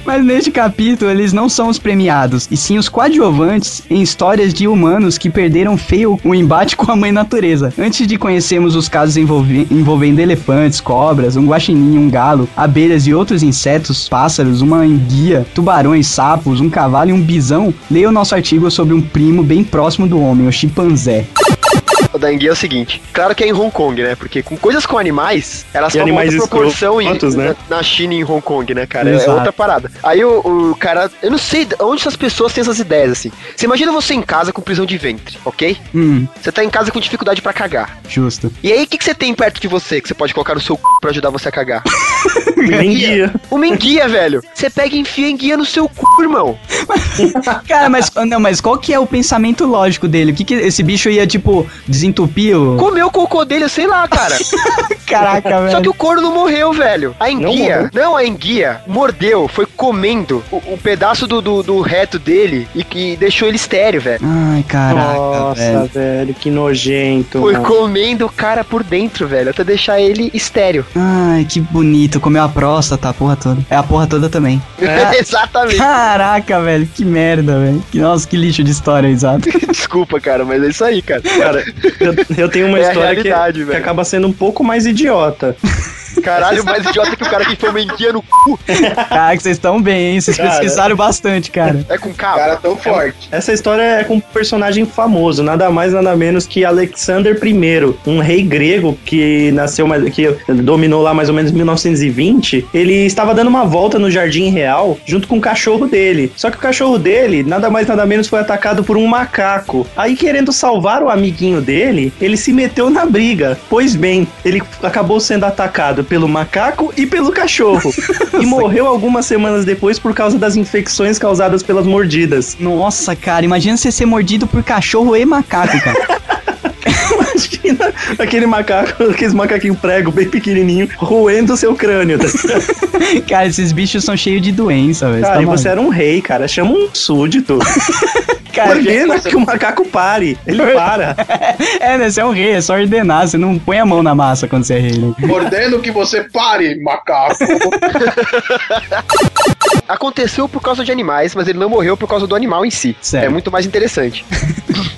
Mas neste capítulo, eles não são os premiados, e sim os coadjuvantes em histórias de humanos que perderam feio o embate com a mãe natureza. Antes de conhecermos os casos envolve- envolvendo elefantes, cobras, um guaxinim, um galo, abelhas e outros insetos, pássaros, uma enguia, tubarões, sapos, um cavalo e um bisão, leia o nosso artigo sobre um primo bem próximo do homem, o chimpanzé. Da enguia é o seguinte: claro que é em Hong Kong, né? Porque com coisas com animais, elas E tomam animais outra proporção né? na, na China e em Hong Kong, né, cara? É Exato. outra parada. Aí o, o cara, eu não sei de onde essas pessoas têm essas ideias, assim. Você imagina você em casa com prisão de ventre, ok? Hum, Você tá em casa com dificuldade pra cagar. justo. E aí, o que, que você tem perto de você que você pode colocar no seu c pra ajudar você a cagar? [LAUGHS] Nem guia. Uma enguia, velho. Você pega e enfia enguia no seu cu, irmão. [LAUGHS] Cara, mas não, mas qual que é o pensamento lógico dele? O que que esse bicho ia tipo desentupir o Comeu o cocô dele, sei lá, cara. [LAUGHS] Caraca, velho. Só que o corno não morreu, velho. A enguia, morreu? não, a enguia, mordeu, foi comendo o, o pedaço do, do, do reto dele e que deixou ele estéreo, velho. Ai, caraca, Nossa, velho. velho. que nojento. Foi mano. comendo o cara por dentro, velho, até deixar ele estéreo. Ai, que bonito. Comeu a próstata, a porra toda. É a porra toda também. [LAUGHS] Exatamente. Caraca, velho. Que merda, velho. Que, nossa, que lixo de história, exato. [LAUGHS] Desculpa, cara, mas é isso aí, cara. Cara, eu, eu tenho uma É história que, que acaba sendo um pouco mais idiota. Caralho, mais idiota que o cara que foi uma enguia no cu. Caraca, vocês estão bem, hein? Vocês Cara. pesquisaram bastante, cara. É com O cabo. cara tão forte. Essa história é com um personagem famoso, nada mais nada menos que Alexander I, um rei grego que nasceu, que dominou lá mais ou menos em 1920. Ele estava dando uma volta no Jardim Real junto com o cachorro dele. Só que o cachorro dele, nada mais nada menos, foi atacado por um macaco. Aí, querendo salvar o amiguinho dele, ele se meteu na briga. Pois bem, ele acabou sendo atacado pelo macaco e pelo cachorro. e morreu algumas semanas depois por causa das infecções causadas pelas mordidas. Nossa, cara, imagina você ser mordido por cachorro e macaco, cara. [LAUGHS] Imagina [LAUGHS] aquele macaco, aqueles macaquinhos prego bem pequenininho, roendo o seu crânio. Tá? [LAUGHS] Cara, esses bichos são cheios de doença, velho. Cara, Tá e você era um rei, cara. Chama um súdito. [LAUGHS] Cara, Ordena que o macaco pare. Ele para. é, né? Você é um rei, é só ordenar. Você não põe a mão na massa quando você é rei, né? Ordeno que você pare, macaco. Aconteceu por causa de animais, mas ele não morreu por causa do animal em si. Certo. É muito mais interessante.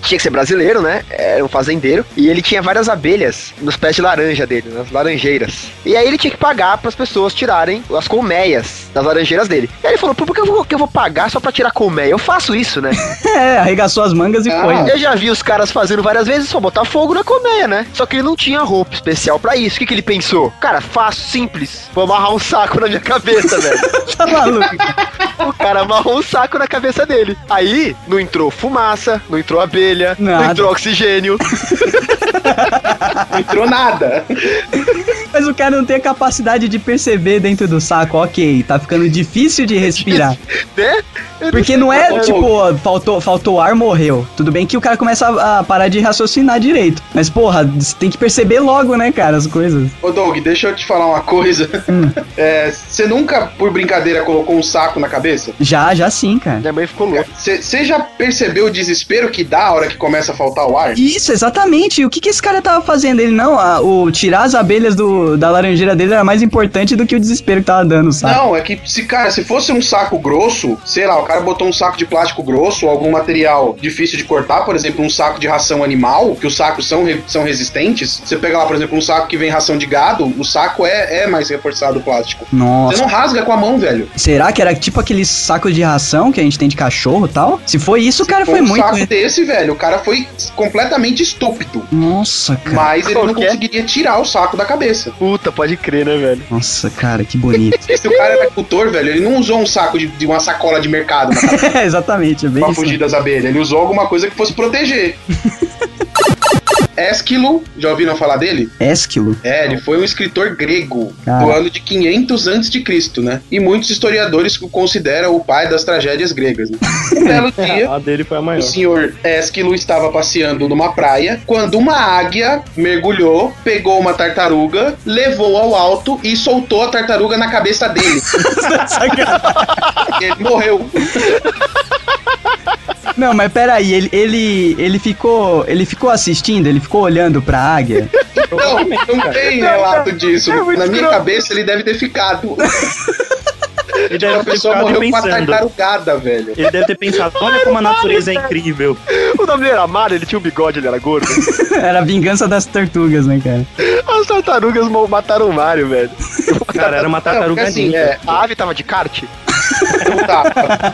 tinha que ser brasileiro, né? Era um fazendeiro. E ele tinha várias abelhas nos pés de laranja dele, nas laranjeiras. E aí ele tinha que pagar para as pessoas tirarem as colmeias das laranjeiras dele. E aí ele falou, por que eu vou, que eu vou pagar só pra tirar colmeia? Eu faço isso, né? [LAUGHS] É, arregaçou as mangas e Ah. foi. né? Eu já vi os caras fazendo várias vezes, só botar fogo na colmeia, né? Só que ele não tinha roupa especial pra isso. O que, que ele pensou? Cara, fácil, simples. Vou amarrar um saco na minha cabeça, velho. [LAUGHS] Tá maluco. O cara amarrou um saco na cabeça dele. Aí, não entrou fumaça, não entrou abelha, não Nada. entrou oxigênio. [LAUGHS] Não entrou nada. Mas o cara não tem a capacidade de perceber dentro do saco, ok, tá ficando difícil de respirar. né? Porque não é Ô, tipo, faltou, faltou ar, morreu. Tudo bem que o cara começa a, a parar de raciocinar direito. Mas, porra, você tem que perceber logo, né, cara, as coisas. Ô, Doug, deixa eu te falar uma coisa. [LAUGHS] É, Você nunca, por brincadeira, colocou um saco na cabeça? Já, já sim, cara. Minha mãe ficou louca. Você já percebeu o desespero que dá a hora que começa a faltar o ar? Isso, exatamente. E o que, que esse cara tava fazendo? Ele não, a- o tirar as abelhas do, da laranjeira dele era mais importante do que o desespero que tava dando, sabe? Não, é que se, cara, se fosse um saco grosso, sei lá, o cara botou um saco de plástico grosso ou algum material difícil de cortar, por exemplo, um saco de ração animal, que os sacos são, re- são resistentes. Você pega lá, por exemplo, um saco que vem ração de gado, o saco é, é mais reforçado o plástico. Você Nossa. não rasga com a mão, velho. Será que era tipo aqueles sacos de ração que a gente tem de cachorro e tal? Se foi isso, o cara Com foi um muito. saco desse, velho, o cara foi completamente estúpido. Nossa, cara. Mas ele não conseguiria tirar o saco da cabeça. Puta, pode crer, né, velho? Nossa, cara, que bonito. [LAUGHS] Se o cara era agricultor, velho, ele não usou um saco de, de uma sacola de mercado na [LAUGHS] é, exatamente, é bem pra isso. fugir das abelhas. Ele usou alguma coisa que fosse proteger. [LAUGHS] Ésquilo, já ouviram falar dele? Esquilo. É, ele foi um escritor grego Cara. do ano de 500 antes de Cristo, né? E muitos historiadores o consideram o pai das tragédias gregas. Né? Um [LAUGHS] belo dia, A dele foi a o maior. senhor Ésquilo estava passeando numa praia quando uma águia mergulhou, pegou uma tartaruga, levou ao alto e soltou a tartaruga na cabeça dele. [LAUGHS] ele morreu. Não, mas peraí, ele, ele, ele ficou. Ele ficou assistindo, ele ficou olhando pra águia. Não, não tem relato disso. Na minha cabeça ele deve ter ficado. Ele deve A ter pessoa morreu com uma pensando. tartarugada, velho. Ele deve ter pensado, olha como a natureza é incrível. O nome dele era Mário, ele tinha um bigode, ele era gordo. [LAUGHS] Era a vingança das tartugas, né, cara? As tartarugas mataram o Mário, velho. Cara, era uma Não, tartaruga assim, ninja. é, A ave tava de kart. Não tá.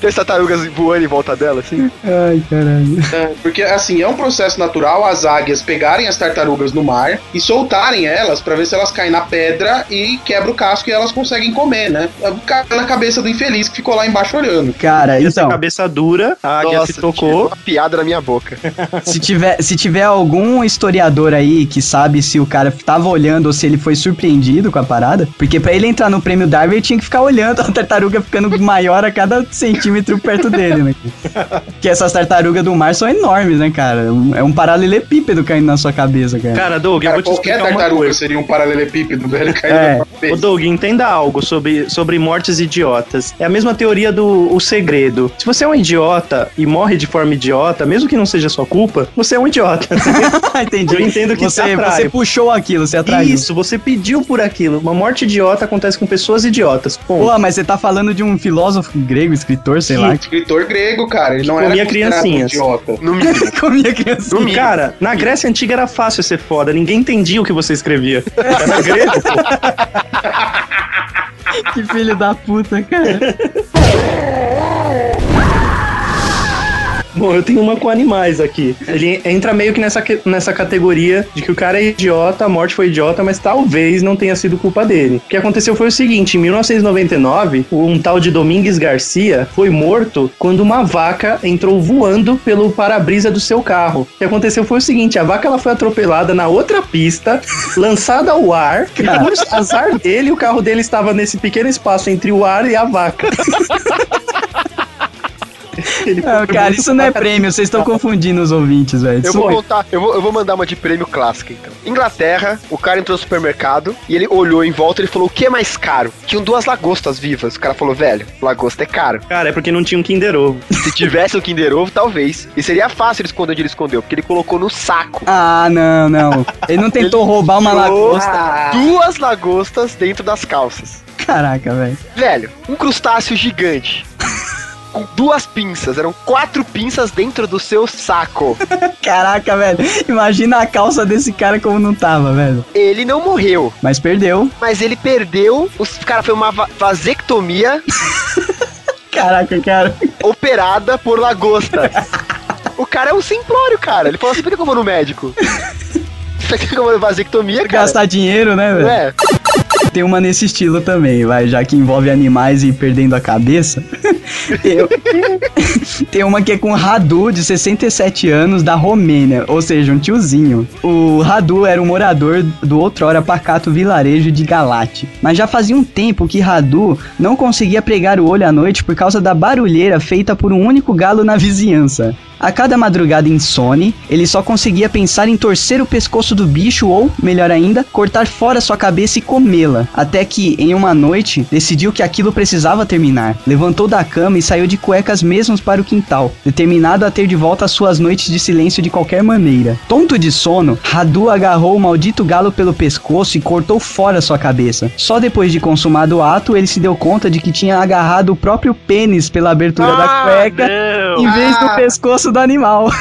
Tem as tartarugas voando em volta dela, assim. Ai, caralho. É, Porque assim, é um processo natural as águias pegarem as tartarugas no mar e soltarem elas pra ver se elas caem na pedra e quebra o casco e elas conseguem comer, né? Cai na cabeça do infeliz que ficou lá embaixo olhando. Cara, E essa então, cabeça dura, a águia se tirou tocou. uma piada na minha boca. se tiver, se tiver algum historiador aí que sabe se o cara tava olhando ou se ele foi surpreendido com a parada, porque pra ele entrar no prêmio Darwin ele tinha que ficar olhando a tartaruga ficando maior a cada centímetro perto dele, né? [LAUGHS] Porque essas tartarugas do mar são enormes, né, cara? É um paralelepípedo caindo na sua cabeça, cara. Cara, Doug, eu Cara, vou te qualquer tartaruga coisa. seria um paralelepípedo, velho, caindo É. na sua Ô, cabeça. Doug, entenda algo sobre, sobre mortes idiotas. É a mesma teoria do o segredo. Se você é um idiota e morre de forma idiota, mesmo que não seja sua culpa, você é um idiota. [LAUGHS] Entendi. Eu entendo que você, você puxou aquilo, você atraiu. Isso, você pediu por aquilo. Uma morte idiota acontece com pessoas idiotas. Pô, mas você tá falando de um filósofo grego, escritor, sei lá. Escritor grego, cara, ele não Comia era um criancinhas. idiota. No mínimo. [LAUGHS] Comia criança. No mínimo. Cara, na Grécia Antiga era fácil ser foda, ninguém entendia o que você escrevia. Era grego, pô. [LAUGHS] Que filho da puta, cara. [LAUGHS] Bom, eu tenho uma com animais aqui. Ele entra meio que nessa, nessa categoria de que o cara é idiota, a morte foi idiota, mas talvez não tenha sido culpa dele. O que aconteceu foi o seguinte: em 1999, um tal de Domingues Garcia foi morto quando uma vaca entrou voando pelo para-brisa do seu carro. O que aconteceu foi o seguinte: a vaca ela foi atropelada na outra pista, [LAUGHS] lançada ao ar, e por azar dele, o carro dele estava nesse pequeno espaço entre o ar e a vaca. [LAUGHS] [LAUGHS] Ele Não, cara, isso não é prêmio, vocês estão confundindo os ouvintes, velho. Eu vou contar, eu vou, eu vou mandar uma de prêmio clássica, então. Inglaterra, o cara entrou no supermercado e ele olhou em volta e ele falou: o que é mais caro? Tinham duas lagostas vivas. O cara falou, velho, lagosta é caro. Cara, é porque não tinha um Kinder Ovo. [LAUGHS] Se tivesse um Kinder Ovo, talvez. E seria fácil ele esconder onde ele escondeu, porque ele colocou no saco. Ah, não, não. Ele não tentou roubar uma lagosta. Duas lagostas dentro das calças. Caraca, velho. Velho, um crustáceo gigante. Com duas pinças, eram quatro pinças dentro do seu saco. [LAUGHS] Caraca, velho. Imagina a calça desse cara como não tava, velho. Ele não morreu, Mas perdeu. mas ele perdeu. Os cara foi uma va- vasectomia [LAUGHS] Caraca, cara. operada por lagostas. O cara é um simplório, cara. Ele falou assim: por que eu vou no médico? Por que eu vou vasectomia, cara? Gastar dinheiro, né, velho? É, Tem uma nesse estilo também, vai, já que envolve animais e perdendo a cabeça. [LAUGHS] [LAUGHS] Tem, uma que é com Radu, de 67 anos, da Romênia, ou seja, um tiozinho. O Radu era um morador do outrora pacato vilarejo de Galate. Mas já fazia um tempo que Radu não conseguia pregar o olho à noite por causa da barulheira feita por um único galo na vizinhança. A cada madrugada insone, ele só conseguia pensar em torcer o pescoço do bicho ou, melhor ainda, cortar fora sua cabeça e comê-la. Até que, em uma noite, decidiu que aquilo precisava terminar. Levantou da cama e saiu de cuecas mesmos para o quintal, determinado a ter de volta as suas noites de silêncio de qualquer maneira. Tonto de sono, Radu agarrou o maldito galo pelo pescoço e cortou fora sua cabeça. Só depois de consumado o ato, ele se deu conta de que tinha agarrado o próprio pênis pela abertura da Ah, cueca não. em vez do Ah. Pescoço do animal. [LAUGHS]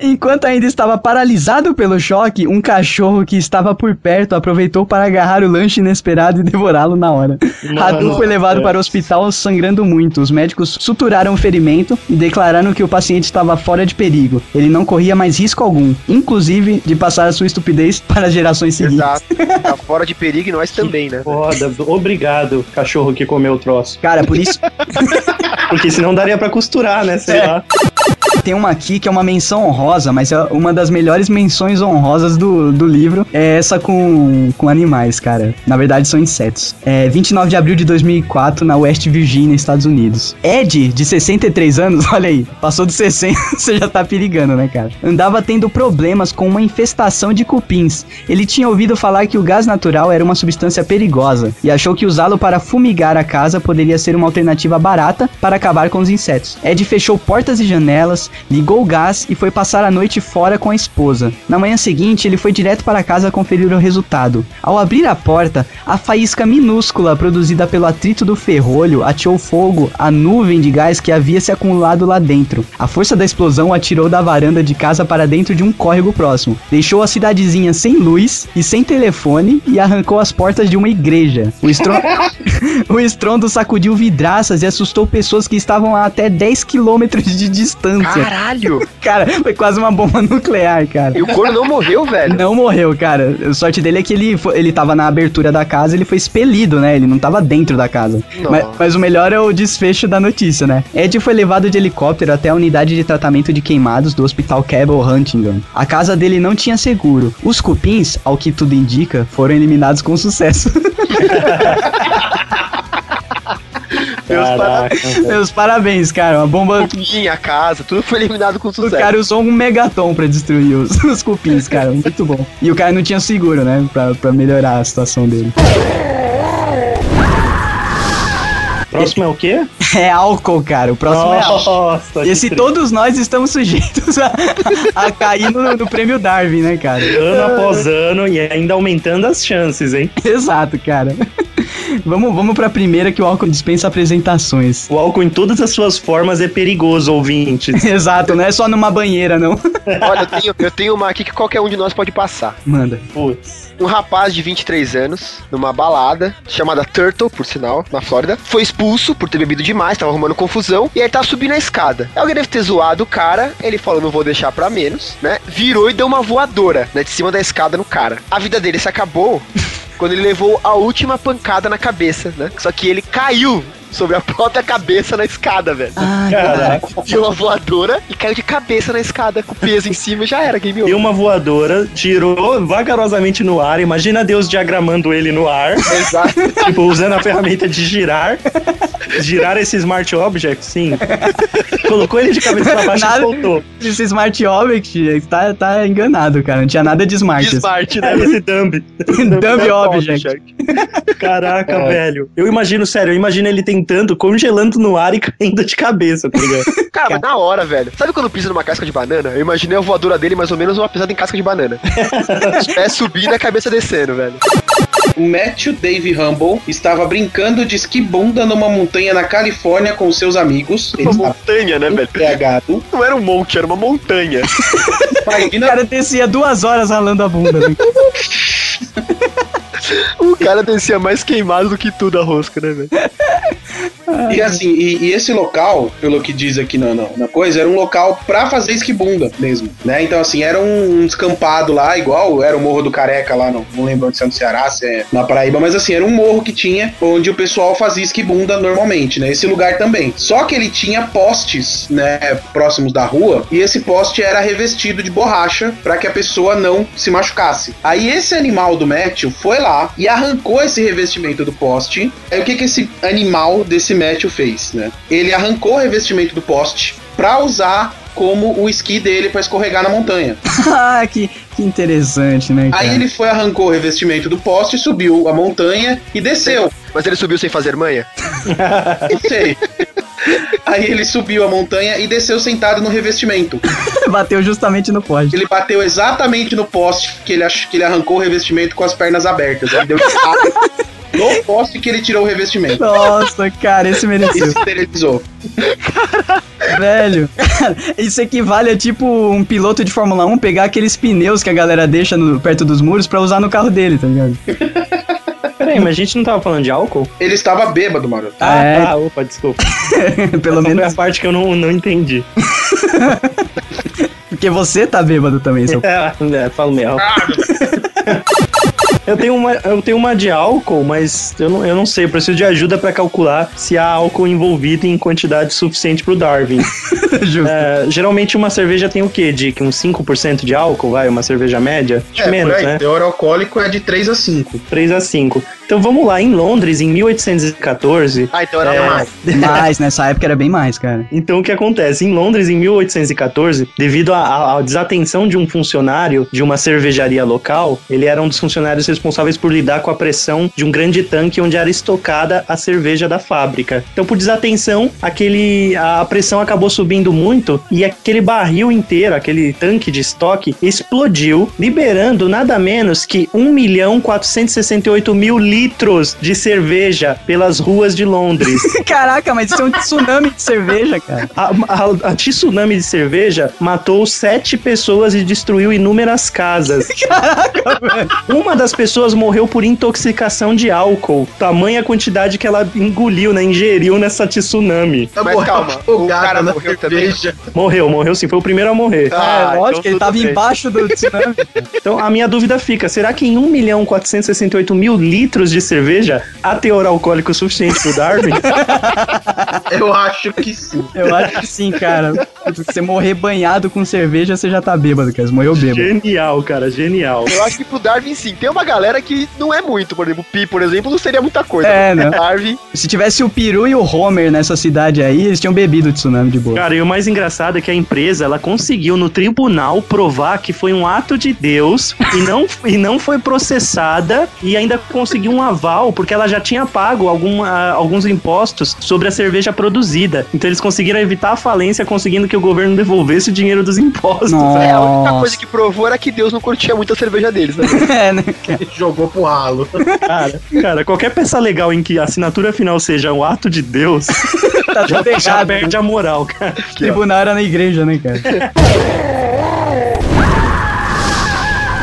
Enquanto ainda estava paralisado pelo choque, um cachorro que estava por perto aproveitou para agarrar o lanche inesperado e devorá-lo na hora. Radu foi levado é. para o hospital sangrando muito. Os médicos suturaram o ferimento e declararam que o paciente estava fora de perigo. Ele não corria mais risco algum, inclusive de passar a sua estupidez para as gerações seguintes. exato. Tá fora de perigo e nós também, né? Foda, obrigado, cachorro que comeu o troço. Cara, por isso [LAUGHS] Porque senão daria pra costurar, né? Sei É. lá. Tem uma aqui que é uma menção honrosa, mas é uma das melhores menções honrosas do, do livro. É essa com, com animais, cara. Na verdade, são insetos. É 29 de abril de 2004, na West Virginia, Estados Unidos. Ed, de 63 anos, [LAUGHS] olha aí, passou dos 60, [LAUGHS] você já tá perigando, né, cara? Andava tendo problemas com uma infestação de cupins. Ele tinha ouvido falar que o gás natural era uma substância perigosa e achou que usá-lo para fumigar a casa poderia ser uma alternativa barata para acabar com os insetos. Ed fechou portas e janelas, ligou o gás e foi passar a noite fora com a esposa. Na manhã seguinte, ele foi direto para casa conferir o resultado. Ao abrir a porta, a faísca minúscula produzida pelo atrito do ferrolho ateou fogo à nuvem de gás que havia se acumulado lá dentro. A força da explosão atirou da varanda de casa para dentro de um córrego próximo. Deixou a cidadezinha sem luz e sem telefone e arrancou as portas de uma igreja. O estrondo, [LAUGHS] o estrondo sacudiu vidraças e assustou pessoas que estavam a até 10 quilômetros de distância. Caralho! [LAUGHS] Cara, foi quase uma bomba nuclear, cara. E o corno não morreu, velho. Não morreu, cara. A sorte dele é que ele, fo- ele tava na abertura da casa, ele foi expelido, né? Ele não tava dentro da casa. Mas, mas o melhor é o desfecho da notícia, né? Ed foi levado de helicóptero até a unidade de tratamento de queimados do Hospital Cabell Huntington. A casa dele não tinha seguro. Os cupins, ao que tudo indica, foram eliminados com sucesso. [LAUGHS] Meus velho. Meus parabéns, cara. Uma bomba. Minha casa, tudo foi eliminado com O sucesso. cara usou um megaton pra destruir os, [LAUGHS] os cupins, cara. Muito bom. E o cara não tinha seguro, né? Pra, pra melhorar a situação dele. Próximo é o quê? [LAUGHS] É álcool, cara. O próximo é álcool. Nossa, Esse triste. todos nós estamos sujeitos a, a cair no, no prêmio Darwin, né, cara? Ano após ano e ainda aumentando as chances, hein? Exato, cara. Vamos, vamos pra primeira que o álcool dispensa apresentações. O álcool em todas as suas formas é perigoso, ouvintes. [LAUGHS] Exato, não é só numa banheira, não. [LAUGHS] Olha, eu tenho, eu tenho uma aqui que qualquer um de nós pode passar. Manda. Putz. Um rapaz de 23 anos, numa balada, chamada Turtle, por sinal, na Flórida, foi expulso por ter bebido demais, tava arrumando confusão, e aí tá subindo a escada. Alguém deve ter zoado o cara, ele falou, não vou deixar pra menos, né? Virou e deu uma voadora, né, de cima da escada no cara. A vida dele se acabou quando ele levou a última pancada na cabeça, né? Só que ele caiu sobre a própria cabeça na escada, velho. Ai, Caraca. Deu uma voadora e caiu de cabeça na escada, com peso em cima e já era, game Deu over. uma voadora, tirou vagarosamente no ar. Imagina Deus diagramando ele no ar, Exato. tipo, usando a ferramenta de girar. Girar esse Smart Object, sim. Colocou ele de cabeça pra baixo Nada. e soltou. Esse Smart Object tá, tá enganado, cara. Não tinha nada de Smart. De smart, né? É esse dumb. Dumb Object. Caraca, É. velho. Eu imagino, sério, eu imagino ele tentando, congelando no ar e caindo de cabeça, tá ligado? Cara, mas na hora, velho. Sabe quando pisa numa casca de banana? Eu imaginei a voadora dele mais ou menos uma pisada em casca de banana. Os [LAUGHS] pés subindo e a cabeça descendo, velho. O Matthew Dave Humble estava brincando de esquibunda numa montanha na Califórnia com seus amigos. Ele Uma montanha, né, velho? embriagado. Não era um monte, era uma montanha. [LAUGHS] O Imagina cara descia duas horas ralando a bunda. né? [LAUGHS] o cara descia mais queimado do que tudo a rosca, né, velho? E assim, e, e esse local, pelo que diz aqui na, na, na coisa, era um local pra fazer esquibunda mesmo, né? Então, assim, era um, um descampado lá, igual era o Morro do Careca lá, não, não lembro onde se é no Ceará, se é na Paraíba, mas assim, era um morro que tinha onde o pessoal fazia esquibunda normalmente, né? Esse lugar também. Só que ele tinha postes, né, próximos da rua, e esse poste era revestido de borracha pra que a pessoa não se machucasse. Aí esse animal do Matthew foi lá e arrancou esse revestimento do poste. Aí o que que esse animal desse Matthew fez, né? Ele arrancou o revestimento do poste pra usar como o esqui dele pra escorregar na montanha. [LAUGHS] ah, que, que interessante, né, cara? Aí ele foi, arrancou o revestimento do poste, subiu a montanha e desceu. Mas ele subiu sem fazer manha? Não sei. Aí ele subiu a montanha e desceu sentado no revestimento. [LAUGHS] Bateu justamente no poste. Ele bateu exatamente no poste que ele, que ele arrancou o revestimento com as pernas abertas. Ele deu de no poste que ele tirou o revestimento. Nossa, cara, esse mereceu. Isso esterilizou. Velho, [LAUGHS] isso equivale a tipo um piloto de Fórmula 1 pegar aqueles pneus que a galera deixa no- perto dos muros pra usar no carro dele, tá ligado? [LAUGHS] Peraí, mas a gente não tava falando de álcool? Ele estava bêbado, maroto. Ah, É. tá, opa, desculpa. [LAUGHS] Pelo Essa foi menos a parte que eu não, não entendi. [LAUGHS] porque você tá bêbado também, seu. [LAUGHS] É, é, falo mesmo. Eu tenho, uma, eu tenho uma de álcool, mas eu não, eu não sei, eu preciso de ajuda pra calcular se há álcool envolvido em quantidade suficiente pro Darwin. [LAUGHS] Justo. É, geralmente uma cerveja tem o quê? De que uns 5% de álcool, vai? Uma cerveja média? Acho que menos, né? teor alcoólico é de 3 a 5. 3 a 5. Então vamos lá, em Londres, em 1814, Ah, então era É. mais. [LAUGHS] Mas nessa época era bem mais, cara. Então, o que acontece? Em Londres, em 1814, devido à desatenção de um funcionário de uma cervejaria local, ele era um dos funcionários responsáveis por lidar com a pressão de um grande tanque onde era estocada a cerveja da fábrica. Então, por desatenção, aquele, a pressão acabou subindo muito e aquele barril inteiro, aquele tanque de estoque, explodiu, liberando nada menos que 1 milhão 468 mil litros de cerveja pelas ruas de Londres. [LAUGHS] Caraca, mas isso é um tsunami de cerveja, cara. A, a, a tsunami de cerveja matou sete pessoas e destruiu inúmeras casas. [LAUGHS] Caraca, velho. Uma das pessoas morreu por intoxicação de álcool. Tamanha quantidade que ela engoliu, né? Ingeriu nessa tsunami. Mas calma, o cara morreu também. Morreu, morreu sim. Foi o primeiro a morrer. Ah, é, lógico, então ele tava bem. embaixo do tsunami. [LAUGHS] Então a minha dúvida fica: será que em 1 milhão 468 mil litros de cerveja há teor alcoólico suficiente pro Darwin? [LAUGHS] Eu acho que sim. Eu acho que sim, cara. Se [LAUGHS] você morrer banhado com cerveja, você já tá bêbado, cara. Você morreu bêbado. genial, cara, genial. Eu acho que pro Darwin sim. Tem uma galera que não é muito, por exemplo, o Pi, por exemplo, não seria muita coisa. É, né? Darwin. Se tivesse o Peru e o Homer nessa cidade aí, eles tinham bebido o tsunami de boa. Cara, e o mais engraçado é que a empresa ela conseguiu no tribunal provar que foi um ato de Deus e não, e não foi processada e ainda conseguiu um aval porque ela já tinha pago algum, ah, alguns impostos sobre a cerveja produzida. Então eles conseguiram evitar a falência conseguindo que o governo devolvesse o dinheiro dos impostos. Nossa. É, a única coisa que provou era que Deus não curtia muito a cerveja deles, né? [LAUGHS] É, né? Jogou pro ralo. Cara, cara, qualquer peça legal em que a assinatura final seja um ato de Deus [LAUGHS] Tá já, perde a moral, cara. O tribunal era na igreja, né, cara? [LAUGHS]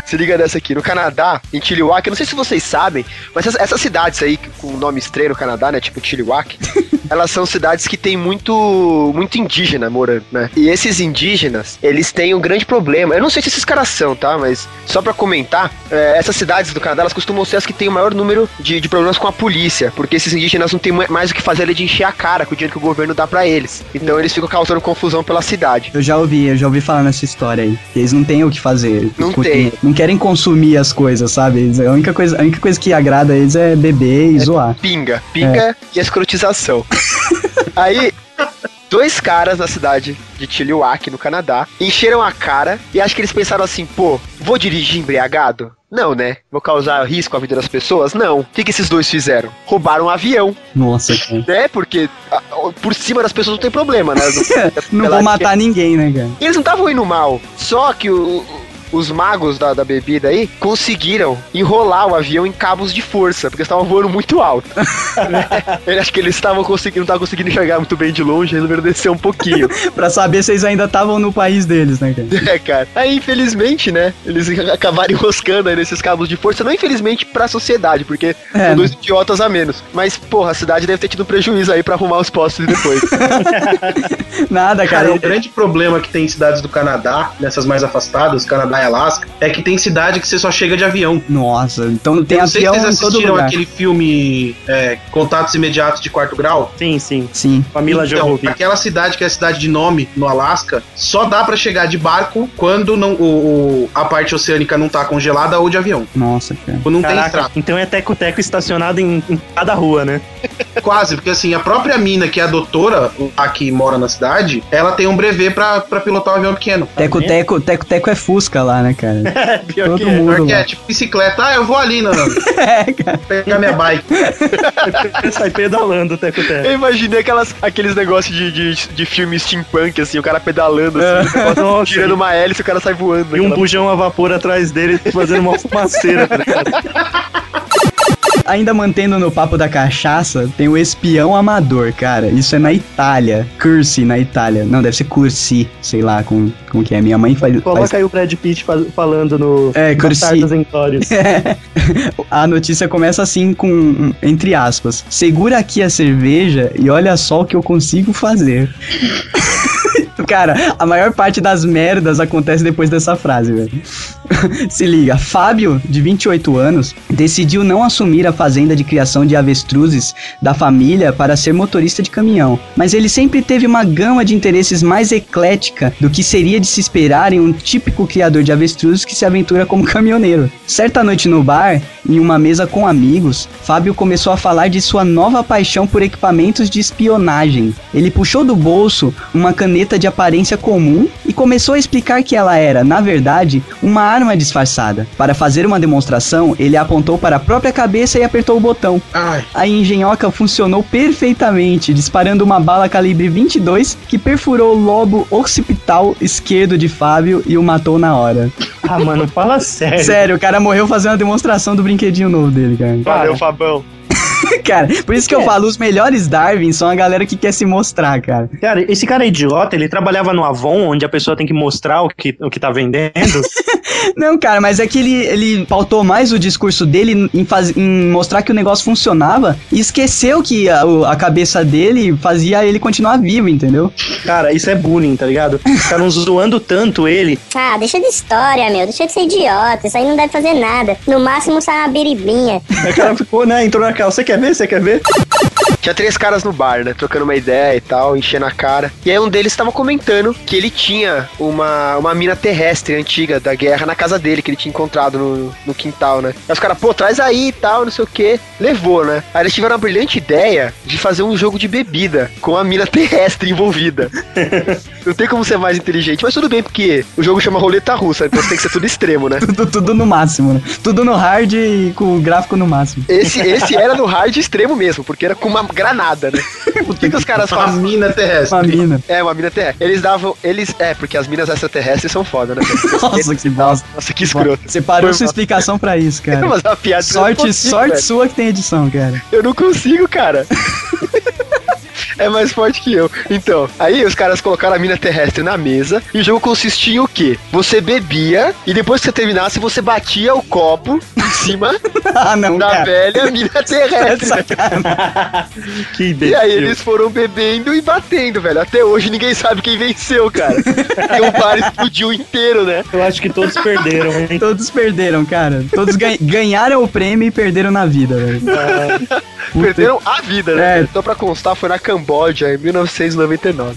Se liga dessa aqui. No Canadá, em Chilliwack, eu não sei se vocês sabem, mas essas, essas cidades aí com nome estranho no Canadá, né? Tipo Chilliwack, [LAUGHS] elas são cidades que tem muito, muito indígena morando, né? E esses indígenas, eles têm um grande problema. Eu não sei se esses caras são, tá? Mas só pra comentar, é, essas cidades do Canadá, elas costumam ser as que têm o maior número de, de problemas com a polícia, porque esses indígenas não têm ma- mais o que fazer de encher a cara com o dinheiro que o governo dá pra eles. Então eles ficam causando confusão pela cidade. Eu já ouvi, eu já ouvi falar nessa história aí. Eles não têm o que fazer. Não tem. Não querem consumir as coisas, sabe? A única coisa, a única coisa que agrada a eles é beber e zoar. Pinga. Pinga e escrotização. [LAUGHS] Aí, dois caras na cidade de Chilliwack, no Canadá, encheram a cara e acho que eles pensaram assim, pô, vou dirigir embriagado? Não, né? Vou causar risco à vida das pessoas? Não. O que, que esses dois fizeram? Roubaram um avião, Nossa, [LAUGHS] cara. né? Porque ah, por cima das pessoas não tem problema, né? [LAUGHS] Não vou matar ninguém, né, cara? Eles não estavam indo mal. Só que o- os magos da, da bebida aí conseguiram enrolar o avião em cabos de força, porque estavam voando muito alto. [LAUGHS] Eu acho que eles estavam conseguindo, não estavam conseguindo enxergar muito bem de longe, resolveram descer um pouquinho. [LAUGHS] Pra saber se eles ainda estavam no país deles, né, cara? é, cara. Aí, infelizmente, né, eles [LAUGHS] acabaram enroscando aí nesses cabos de força, não infelizmente pra sociedade, porque É, são dois idiotas a menos. Mas, porra, a cidade deve ter tido um prejuízo aí pra arrumar os postos depois. Nada, Cara, cara. o grande problema que tem em cidades do Canadá, nessas mais afastadas, Canadá e Alasca, é que tem cidade que você só chega de avião. Nossa, então tem Eu não sei se avião vocês em todo assistiram lugar. aquele filme é, Contatos Imediatos de Quarto Grau. Sim, sim. Sim. Com a Mila então, Jovovich. aquela cidade que é a cidade de nome, no Alasca, só dá pra chegar de barco quando não, o, o- a parte oceânica não tá congelada ou de avião. Nossa, cara. Quando não tem Caraca, estrada. então é teco-teco estacionado em, em cada rua, né? Quase, porque assim, a própria mina, que é a doutora, a que mora na cidade, ela tem um brevet pra, pra pilotar um avião pequeno. Teco, teco, teco, teco é Fusca lá, né, cara? [LAUGHS] É, pior Todo que é. mundo Porque lá. é tipo bicicleta, ah, eu vou ali, não, [LAUGHS] É, cara. pegar minha bike. [LAUGHS] Sai pedalando o teco-teco. Eu imaginei aquelas, aqueles negócios de, de, de filme steampunk, assim, o cara pedalando, assim, Nossa, tirando uma hélice e o cara sai voando. E um bujão a vapor atrás dele fazendo uma fumaceira. tá ligado? Ainda mantendo no papo da cachaça, tem o espião amador, cara. Isso é na Itália. Cursi na Itália. Não, deve ser Cursi, sei lá como, como que é. Minha mãe faz. Coloca faz... aí o Brad Pitt faz- falando no É, Cursi. Inglórios. [LAUGHS] A notícia começa assim com, entre aspas, segura aqui a cerveja e olha só o que eu consigo fazer. [LAUGHS] Cara, a maior parte das merdas acontece depois dessa frase, velho. [LAUGHS] Se liga, Fábio, de 28 anos, decidiu não assumir a fazenda de criação de avestruzes da família para ser motorista de caminhão. Mas ele sempre teve uma gama de interesses mais eclética do que seria de se esperar em um típico criador de avestruzes que se aventura como [LAUGHS] caminhoneiro. Certa noite no bar, em uma mesa com amigos, Fábio começou a falar de sua nova paixão por equipamentos de espionagem. Ele puxou do bolso uma caneta de aparência comum e começou a explicar que ela era, na verdade, uma arma disfarçada. Para fazer uma demonstração, ele apontou para a própria cabeça e apertou o botão. Ai, A engenhoca funcionou perfeitamente, disparando uma bala calibre 22 que perfurou o lobo occipital esquerdo de Fábio e o matou na hora. Ah, mano, fala [LAUGHS] sério. Sério, o cara morreu fazendo a demonstração do brinquedinho novo dele, cara. Valeu, Fabão. [LAUGHS] cara, por isso que eu falo, os melhores Darwin são a galera que quer se mostrar, cara. Cara, esse cara é idiota, ele trabalhava no Avon, onde a pessoa tem que mostrar o que, o que tá vendendo. [LAUGHS] Não, cara, mas é que ele, ele pautou mais o discurso dele em, faz, em mostrar que o negócio funcionava e esqueceu que a, a cabeça dele fazia ele continuar vivo, entendeu? Cara, isso é bullying, tá ligado? Ficaram [LAUGHS] zoando tanto ele. Ah, deixa de história, meu. Deixa de ser idiota. Isso aí não deve fazer nada. No máximo sai uma biribinha. O cara ficou, né? Entrou naquela. Você quer ver? Você quer ver? Tinha três caras no bar, né? Trocando uma ideia e tal, enchendo a cara. E aí um deles estava comentando que ele tinha uma, uma mina terrestre antiga da guerra na casa dele, que ele tinha encontrado no, no quintal, né? Aí os caras, pô, traz aí e tal, não sei o que. Levou, né? Aí eles tiveram a brilhante ideia de fazer um jogo de bebida com a mina [LAUGHS] terrestre envolvida. [LAUGHS] não tem como ser mais inteligente, mas tudo bem, porque o jogo chama roleta russa, então tem que ser tudo extremo, né? [LAUGHS] Tudo, tudo no máximo, né? Tudo no hard e com o gráfico no máximo. Esse, esse era no hard extremo mesmo, porque era com uma granada, né? [LAUGHS] O que, que os caras uma fazem? mina terrestre. Uma mina. É, uma mina terrestre. Eles davam. Eles. É, porque as minas extraterrestres são foda, né? [LAUGHS] Nossa, que bosta. Nossa, que escroto. Você parou Foi sua mal. explicação pra isso, cara. Mas a piada eu não Sorte, consigo, sorte velho. sua que tem edição, cara. Eu não consigo, cara. É mais forte que eu. Então, aí os caras colocaram a mina terrestre na mesa e o jogo consistia em o quê? Você bebia e depois que você terminasse, você batia o copo em cima [LAUGHS] ah, não, da cara. velha mina [LAUGHS] É terrestre. [LAUGHS] Que E aí eles foram bebendo e batendo, velho. Até hoje ninguém sabe quem venceu, cara. Porque o bar explodiu inteiro, né? Eu acho que todos perderam, hein? Todos perderam, cara. Todos gan- ganharam o prêmio e perderam na vida, velho. Perderam a vida, né? É. Só pra constar, foi na Camboja em 1999.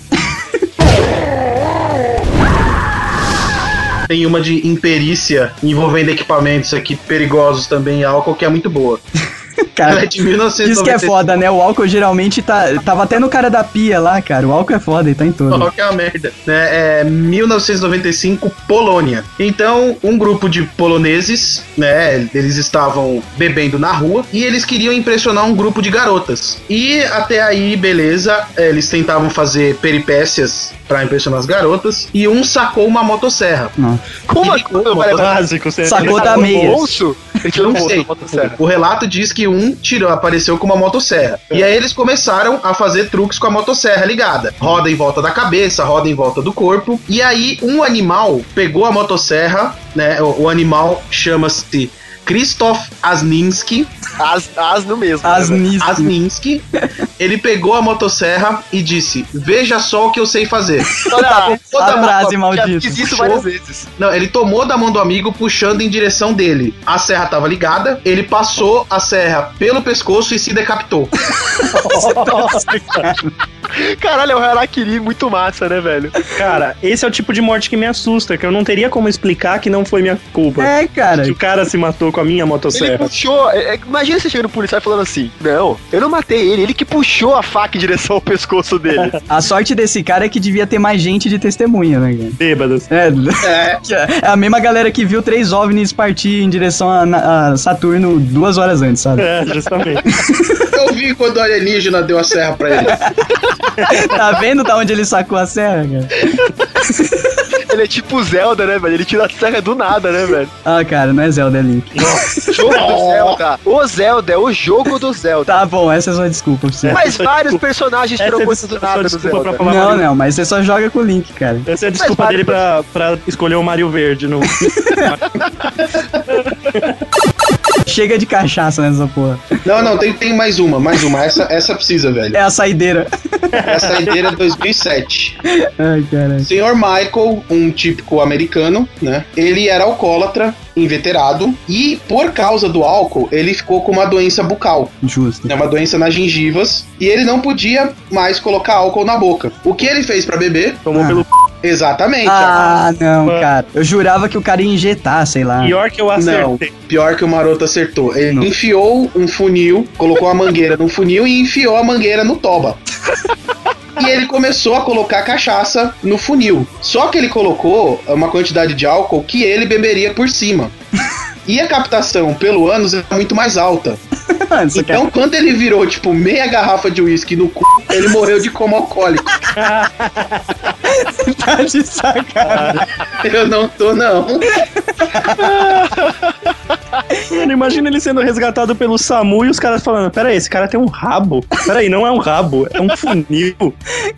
Tem uma de imperícia envolvendo equipamentos aqui perigosos também álcool que é muito boa. Ela [LAUGHS] Cara, é de 1995. isso que é foda, né? O álcool geralmente tá, tava até no cara da pia lá, cara. O álcool é foda e tá em todo. Qual que é a merda? Né, É 1995, Polônia. Então, um grupo de poloneses, né? Eles estavam bebendo na rua e eles queriam impressionar um grupo de garotas. E até aí, beleza, eles tentavam fazer peripécias pra impressionar as garotas. E um sacou uma motosserra. Não. Como assim? Básico, você Sacou da sacou- meia. bolso? Ele Eu tirou não sei. motosserra. O relato diz que um tirou, apareceu com uma motosserra. E aí eles começaram a fazer truques com a motosserra ligada. Roda em volta da cabeça, roda em volta do corpo. E aí um animal pegou a motosserra, né? O, o animal chama-se Krzysztof Asninski. As, asno mesmo. né, velho? Asnis. Asninski. Ele pegou a motosserra e disse: Veja só o que eu sei fazer. Olha lá. A frase Já maldita. fiz isso Puxou. várias vezes. Não, ele tomou da mão do amigo puxando em direção dele. A serra tava ligada, ele passou a serra pelo pescoço e se decapitou. [LAUGHS] Caralho, é um harakiri muito massa, né, velho? Cara, esse é o tipo de morte que me assusta, que eu não teria como explicar que não foi minha culpa. É, cara. Que o cara se matou com a minha Ele motosserra. puxou. é, é, imagina você chegando no policial e falando assim: Não, eu não matei ele, ele que puxou a faca em direção ao pescoço dele. [LAUGHS] A sorte desse cara é que devia ter mais gente de testemunha, né, cara? Bêbadas. É, É. [LAUGHS] é a mesma galera que viu três OVNIs partir em direção a, a Saturno duas horas antes, sabe? É, justamente. [LAUGHS] Eu vi quando o alienígena deu a serra pra ele. Tá vendo da onde ele sacou a serra, cara? ele é tipo o Zelda, né, velho? Ele tira a serra do nada, né, velho? Ah, cara, não é Zelda, é Link. Jogo do Zelda. O Zelda é o jogo do Zelda. Tá bom, essa é sua desculpa, você. Mas vários personagens tiram Essa é do nada pra Zelda. falar Não, Mario. não, mas você só joga com o Link, cara. Essa é a desculpa Mas dele pra, pra escolher o Mario Verde. No... [LAUGHS] Chega de cachaça nessa porra. Não, não, tem, tem mais uma, mais uma. Essa, essa precisa, velho. É a saideira. Essa saideira 2007. Ai, caralho. Senhor Michael, um típico americano, né? Ele era alcoólatra, inveterado, e por causa do álcool, ele ficou com uma doença bucal, Justo. né? Uma doença nas gengivas, e ele não podia mais colocar álcool na boca. O que ele fez pra beber? Tomou Ah. pelo Exatamente. Ah, não, Mano. cara. Eu jurava que o cara ia injetar, sei lá. pior que eu Não, acertei. pior que o maroto acertou. Ele Não. enfiou um funil, colocou a mangueira no funil e enfiou a mangueira no toba. E ele começou a colocar cachaça no funil. Só que ele colocou uma quantidade de álcool que ele beberia por cima. E a captação pelo ânus é muito mais alta. [LAUGHS] Mano, você Então, quando ele virou, tipo, meia garrafa de uísque no cu, ele morreu de coma alcoólico. [LAUGHS] quer tá de sacanagem. Eu não tô, não. Mano, imagina ele sendo resgatado pelo SAMU e os caras falando: Pera aí, esse cara tem um rabo. Pera aí, não é um rabo, é um funil.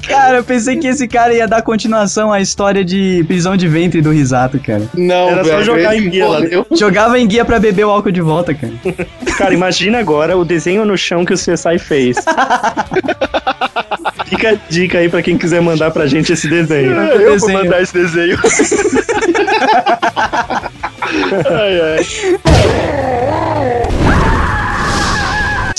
Cara, eu pensei que esse cara ia dar continuação à história de prisão de ventre do Risato, cara. Não, Era só velho, jogar ele em guia lá. Jogava em guia pra beber o álcool de volta, cara. Cara, imagina agora o desenho no chão que o CSI fez. [LAUGHS] Fica a dica aí pra quem quiser mandar pra gente esse desenho. É, eu vou desenho. mandar esse desenho. [LAUGHS] ai, ai.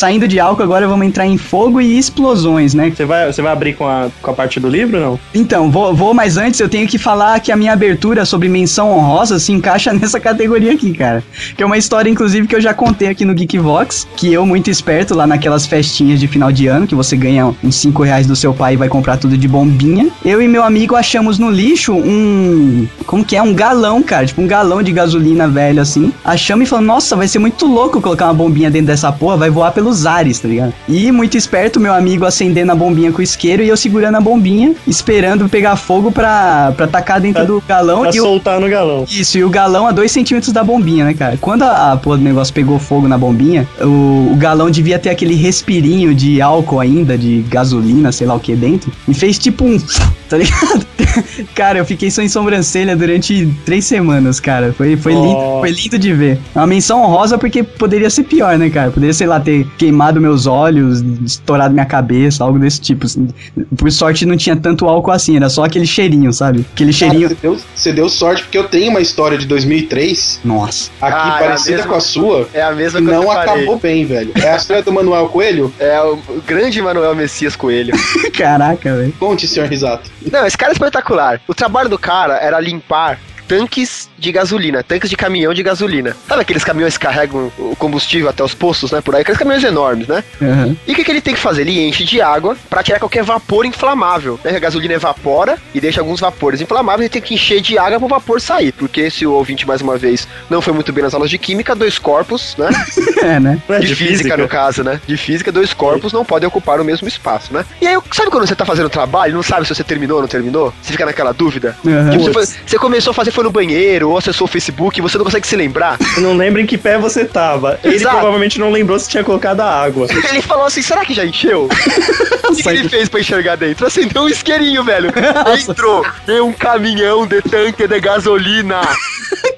Saindo de álcool, agora vamos entrar em fogo e explosões, né? Você vai, você vai abrir com a, com a parte do livro não? Então, vou, vou, mas antes eu tenho que falar que a minha abertura sobre menção honrosa se encaixa [LAUGHS] nessa categoria aqui, cara. Que é uma história, inclusive, que eu já contei aqui no Geekvox, que eu, muito esperto, lá naquelas festinhas de final de ano, que você ganha uns 5 reais do seu pai e vai comprar tudo de bombinha, eu e meu amigo achamos no lixo um... como que é? Um galão, cara, tipo um galão de gasolina velho, assim. Achamos e falamos, nossa, vai ser muito louco colocar uma bombinha dentro dessa porra, vai voar pelos ares, tá ligado? E, muito esperto, meu amigo acendendo a bombinha com o isqueiro e eu segurando a bombinha, esperando pegar fogo pra, pra tacar dentro Pra- do galão. Pra e o- soltar no galão. isso, e o galão a 2 centímetros da bombinha, né, cara? Quando a, a porra do negócio pegou fogo na bombinha, o, o galão devia ter aquele respirinho de álcool ainda, de gasolina, sei lá o que dentro, e fez tipo um. [LAUGHS] Tá ligado? [LAUGHS] cara, eu fiquei sem sobrancelha durante três semanas, cara. Foi, foi, Oh. lindo, foi lindo de ver. É Uma menção honrosa porque poderia ser pior, né, cara? Poderia, sei lá, ter queimado meus olhos, estourado minha cabeça, algo desse tipo. assim. Por sorte não tinha tanto álcool assim, era só aquele cheirinho, sabe? Aquele Cara, cheirinho. você, deu, você deu sorte porque eu tenho uma história de 2003 Nossa. aqui Ah, é parecida mesma- com a sua. É a mesma que coisa não eu acabou bem, velho. É a história do Manuel Coelho? [LAUGHS] É o, o grande Manuel Messias Coelho. [LAUGHS] Caraca, velho. Conte, senhor Risato. Não, esse cara é espetacular. O trabalho do cara era limpar tanques de gasolina, tanques de caminhão de gasolina. Sabe aqueles caminhões que carregam o combustível até os postos, né? Por aí, aqueles caminhões enormes, né? Aham. E o que, que ele tem que fazer? Ele enche de água pra tirar qualquer vapor inflamável. Né? A gasolina evapora e deixa alguns vapores inflamáveis. Ele tem que encher de água pro vapor sair. Porque se o ouvinte, mais uma vez, não foi muito bem nas aulas de química, dois corpos, né? [LAUGHS] É, né? É de, física, no caso, né? De física, dois corpos não podem ocupar o mesmo espaço, né? E aí, sabe quando você tá fazendo trabalho, não sabe se você terminou ou não terminou? Você fica naquela dúvida? Aham. Tipo, você, foi- você começou a fazer foi no banheiro, ou acessou o Facebook, e você não consegue se lembrar. [LAUGHS] Eu não lembro em que pé você tava. Ele Exato. provavelmente não lembrou se tinha colocado a água. [LAUGHS] Ele falou assim: será que já encheu? [LAUGHS] O que, que ele fez pra enxergar dentro? Acendeu um isqueirinho, velho. Entrou. Tem um caminhão de tanque de gasolina.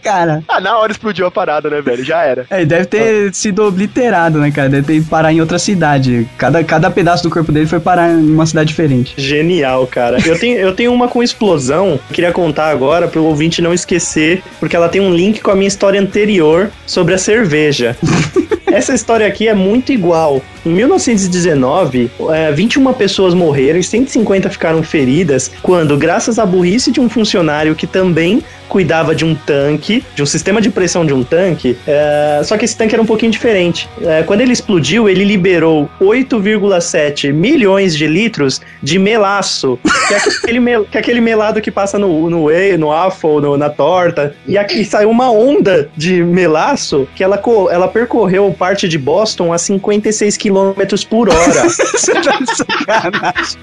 Cara. Ah, na hora explodiu a parada, né, velho? Já era. É, ele deve ter sido obliterado, né, cara? Deve ter ido parar em outra cidade. Cada, cada pedaço do corpo dele foi parar em uma cidade diferente. Genial, cara. Eu tenho, eu tenho uma com explosão. Queria contar agora pro ouvinte não esquecer, porque ela tem um link com a minha história anterior sobre a cerveja. [LAUGHS] Essa história aqui é muito igual. Em 1919, é, 21 pessoas morreram e 150 ficaram feridas quando, graças à burrice de um funcionário que também cuidava de um tanque, de um sistema de pressão de um tanque, é, só que esse tanque era um pouquinho diferente. É, quando ele explodiu, ele liberou 8,7 milhões de litros de melaço, que é aquele, mel- que é aquele melado que passa no, no whey, no waffle, no- na torta. E aqui saiu uma onda de melaço que ela, ela percorreu parte de Boston a 56 km por hora. [LAUGHS] Você tá de sacanagem.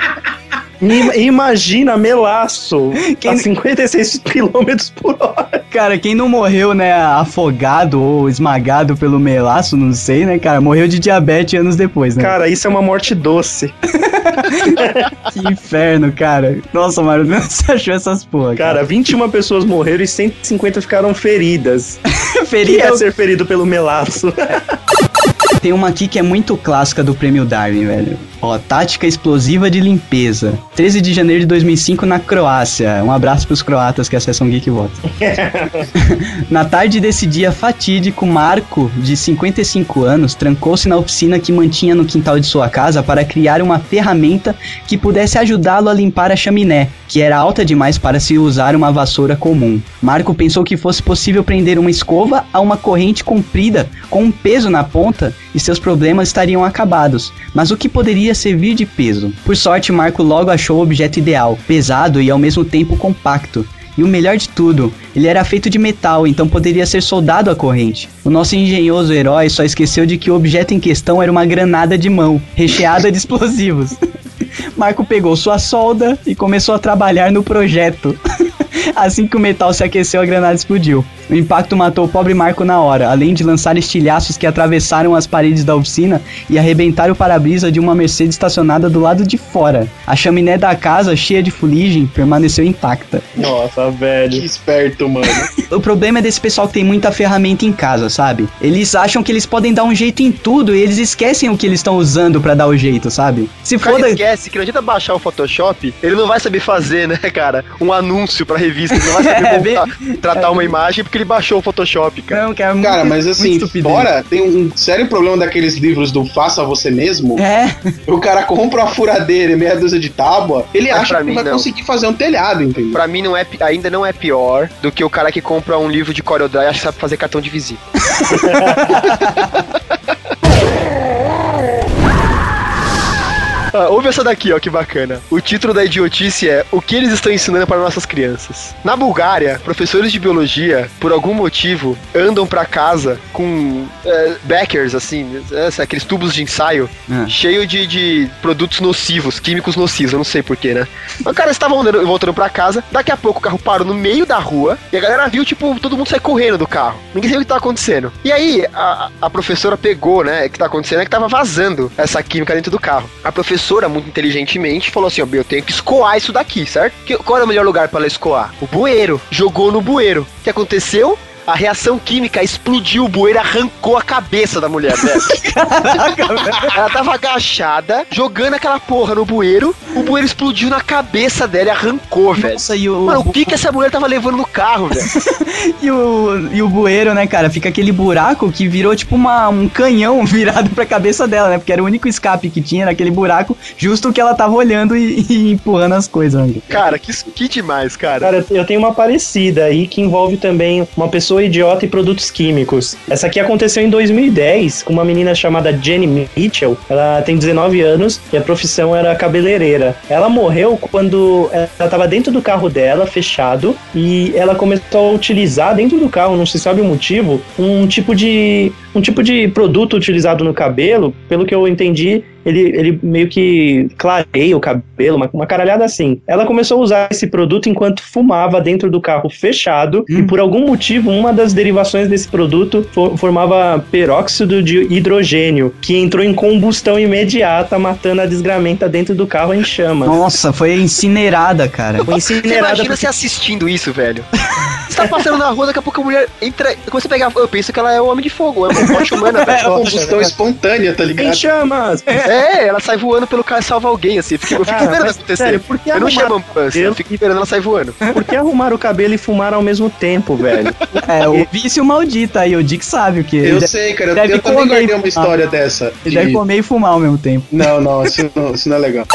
Ima- Imagina melaço Quem- a 56 km por hora. Cara, quem não morreu, né, afogado ou esmagado pelo melaço, não sei, né, cara, morreu de diabetes anos depois, né? Cara, isso é uma morte doce. [LAUGHS] Que inferno, cara. Nossa, Mário, não [LAUGHS] você achou essas porra, Cara, 21 pessoas morreram e 150 ficaram feridas. cara. O que Feria é ser ferido pelo melaço? [LAUGHS] Tem uma aqui que é muito clássica do Prêmio Darwin, velho. Ó, tática explosiva de limpeza. 13 de janeiro de 2005 na Croácia. Um abraço pros croatas que acessam Geek Voto. [LAUGHS] na tarde desse dia fatídico, Marco, de 55 anos, trancou-se na oficina que mantinha no quintal de sua casa para criar uma ferramenta que pudesse ajudá-lo a limpar a chaminé, que era alta demais para se usar uma vassoura comum. Marco pensou que fosse possível prender uma escova a uma corrente comprida com um peso na ponta e seus problemas estariam acabados. Mas o que poderia servir de peso? Por sorte, Marco logo achou o objeto ideal, pesado e ao mesmo tempo compacto. E o melhor de tudo, ele era feito de metal, então poderia ser soldado à corrente. O nosso engenhoso herói só esqueceu de que o objeto em questão era uma granada de mão, recheada de explosivos. [LAUGHS] Marco pegou sua solda e começou a trabalhar no projeto. [LAUGHS] Assim que o metal se aqueceu, a granada explodiu. O impacto matou o pobre Marco na hora, além de lançar estilhaços que atravessaram as paredes da oficina e arrebentaram o para-brisa de uma Mercedes estacionada do lado de fora. A chaminé da casa, cheia de fuligem, permaneceu intacta. Nossa, Que velho. esperto, mano. [LAUGHS] O problema é desse pessoal que tem muita ferramenta em casa, sabe? Eles acham que eles podem dar um jeito em tudo e eles esquecem o que eles estão usando pra dar o jeito, sabe? Se O cara foda. esquece que não adianta baixar o Photoshop, ele não vai saber fazer, né, cara? Um anúncio pra revista, ele não [LAUGHS] vai saber É, montar- tratar uma imagem porque ele baixou o Photoshop, cara. Não, cara, Cara, muito- mas assim, fora tem um sério problema daqueles livros do Faça Você Mesmo. É, O cara compra uma furadeira e meia dúzia de tábua, ele Mas acha que mim, vai não. conseguir fazer um telhado, entendeu? Pra mim não é, ainda não é pior do que o cara que compra um livro de CorelDRAW e acha que sabe fazer cartão de visita. [LAUGHS] Ah, ouve essa daqui, ó, que bacana. O título da idiotice é O que eles estão ensinando para nossas crianças. Na Bulgária, professores de biologia, por algum motivo, andam pra casa com é, backers, assim, é, aqueles tubos de ensaio, Ah. cheio de, de produtos nocivos, químicos nocivos, eu não sei porquê, né? Os caras estavam andando- voltando pra casa, daqui a pouco o carro parou no meio da rua e a galera viu, tipo, todo mundo sair correndo do carro. Ninguém sabia o que tava acontecendo. E aí, a, a professora pegou, né, o que tá acontecendo é que tava vazando essa química dentro do carro. A professora, muito inteligentemente, falou assim, ó, eu tenho que escoar isso daqui, certo? Que, qual era o melhor lugar pra ela escoar? O bueiro. Jogou no bueiro. O que aconteceu? A reação química explodiu o bueiro e arrancou a cabeça da mulher, velho. [LAUGHS] Ela tava agachada, jogando aquela porra no bueiro, o bueiro explodiu na cabeça dela e arrancou, velho. Nossa, e o, Mano, o que que essa mulher tava levando no carro, velho? [LAUGHS] e, o, e o bueiro, né, cara? Fica aquele buraco que virou tipo uma, um canhão [LAUGHS] virado pra cabeça dela, né? Porque era o único escape que tinha naquele buraco, justo que ela tava olhando e, e empurrando as coisas. né? Cara, que, que demais, cara. Cara, eu tenho uma parecida aí que envolve também uma pessoa idiota e produtos químicos. Essa aqui aconteceu em 2010 com uma menina chamada Jenny Mitchell. Ela tem 19 anos e a profissão era cabeleireira. Ela morreu quando ela estava dentro do carro dela, fechado, e ela começou a utilizar dentro do carro, não se sabe o motivo, um tipo de um tipo de produto utilizado no cabelo, pelo que eu entendi, ele, ele meio que clareia o cabelo, uma, uma caralhada assim. Ela começou a usar esse produto enquanto fumava dentro do carro fechado, e por algum motivo, uma das derivações desse produto fo- formava peróxido de hidrogênio, que entrou em combustão imediata, matando a desgramenta dentro do carro em chamas. Nossa, foi incinerada, cara. Foi Você incinerada imagina porque- você assistindo isso, velho. Você tá passando na rua, daqui a pouco a mulher entra. Começa a pegar. Eu penso que ela é o homem de fogo, é uma [LAUGHS] morte humana. É velho. combustão espontânea, tá em ligado? chamas! É, ela sai voando pelo carro e salva alguém, assim. Eu fico, eu fico Cara, esperando mas, acontecer. sério, por que eu não arrumar chamo ambulância, eu fico esperando ela sair voando. Por que arrumar o cabelo e fumar ao mesmo tempo, velho? É, o vício maldito aí, o Dick sabe o que. Eu sei, cara. Eu, deve eu também comer guardei uma história dessa. ele de- deve comer e fumar ao mesmo tempo. Não, não isso, não, isso não é legal.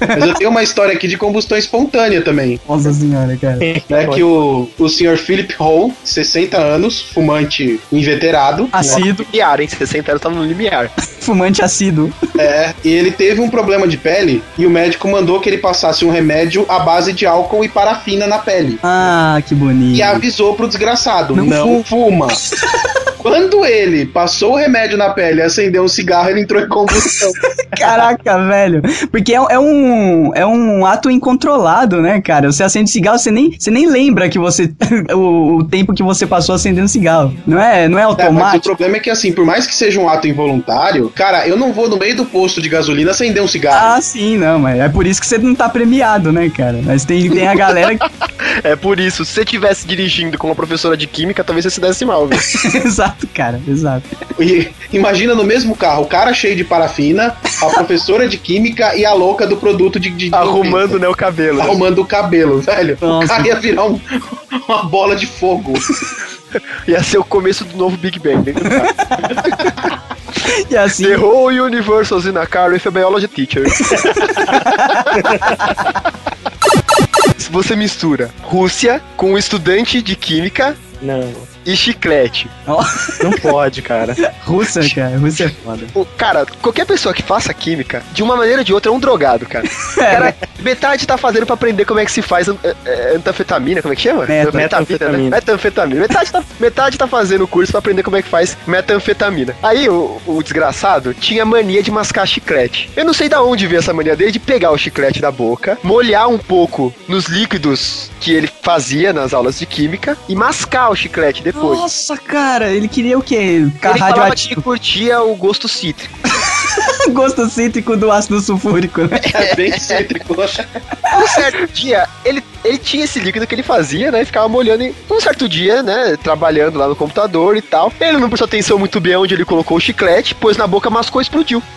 Mas eu tenho uma história aqui de combustão espontânea também. Nossa senhora, cara. Né, que o, o senhor Philip Hall, 60 anos, fumante inveterado, Assíduo, Limiar, hein? 60 anos tava no limiar. fumante assíduo. é, e ele teve um problema de pele e o médico mandou que ele passasse um remédio à base de álcool e parafina na pele. Ah, que bonito. E avisou pro desgraçado: Não não, fuma. [LAUGHS] Quando ele passou o remédio na pele e acendeu um cigarro, ele entrou em combustão. [LAUGHS] Caraca, velho. Porque é, é um, é um ato incontrolado, né, cara? Você acende cigarro, você nem, você nem lembra que você. [LAUGHS] o, o tempo que você passou acendendo cigarro. Não é, não é É, mas o automático. problema é que, assim, por mais que seja um ato involuntário, cara, eu não vou no meio do posto de gasolina acender um cigarro. Ah, sim, não, mas é por isso que você não tá premiado, né, cara? Mas tem, tem a galera que. [LAUGHS] É por isso, se você estivesse dirigindo com uma professora de química, talvez você se desse mal, viu? exato, cara, exato. E imagina no mesmo carro, o cara cheio de parafina, a [LAUGHS] professora de química e a louca do produto de. de- de Arrumando, né, o cabelo. né? Arrumando o cabelo, velho. Nossa. O cara ia virar um- uma bola de fogo. [LAUGHS] Ia ser o começo do novo Big Bang. carro. [LAUGHS] E assim. The whole universe is in a car with a biology teacher. Se você mistura Rússia com um estudante de química Não, e chiclete. Não pode, cara. Rússia, cara, Rússia é foda. O- Cara, qualquer pessoa que faça química, de uma maneira ou de outra, é um drogado, cara. [LAUGHS] Cara, metade tá fazendo pra aprender como é que se faz an- é, é, antanfetamina, como é que chama? Meta- Metanfetamina, né? Metanfetamina. Metade tá, metade tá fazendo o curso pra aprender como é que faz metanfetamina. Aí o, o desgraçado tinha mania de mascar chiclete. Eu não sei da onde veio essa mania dele de pegar o chiclete da boca, molhar um pouco nos líquidos que ele fazia nas aulas de química e mascar o chiclete depois. Nossa, cara, ele queria o quê? Ficar ele falava que curtia o gosto cítrico. [LAUGHS] Gosto cítrico do ácido sulfúrico, né? É bem cítrico. Um certo dia, ele, ele tinha esse líquido que ele fazia, né? E ficava molhando. E um certo dia, né? Trabalhando lá no computador e tal. Ele não prestou atenção muito bem onde ele colocou o chiclete, pôs na boca, mascou e explodiu. [LAUGHS]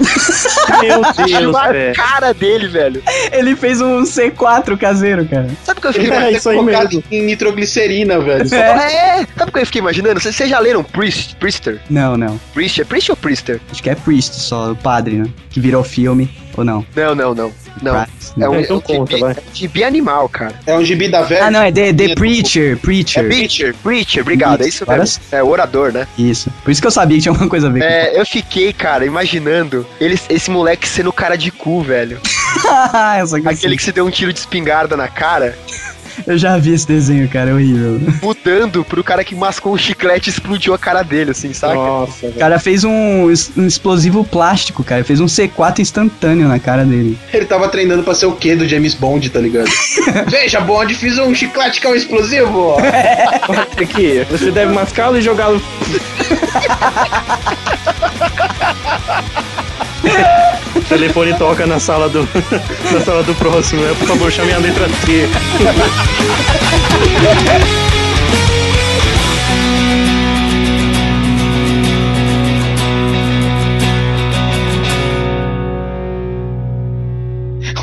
Meu Deus, a velho. cara dele, velho. Ele fez um C4 caseiro, cara. Sabe o que eu fiquei É, imaginando? isso aí mesmo. em nitroglicerina, velho. É, sabe o que eu fiquei imaginando? Vocês vocês já leram Priest, Priester? Não, não. Priest, é Priest ou Priester? Acho que é Priest só, o padre, né? Que virou filme, ou não? Não, não, não. Não. É não. um, Então é um conta, gibi, vai. é um gibi animal, cara. É um gibi da velha. Ah, não, é The, The É Preacher, É Preacher. Preacher, Preacher, obrigado, é isso mesmo. É o orador, né? Isso. Por isso que eu sabia que tinha alguma coisa a ver. É, eu fiquei, cara, imaginando ele, esse moleque sendo cara de cu, velho. [LAUGHS] com... Aquele que se deu um tiro de espingarda na cara, Eu já vi esse desenho, cara, é horrível. mudando pro cara que mascou um chiclete e explodiu a cara dele, assim, saca? Nossa, O cara fez um, um explosivo plástico, cara. Fez um C4 instantâneo na cara dele. Ele tava treinando pra ser o quê do James Bond, tá ligado? [LAUGHS] Veja, Bond, fiz um chiclete que é um explosivo. [LAUGHS] Aqui, você deve mascá-lo e jogá-lo. [LAUGHS] Telefone toca na sala do na sala do próximo, né? Por favor, chame a letra T. [LAUGHS]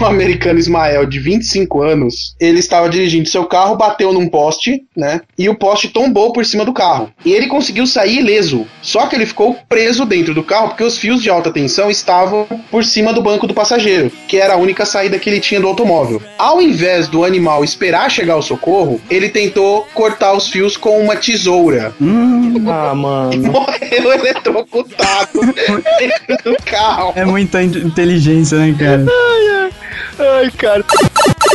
americano Ismael, de 25 anos, ele estava dirigindo seu carro, bateu num poste, né? E o poste tombou por cima do carro. E ele conseguiu sair ileso. Só que ele ficou preso dentro do carro porque os fios de alta tensão estavam por cima do banco do passageiro, que era a única saída que ele tinha do automóvel. Ao invés do animal esperar chegar o socorro, ele tentou cortar os fios com uma tesoura. Ah, [LAUGHS] mano. Morreu eletrocutado [LAUGHS] dentro do carro. É muita in- inteligência, né, cara? Ai, cara.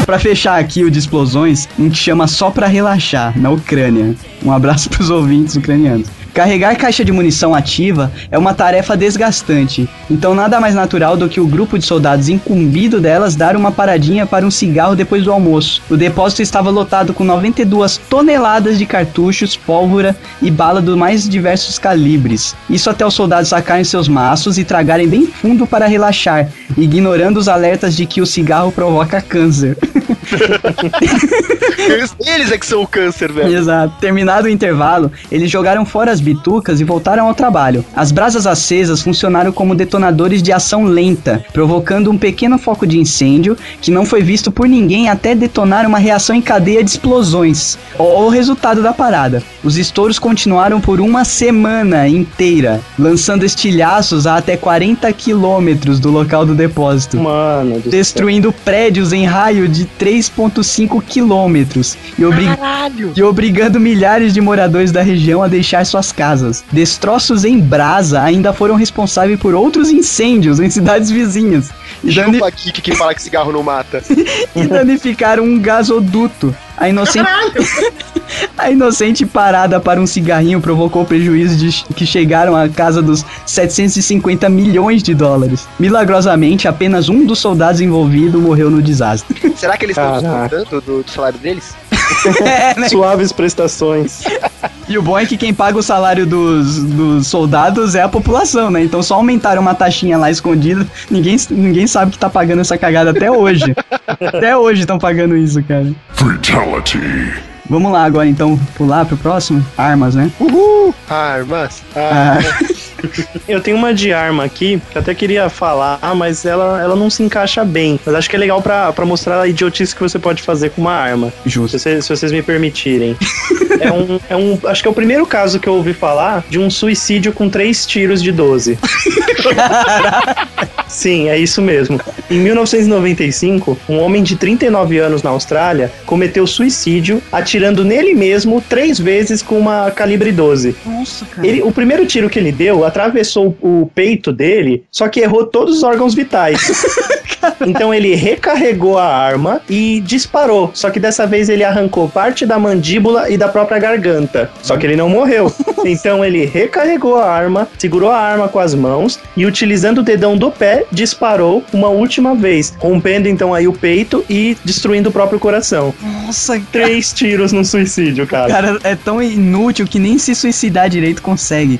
Pra fechar aqui o de explosões, um que chama Só Pra Relaxar, na Ucrânia. Um abraço [LAUGHS] pros ouvintes ucranianos. Carregar caixa de munição ativa é uma tarefa desgastante, então nada mais natural do que o grupo de soldados incumbido delas dar uma paradinha para um cigarro depois do almoço. O depósito estava lotado com 92 toneladas de cartuchos, pólvora e bala dos mais diversos calibres. Isso até os soldados sacarem seus maços e tragarem bem fundo para relaxar, ignorando os alertas de que o cigarro provoca câncer. [LAUGHS] Eles, eles é que são o câncer, velho. Exato. Terminado o intervalo, eles jogaram fora as bitucas e voltaram ao trabalho. As brasas acesas funcionaram como detonadores de ação lenta, provocando um pequeno foco de incêndio que não foi visto por ninguém até detonar uma reação em cadeia de explosões. O, o resultado da parada. Os estouros continuaram por uma semana inteira, lançando estilhaços a até 40 quilômetros do local do depósito Mano do céu. destruindo prédios em raio de 3,5 quilômetros e, obri- e obrigando milhares de moradores da região a deixar suas casas. Destroços em brasa ainda foram responsáveis por outros incêndios em cidades vizinhas e, dani- Chupa Kiki que fala que cigarro não mata. [LAUGHS] e danificaram um gasoduto. A inocente, [LAUGHS] a inocente parada para um cigarrinho provocou prejuízos de- que chegaram à casa dos 750 milhões de dólares. Milagrosamente, apenas um dos soldados envolvidos morreu no desastre. [LAUGHS] Será que eles estão descontando do, do salário deles? [LAUGHS] [LAUGHS] É, né? Suaves prestações. E o bom é que quem paga o salário dos, dos soldados é a população, né? Então só aumentaram uma taxinha lá escondida. Ninguém, ninguém sabe que tá pagando essa cagada até hoje. até hoje estão pagando isso, cara. Fatality. Vamos lá agora então, pular pro próximo? Armas, né? Uhul! Armas! Ah, Eu tenho uma de arma aqui, que eu até queria falar, mas ela, ela não se encaixa bem. Mas acho que é legal pra, pra mostrar a idiotice que você pode fazer com uma arma. justo. Se vocês, se vocês me permitirem. [LAUGHS] é, um, é um. Acho que é o primeiro caso que eu ouvi falar de um suicídio com três tiros de 12. [LAUGHS] Sim, é isso mesmo. Em 1995, um homem de 39 anos na Austrália cometeu suicídio atirando nele mesmo três vezes com uma calibre 12. Nossa, cara. Ele, o primeiro tiro que ele deu atravessou o peito dele, só que errou todos os órgãos vitais. [LAUGHS] então ele recarregou a arma e disparou. Só que dessa vez ele arrancou parte da mandíbula e da própria garganta. Só que ele não morreu. [LAUGHS] Então ele recarregou a arma, segurou a arma com as mãos e utilizando o dedão do pé disparou uma última vez, rompendo então aí o peito e destruindo o próprio coração. Nossa, Três tiros no suicídio, cara. cara, é tão inútil que nem se suicidar direito consegue.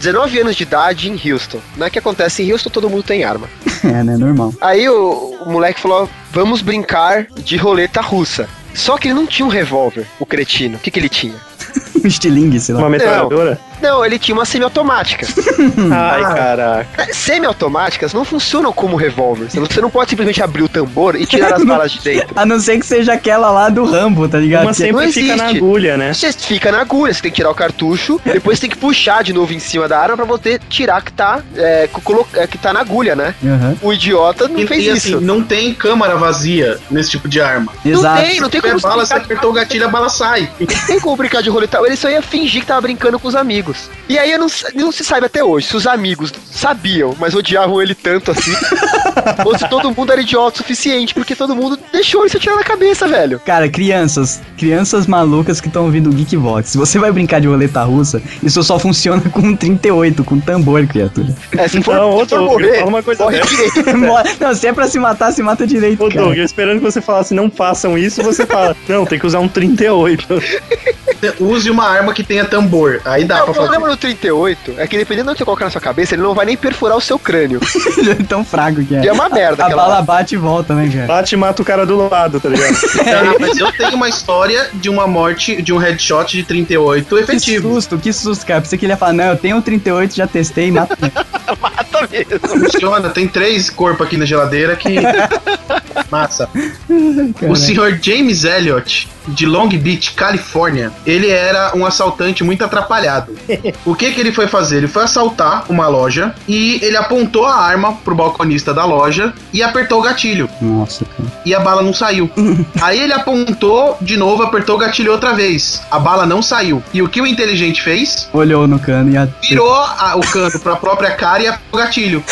19 anos de idade em Houston. Não é que acontece em Houston, todo mundo tem arma. [LAUGHS] É, né? Normal. Aí o, o moleque falou: vamos brincar de roleta russa. Só que ele não tinha um revólver, o cretino. O que, que ele tinha? [LAUGHS] Um estilingue, sei lá. Uma metralhadora? Não, ele tinha uma semiautomática. [LAUGHS] Ai, caraca. Semiautomáticas não funcionam como revólver. Você não pode simplesmente abrir o tambor e tirar as [LAUGHS] balas de dentro. A não ser que seja aquela lá do Rambo, tá ligado? Uma sempre não fica na agulha, né? Você fica na agulha, você tem que tirar o cartucho, [LAUGHS] depois tem que puxar de novo em cima da arma pra você tirar que tá, é, é, que tá na agulha, né? Aham. O idiota não E, fez e, assim, isso. não tem câmara vazia nesse tipo de arma. Exato. Não tem, não tem como bala, você apertou o gatilho, a bala sai. não tem como brincar de roleta. Ele só ia fingir que tava brincando com os amigos. E aí não, não se sabe até hoje se os amigos sabiam, mas odiavam ele tanto assim, [LAUGHS] [LAUGHS] ou se todo mundo era idiota o suficiente, porque todo mundo deixou ele se atirar na cabeça, velho. Cara, crianças, crianças malucas que estão ouvindo o Geekbox. Se você vai brincar de roleta russa, isso só funciona com um 38, com tambor, criatura. É, se for, Não, se for Doug, morrer, fala uma coisa morre direito. [LAUGHS] Não, se é pra se matar, se mata direito, Ô, cara. Doug, eu esperando que você falasse não façam isso, você fala, [LAUGHS] não, tem que usar um 38. Use uma arma que tenha tambor. Aí dá Não, pra o fazer. problema do 38 é que dependendo do que você colocar na sua cabeça, ele não vai nem perfurar o seu crânio. Tão fraco que é. É uma merda A aquela bala bate e volta, né, cara? Bate e mata o cara do lado, tá ligado? [LAUGHS] Ah, mas eu tenho uma história de uma morte, de um headshot de 38 Que efetivo. susto, que susto, cara. Pensei que ele ia falar, não, eu tenho um 38, já testei, [LAUGHS] mata. Mata mesmo. Funciona, tem três corpos aqui na geladeira que. [LAUGHS] Massa. O senhor James Elliott, de Long Beach, Califórnia, ele era um assaltante muito atrapalhado. O que que ele foi fazer? Ele foi assaltar uma loja e ele apontou a arma pro balconista da loja e apertou o gatilho. Nossa, cara. E a bala não saiu. [LAUGHS] Aí ele apontou de novo, apertou o gatilho outra vez. A bala não saiu. E o que o inteligente fez? Olhou no cano e a... Virou a- o cano pra própria cara e apertou o gatilho.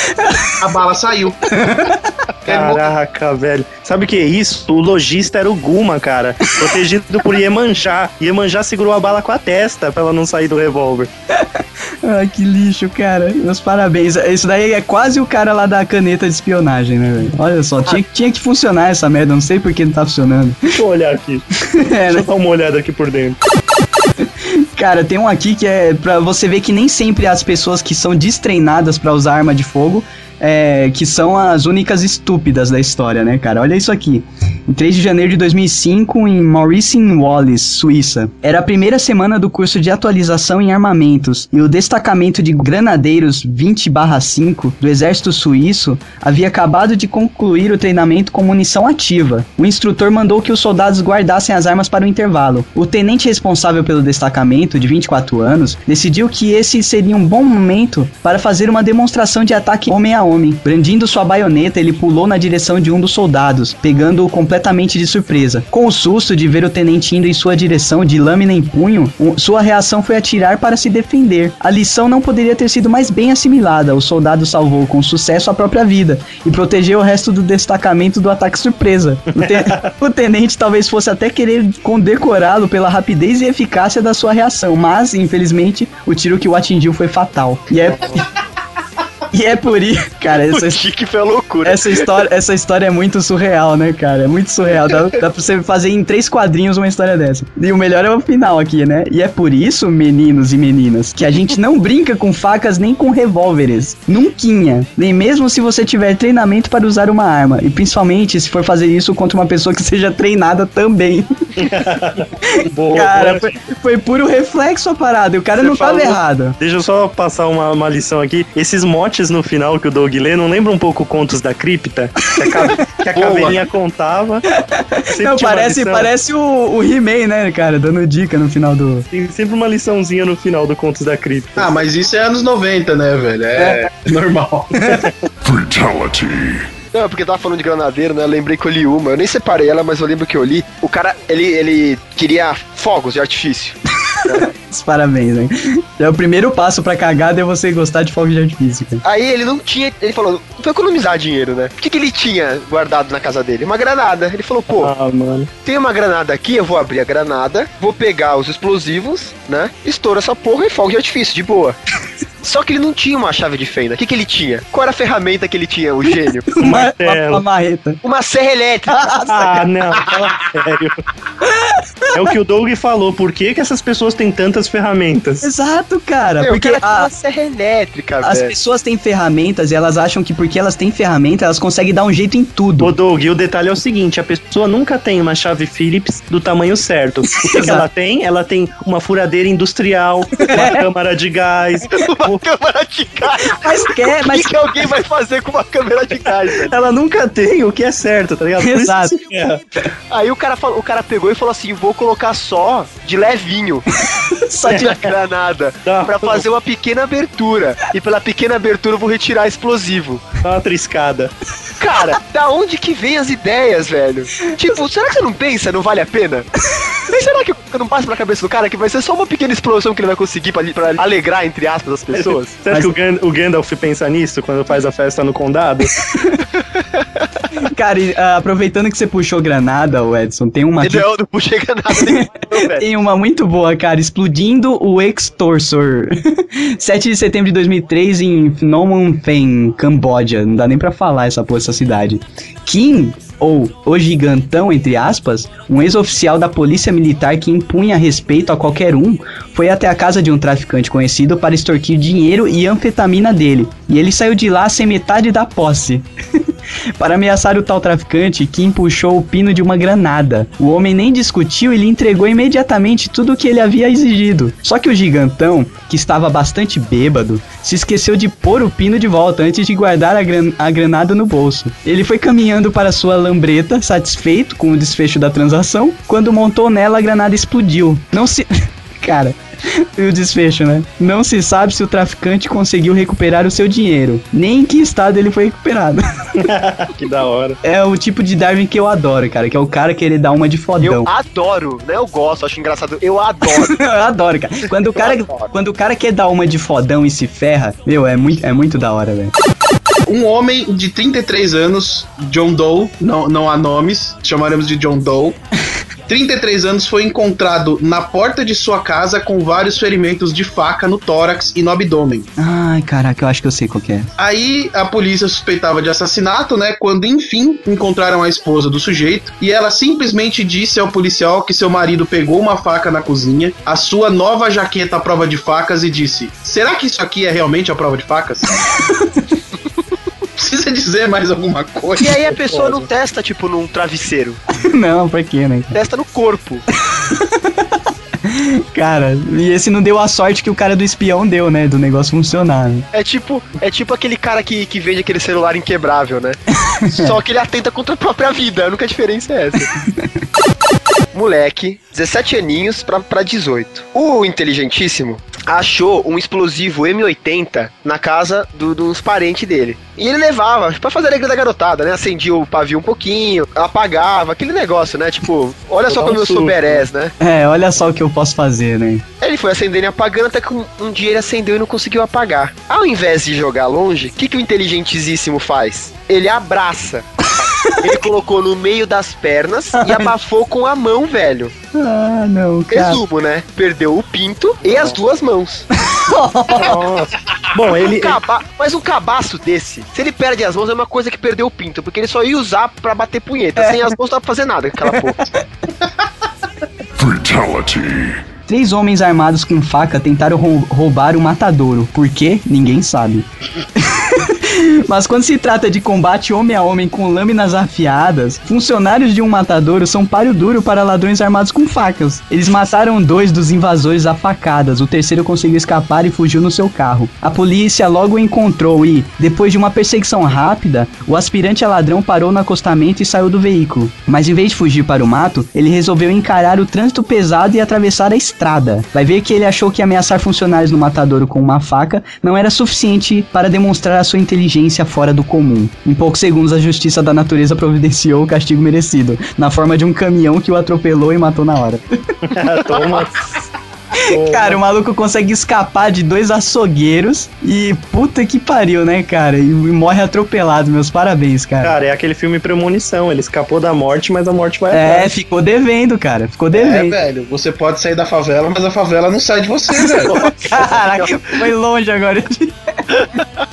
A bala saiu. [LAUGHS] Caraca, velho. Sabe o que é isso? O lojista era o Guma, cara. Protegido por Iemanjá. Iemanjá segurou a bala com a testa pra ela não sair do revólver. [LAUGHS] Ai, que lixo, cara. Meus parabéns. Isso daí é quase o cara lá da caneta de espionagem, né, velho? Olha só, tinha, tinha que funcionar essa merda. Não sei por que não tá funcionando. Deixa eu olhar aqui. [LAUGHS] É, Deixa né? eu dar uma olhada aqui por dentro. Cara, tem um aqui que é pra você ver que nem sempre as pessoas que são destreinadas pra usar arma de fogo é, que são as únicas estúpidas da história, né, cara? Olha isso aqui. Em 3 de janeiro de 2005, em Maurice Wallis, Suíça. Era a primeira semana do curso de atualização em armamentos e o destacamento de granadeiros 20/5 do exército suíço havia acabado de concluir o treinamento com munição ativa. O instrutor mandou que os soldados guardassem as armas para o intervalo. O tenente responsável pelo destacamento, de 24 anos, decidiu que esse seria um bom momento para fazer uma demonstração de ataque homem a homem. Brandindo sua baioneta, ele pulou na direção de um dos soldados, pegando-o completamente de surpresa. Com o susto de ver o tenente indo em sua direção de lâmina em punho, sua reação foi atirar para se defender. A lição não poderia ter sido mais bem assimilada. O soldado salvou com sucesso a própria vida e protegeu o resto do destacamento do ataque surpresa. O, te- [LAUGHS] o tenente talvez fosse até querer condecorá-lo pela rapidez e eficácia da sua reação, mas infelizmente o tiro que o atingiu foi fatal. E é E é por isso, cara, essa, [LAUGHS] O Tique foi a loucura. essa história, essa história é muito surreal, né, cara? É muito surreal. Dá, dá pra você fazer em três quadrinhos uma história dessa. E o melhor é o final aqui, né? E é por isso, meninos e meninas, que a gente não brinca com facas nem com revólveres. Nunquinha. Nem mesmo se você tiver treinamento para usar uma arma. E principalmente se for fazer isso contra uma pessoa que seja treinada também. [LAUGHS] Boa, cara, boa. foi, foi puro reflexo a parada. E o cara Você não tava falou- errado. Deixa eu só passar uma, uma lição aqui. Esses motes no final que o Doug lê não lembra um pouco contos da cripta? Que a, cave- que a [LAUGHS] caveirinha contava. Não, parece, parece o, o He-Man, né, cara? Dando dica no final do. Tem sempre uma liçãozinha no final do Contos da Cripta. Ah, mas isso é anos 90, né, velho? É, [LAUGHS] normal. [LAUGHS] Não, porque tava falando de granadeiro, né? Eu lembrei que eu li uma. Eu nem separei ela, mas eu lembro que eu li. O cara, ele, ele queria fogos de artifício. [LAUGHS] Os Parabéns, né? É o primeiro passo pra cagada é você gostar de fogo de artifício, cara. Aí ele não tinha. Ele falou, vou economizar dinheiro, né? O que, que ele tinha guardado na casa dele? Uma granada. Ele falou, pô, Ah, mano. tem uma granada aqui, eu vou abrir a granada, vou pegar os explosivos, né? Estoura essa porra e fogo de artifício, de boa. [LAUGHS] Só que ele não tinha uma chave de fenda. O que, que ele tinha? Qual era a ferramenta que ele tinha, o gênio? [LAUGHS] Uma, uma, uma marreta. Uma serra elétrica. Ah, não, fala sério. [LAUGHS] É o que o Doug falou. Por que, que essas pessoas têm tantas ferramentas? Exato, cara. Meu, porque cara a- uma serra elétrica, as velho. pessoas têm ferramentas e elas acham que porque elas têm ferramenta, elas conseguem dar um jeito em Ô, tudo. Doug, o detalhe é o seguinte: a pessoa nunca tem uma chave Phillips do tamanho certo. O que, ela tem? Ela tem uma furadeira industrial, uma [LAUGHS] câmara de gás. Uma câmera de gás. Mas quer, O mas que, que alguém vai fazer com uma câmera de gás, velho? Ela nunca tem o que é certo, tá ligado? Exato. ferra. Aí o cara, falou- o cara pegou e falou assim: vou colocar só de levinho [LAUGHS] só de granada Tá. pra fazer uma pequena abertura. E pela pequena abertura eu vou retirar explosivo. Dá uma triscada. Cara, da onde que vem as ideias, velho? Tipo, [LAUGHS] será que você não pensa, não vale a pena? Será que não passa pela cabeça do cara que vai ser só uma pequena explosão que ele vai conseguir pra, pra alegrar, entre aspas, as pessoas? Você acha que o, Gan- o Gandalf pensa nisso quando faz a festa no condado? [LAUGHS] Cara, e, ah, aproveitando que você puxou granada, o Edson, tem uma aqui, Não, não puxei nada nenhum, [LAUGHS] velho. tem uma muito boa, cara, explodindo o Extorsor. [LAUGHS] 7 de setembro de 2003 em Phnom Penh, Camboja. Não dá nem pra falar essa porra, essa cidade. Kim ou o gigantão, entre aspas, um ex-oficial da polícia militar que impunha respeito a qualquer um, foi até a casa de um traficante conhecido para extorquir dinheiro e anfetamina dele. E ele saiu de lá sem metade da posse. [LAUGHS] Para ameaçar o tal traficante, Kim puxou o pino de uma granada. O homem nem discutiu e lhe entregou imediatamente tudo o que ele havia exigido. Só que o gigantão, que estava bastante bêbado, se esqueceu de pôr o pino de volta antes de guardar a, gran- a granada no bolso. Ele foi caminhando para sua lambreta, satisfeito com o desfecho da transação, quando montou nela a granada explodiu. Não se. [LAUGHS] Cara. E o desfecho, né? Não se sabe se o traficante conseguiu recuperar o seu dinheiro, nem em que estado ele foi recuperado. [LAUGHS] Que da hora. É o tipo de Darwin que eu adoro, cara, que é o cara que ele dá uma de fodão. Eu adoro, né? Eu gosto, acho engraçado. Eu adoro. [LAUGHS] Eu adoro, cara. Quando o cara, quando o cara quer dar uma de fodão e se ferra, meu, é muito, é muito da hora, velho. Um homem de 33 anos, John Doe, não, não há nomes, chamaremos de John Doe. 33 anos foi encontrado na porta de sua casa com vários ferimentos de faca no tórax e no abdômen. Ai, caraca, eu acho que eu sei qual que é. Aí a polícia suspeitava de assassinato, né? Quando enfim encontraram a esposa do sujeito e ela simplesmente disse ao policial que seu marido pegou uma faca na cozinha, a sua nova jaqueta à prova de facas e disse: Será que isso aqui é realmente a prova de facas? [LAUGHS] Precisa [LAUGHS] dizer mais alguma coisa? E aí a pessoa não testa, tipo, num travesseiro. [LAUGHS] Não, por quê, né? Testa no corpo. [LAUGHS] Cara, e esse não deu a sorte que o cara do espião deu, né? Do negócio funcionar. né? É tipo, é tipo aquele cara que, que vende aquele celular inquebrável, né? Só que ele atenta contra a própria vida. A única diferença é essa. Moleque, 17 aninhos pra, pra 18. O inteligentíssimo achou um explosivo M80 na casa do- dos parentes dele. E ele levava pra fazer a alegria da garotada, né? Acendia o pavio um pouquinho, apagava, aquele negócio, né? Tipo, olha só Vou como um eu sou berés, né? É, olha só o que eu posso fazer, né? Ele foi acendendo e apagando até que um, um dia ele acendeu e não conseguiu apagar. Ao invés de jogar longe, o que, que o inteligentíssimo faz? Ele abraça. Ele colocou no meio das pernas e abafou com a mão, velho. Ah, não, cara. Resumo, né? Perdeu o pinto e as duas mãos. Nossa. Bom, ele. Um caba- Mas um cabaço desse, se ele perde as mãos, é uma coisa que perdeu o pinto, porque ele só ia usar pra bater punheta. Sem as mãos não dá pra fazer nada com aquela porra. Três homens armados com faca tentaram rou- roubar o matadouro. Por quê? Ninguém sabe. [LAUGHS] Mas quando se trata de combate homem a homem com lâminas afiadas, funcionários de um matadouro são páreo duro para ladrões armados com facas. Eles mataram dois dos invasores a facadas, o terceiro conseguiu escapar e fugiu no seu carro. A polícia logo o encontrou e, depois de uma perseguição rápida, o aspirante a ladrão parou no acostamento e saiu do veículo. Mas em vez de fugir para o mato, ele resolveu encarar o trânsito pesado e atravessar a estrada. Vai ver que ele achou que ameaçar funcionários no matadouro com uma faca não era suficiente para demonstrar a sua inteligência fora do comum. Em poucos segundos, a justiça da natureza providenciou o castigo merecido, na forma de um caminhão que o atropelou e matou na hora. [LAUGHS] Toma. Cara, o maluco consegue escapar de dois açougueiros e puta que pariu, né, cara? E, morre atropelado. Meus parabéns, cara. Cara, é aquele filme Premonição. Ele escapou da morte, mas a morte vai É, atrás. ficou devendo, cara. Ficou É, devendo. velho, você pode sair da favela, mas a favela não sai de você, [LAUGHS] velho. Caraca, foi longe agora. [LAUGHS]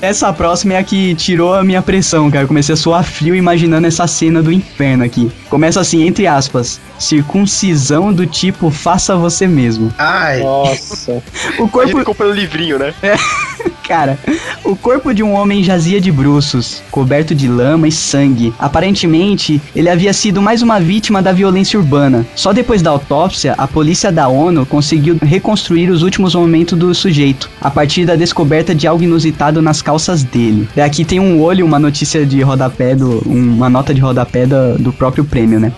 Essa próxima é a que tirou a minha pressão, cara. Eu comecei a suar frio imaginando essa cena do inferno aqui. Começa assim, entre aspas. Circuncisão do tipo faça você mesmo. Ai, Nossa. [LAUGHS] O A corpo, gente comprando livrinho, né? [LAUGHS] cara, o corpo de um homem jazia de bruços, coberto de lama e sangue. Aparentemente, ele havia sido mais uma vítima da violência urbana. Só depois da autópsia, a polícia da ONU conseguiu reconstruir os últimos momentos do sujeito, a partir da descoberta de algo inusitado nas calças dele. E aqui tem um olho, uma notícia de rodapé, do, uma nota de rodapé do, do próprio prêmio, né?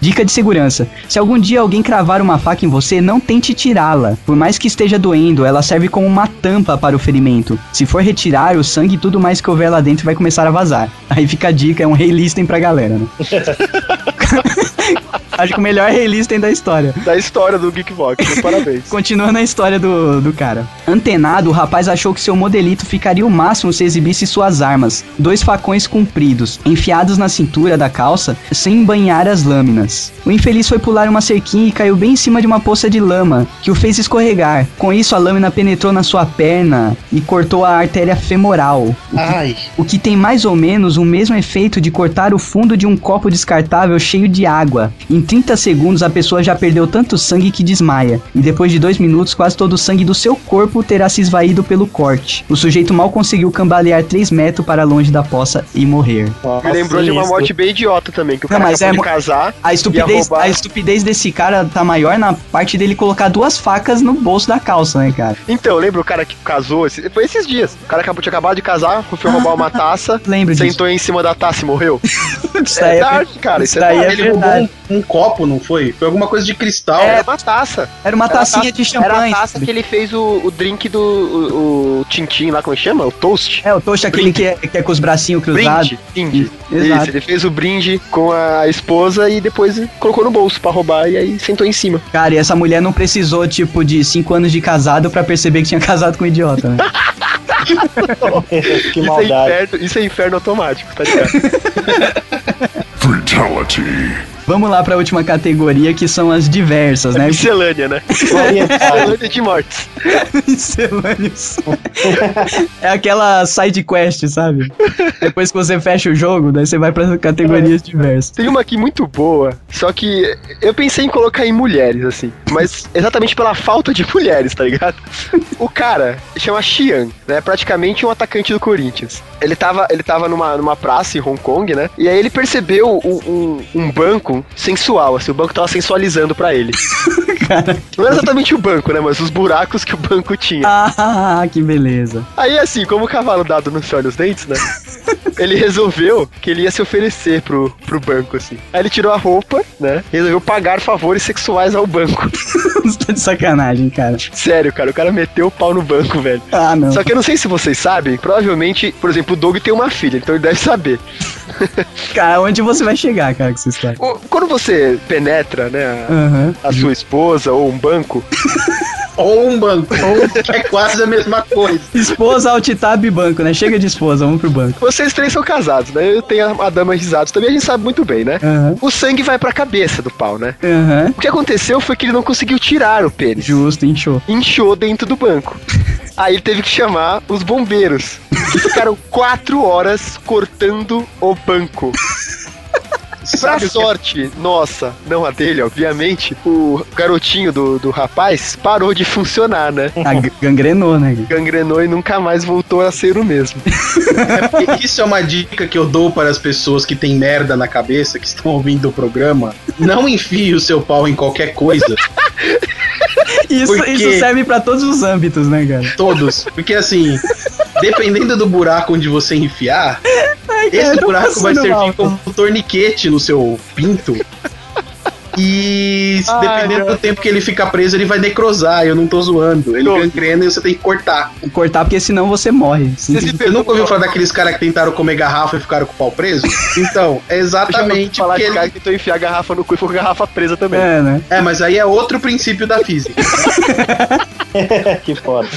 Dica de segurança: se algum dia alguém cravar uma faca em você, não tente tirá-la. Por mais que esteja doendo, ela serve como uma tampa para o ferimento. Se for retirar, o sangue e tudo mais que houver lá dentro vai começar a vazar. Aí fica a dica, é um rei-listem pra galera, né? [LAUGHS] Acho que o melhor rei-listem da história. Da história do Geekbox. Parabéns. [LAUGHS] Continuando a história do, do cara. Antenado, o rapaz achou que seu modelito ficaria o máximo se exibisse suas armas. Dois facões compridos, enfiados na cintura da calça, sem banhar as lâminas. O infeliz foi pular uma cerquinha e caiu bem em cima de uma poça de lama, que o fez escorregar. Com isso, a lâmina penetrou na sua perna e cortou a artéria femoral. ai. O que tem mais ou menos o mesmo efeito de cortar o fundo de um copo descartável cheio de água. Em 30 segundos a pessoa já perdeu tanto sangue que desmaia. E depois de 2 minutos, quase todo o sangue do seu corpo terá se esvaído pelo corte. O sujeito mal conseguiu cambalear 3 metros para longe da poça e morrer. Me lembrou de uma morte bem idiota também, que o Não, cara mas acabou é de casar, A estupidez, roubar. a estupidez desse cara tá maior na parte dele colocar duas facas no bolso da calça, né, cara? Então, lembra o cara que casou? Foi esses dias. O cara acabou, tinha acabado de casar, foi roubar uma [LAUGHS] taça, Lembro disso. sentou em cima da taça e morreu. [LAUGHS] Isso É é, dark, cara. Isso isso é daí é Ele roubou verdade. um, um copo, não foi? Foi alguma coisa de cristal. Era uma taça. Era uma Era tacinha taça- de champanhe. Era a taça que ele fez o, o drink do o, o Tintin lá, como é que chama? O toast. É, o toast aquele que é, que é com os bracinhos cruzados. Brinde. brinde. Exato. Isso, ele fez o brinde com a esposa e depois colocou no bolso pra roubar e aí sentou em cima. Cara, e essa mulher não precisou, tipo, de 5 anos de casado pra perceber que tinha [LAUGHS] casado com um idiota, né? [LAUGHS] que isso, é maldade. inferno, isso é inferno automático, tá ligado? [LAUGHS] Vamos lá pra última categoria, que são as diversas, né? Miscelânea, né? [LAUGHS] Miscelânea de mortes. [LAUGHS] Miscelâneos. [LAUGHS] é aquela side quest, sabe? Depois que você fecha o jogo, daí você vai pra categorias diversas. Tem uma aqui muito boa, só que eu pensei em colocar em mulheres, assim. Mas exatamente pela falta de mulheres, tá ligado? O cara chama Xian, né? Praticamente um atacante do Corinthians. Ele tava, ele tava numa, numa praça em Hong Kong, né? E aí ele percebeu um, um, um banco sensual, assim. O banco tava sensualizando pra ele. [LAUGHS] Cara. Não era exatamente o banco, né? Mas os buracos que o banco tinha. Ah, [LAUGHS] que beleza. Aí, assim, como o cavalo dado não se olha os dentes, né? [LAUGHS] ele resolveu que ele ia se oferecer pro, pro banco, assim. Aí ele tirou a roupa, né? Resolveu pagar favores sexuais ao banco. [LAUGHS] Você tá de sacanagem, cara. Sério, cara, o cara meteu o pau no banco, velho. Ah, não. Só que eu não sei se vocês sabem, provavelmente, por exemplo, o Doug tem uma filha, então ele deve saber. [LAUGHS] Cara, onde você vai chegar, cara, com essa história? O- Quando você penetra, né, a, Aham. a sua esposa ou um banco, Ou um banco. que é quase a mesma coisa. Esposa, alt-tab e banco, né? Chega de esposa, vamos pro banco. Vocês três são casados, né? Eu tenho a, a dama risados também, a gente sabe muito bem, né? Aham. O sangue vai pra cabeça do pau, né? Aham. O que aconteceu foi que ele não conseguiu tirar o pênis. Justo, inchou. Inchou dentro do banco. [LAUGHS] Aí ele teve que chamar os bombeiros. Que ficaram quatro horas cortando o banco. [LAUGHS] Pra que é sorte, nossa, não a dele, obviamente, o garotinho do, do rapaz parou de funcionar, né? Ah, gangrenou, né? Gangrenou e nunca mais voltou a ser o mesmo. [LAUGHS] E Isso é uma dica que eu dou para as pessoas que têm merda na cabeça, que estão ouvindo o programa. Não enfie o seu pau em qualquer coisa. Isso, Por quê? isso serve pra todos os âmbitos, né, cara? Todos. Porque assim, dependendo do buraco onde você enfiar, esse cara, buraco tô vai servir mal. como um torniquete no seu pinto. E Ai, dependendo meu do tempo que ele ficar preso, ele vai necrosar. Eu não tô zoando. Ele gangrena e você tem que cortar. Cortar porque senão você morre. Você se Você nunca ouviu falar daqueles caras que tentaram comer garrafa e ficaram com o pau preso? Então, [LAUGHS] é exatamente falar porque de ele... cara que tentou enfiar a garrafa no cu e ficou com a garrafa presa também. É, né? É, mas aí é outro princípio da física. [LAUGHS] [LAUGHS] que foda.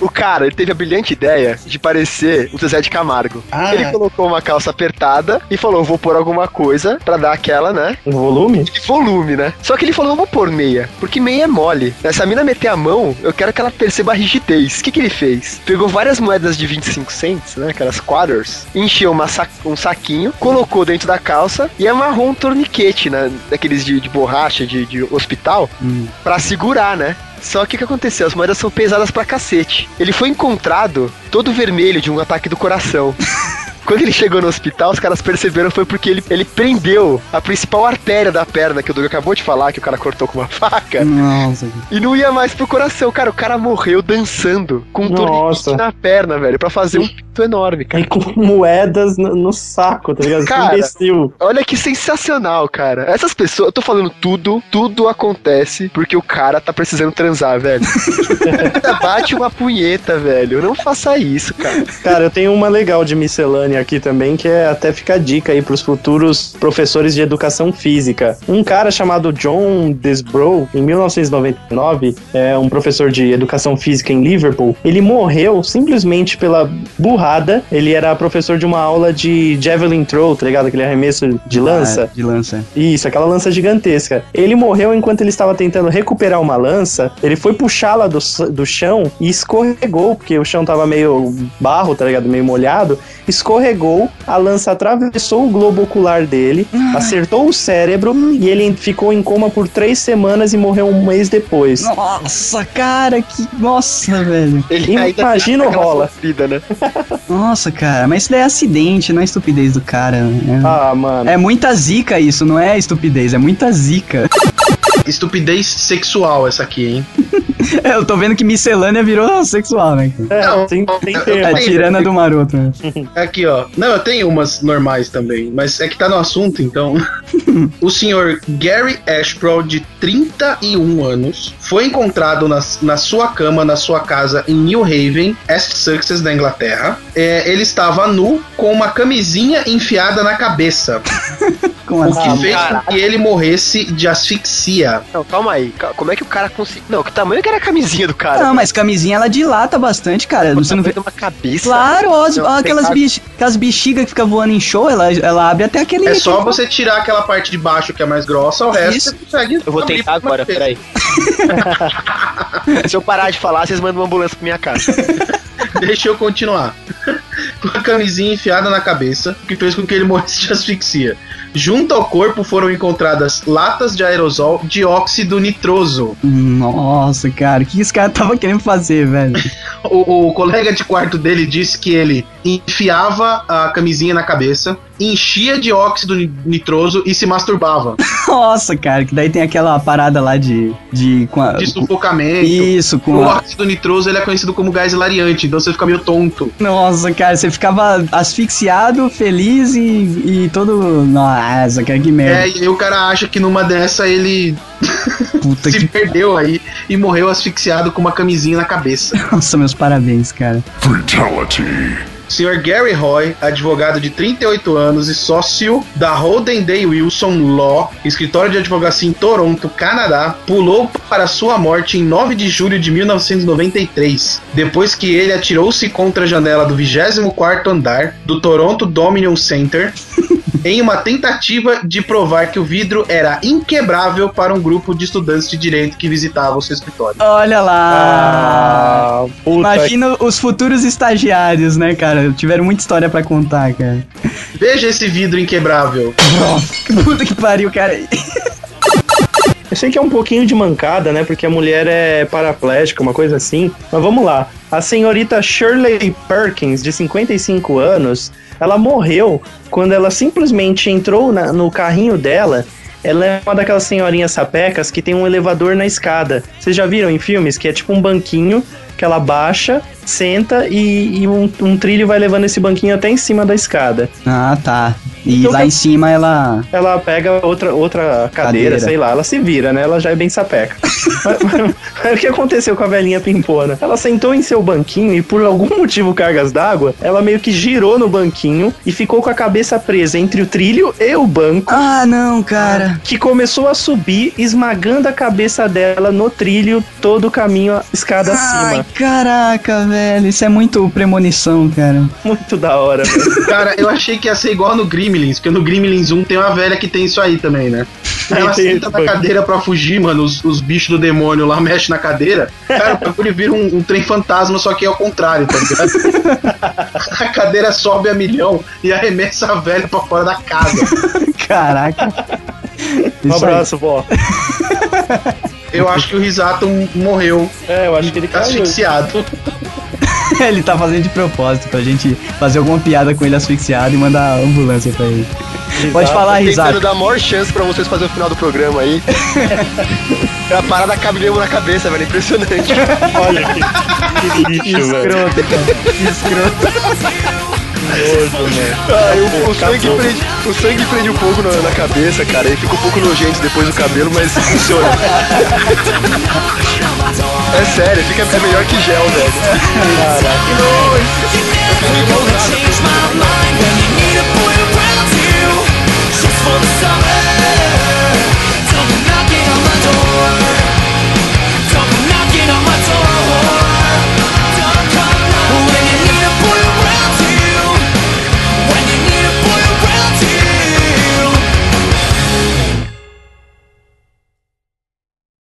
O cara, ele teve a brilhante ideia de parecer o Zezé de Camargo. Ah. Ele colocou uma calça apertada e falou: vou pôr alguma coisa pra dar aquela, né? Um volume? volume, né? Só que ele falou, vou pôr meia, porque meia é mole. Se a mina meter a mão, eu quero que ela perceba a rigidez. O que, que ele fez? Pegou várias moedas de 25 cents, né? Aquelas quarters, encheu uma sa- um saquinho, colocou dentro da calça e amarrou um torniquete, né? Daqueles de, de borracha de, de hospital, Hum. pra segurar, né? Só que o que aconteceu? As moedas são pesadas pra cacete. Ele foi encontrado todo vermelho de um ataque do coração. [LAUGHS] Quando ele chegou no hospital, os caras perceberam foi porque ele, ele prendeu a principal artéria da perna, que o Doug acabou de falar, que o cara cortou com uma faca, Nossa. e não ia mais pro coração. Cara, o cara morreu dançando com um torniquete na perna, velho, pra fazer um pinto enorme, cara. E com moedas no, no saco, tá ligado? Que Cara. imbecil. Olha que sensacional, cara. Essas pessoas, eu tô falando tudo, tudo acontece porque o cara tá precisando transar, velho. [LAUGHS] Bate uma punheta, velho. Não faça isso, cara. Cara, eu tenho uma legal de miscelânea aqui também, que é até ficar a dica aí pros futuros professores de educação física. Um cara chamado John Desbrow, em 1999, é um professor de educação física em Liverpool. Ele morreu simplesmente pela burrada. Ele era professor de uma aula de javelin throw, tá ligado? Aquele arremesso de lança. Ah, de lança. Isso, aquela lança gigantesca. Ele morreu enquanto ele estava tentando recuperar uma lança. Ele foi puxá-la do, do chão e escorregou, porque o chão tava meio barro, tá ligado? Meio molhado. Escorregou escorregou, a lança atravessou o globo ocular dele, acertou o cérebro e ele ficou em coma por três semanas e morreu um mês depois. Nossa, cara, que. Nossa, velho. Ele Imagina o rola. sofrida, né? [LAUGHS] Nossa, cara, mas isso daí é acidente, não é estupidez do cara. É, Ah, mano. é muita zica isso, não é estupidez, é muita zica. Estupidez sexual essa aqui, hein? [LAUGHS] É, eu tô vendo que miscelânea virou sexual, né? É, Não, tem, tem eu-. É Tem, tirana do maroto. né? Aqui, ó. Não, eu tenho umas normais também, mas é que tá no assunto, então. [LAUGHS] o senhor Gary Ashbrow, de 31 anos, foi encontrado na, na sua cama, na sua casa em New Haven, East Sussex, da Inglaterra. É, ele estava nu, com uma camisinha enfiada na cabeça, [LAUGHS] Como o que fez com que ele morresse de asfixia. Não, calma aí. Como é que o cara conseguiu. Não, que tamanho que era a camisinha do cara? Não, mas camisinha ela dilata bastante, cara. Você não vê. Tem uma cabeça. Claro, ó, Não, aquelas, cara- bech... aquelas bexigas que ficam voando em show, ela, ela abre até aquele. É só você tirar aquela parte de baixo que é mais grossa, o resto Isso. você consegue. Eu vou tentar agora, peraí. [LAUGHS] Se eu parar de falar, vocês mandam uma ambulância pra minha casa. [LAUGHS] Deixa eu continuar. Com a camisinha enfiada na cabeça, que fez com que ele morresse de asfixia. Junto ao corpo foram encontradas latas de aerosol de óxido nitroso. Nossa, cara, o que esse cara tava querendo fazer, velho? [LAUGHS] O, o colega de quarto dele disse que ele enfiava a camisinha na cabeça, enchia de óxido ni- nitroso e se masturbava. [LAUGHS] Nossa, cara, que daí tem aquela parada lá de. de, com a- De sufocamento. Isso, O com a, óxido nitroso ele é conhecido como gás hilariante, então você fica meio tonto. Nossa, cara, você ficava asfixiado, feliz e, e todo. Nossa, cara, que merda. É, e aí o cara acha que numa dessa ele [LAUGHS] se que. perdeu aí e morreu asfixiado com uma camisinha na cabeça. Nossa, meus parabéns, cara. Sr. Gary Roy, advogado de 38 anos e sócio da Holden Day Wilson Law, escritório de advocacia em Toronto, Canadá, pulou para sua morte em 9 de julho de 1993, depois que ele atirou-se contra a janela do 24º andar do Toronto Dominion Center [LAUGHS] em uma tentativa de provar que o vidro era inquebrável para um grupo de estudantes de direito que visitava o seu escritório. Olha lá. Ah, puta Imagina os futuros estagiários, né, cara? Tiveram muita história pra contar, cara. Veja esse vidro inquebrável. [LAUGHS] Puta que pariu, cara. Eu sei que é um pouquinho de mancada, né? Porque a mulher é paraplégica, uma coisa assim. Mas vamos lá. A senhorita Shirley Perkins, de 55 anos, ela morreu quando ela simplesmente entrou na- no carrinho dela. Ela é uma daquelas senhorinhas sapecas que tem um elevador na escada. Vocês já viram em filmes que é tipo um banquinho que ela baixa, senta e, e um, um trilho vai levando esse banquinho até em cima da escada. Ah, tá. E Então lá em cima ela. ela pega outra, outra cadeira, Cadeira. sei lá, ela se vira, né? Ela já é bem sapeca. mas, [LAUGHS] mas- mas o que aconteceu com a velhinha pimpona? Ela sentou em seu banquinho e por algum motivo cargas d'água, ela meio que girou no banquinho e ficou com a cabeça presa entre o trilho e o banco. Ah, não, cara. Que começou a subir, esmagando a cabeça dela no trilho todo o caminho, escada Ai, acima. Caraca, velho. Isso é muito premonição, cara. Muito da hora, velho. [LAUGHS] Cara, eu achei que ia ser igual no Gremlins, porque no Gremlins 1 tem uma velha que tem isso aí também, né? Aí ela senta na cadeira pra fugir, mano, os, os bichos do demônio lá mexem na cadeira. Cara, o bagulho vira um, um trem fantasma, só que é ao contrário, tá ligado? [LAUGHS] A cadeira sobe a milhão e arremessa a velha pra fora da casa. [LAUGHS] Caraca. Um Isso aí. abraço, vó. Eu acho que o Risato morreu É, eu acho que ele caiu. asfixiado. [LAUGHS] ele tá fazendo de propósito pra gente fazer alguma piada com ele asfixiado e mandar a ambulância pra ele. Pode falar, Tentando risada. dar a maior chance pra vocês fazerem o final do programa aí. [LAUGHS] a parada cabe mesmo na cabeça, velho. Impressionante. Olha que, que lixo, [LAUGHS] velho. Escroto, cara. Escroto nojo. Ah, eu, o, sangue prende, o sangue prende um pouco na, na cabeça, cara, e fica um pouco nojento depois do cabelo, mas [LAUGHS] funciona. é sério, fica é melhor que gel, velho. Caraca.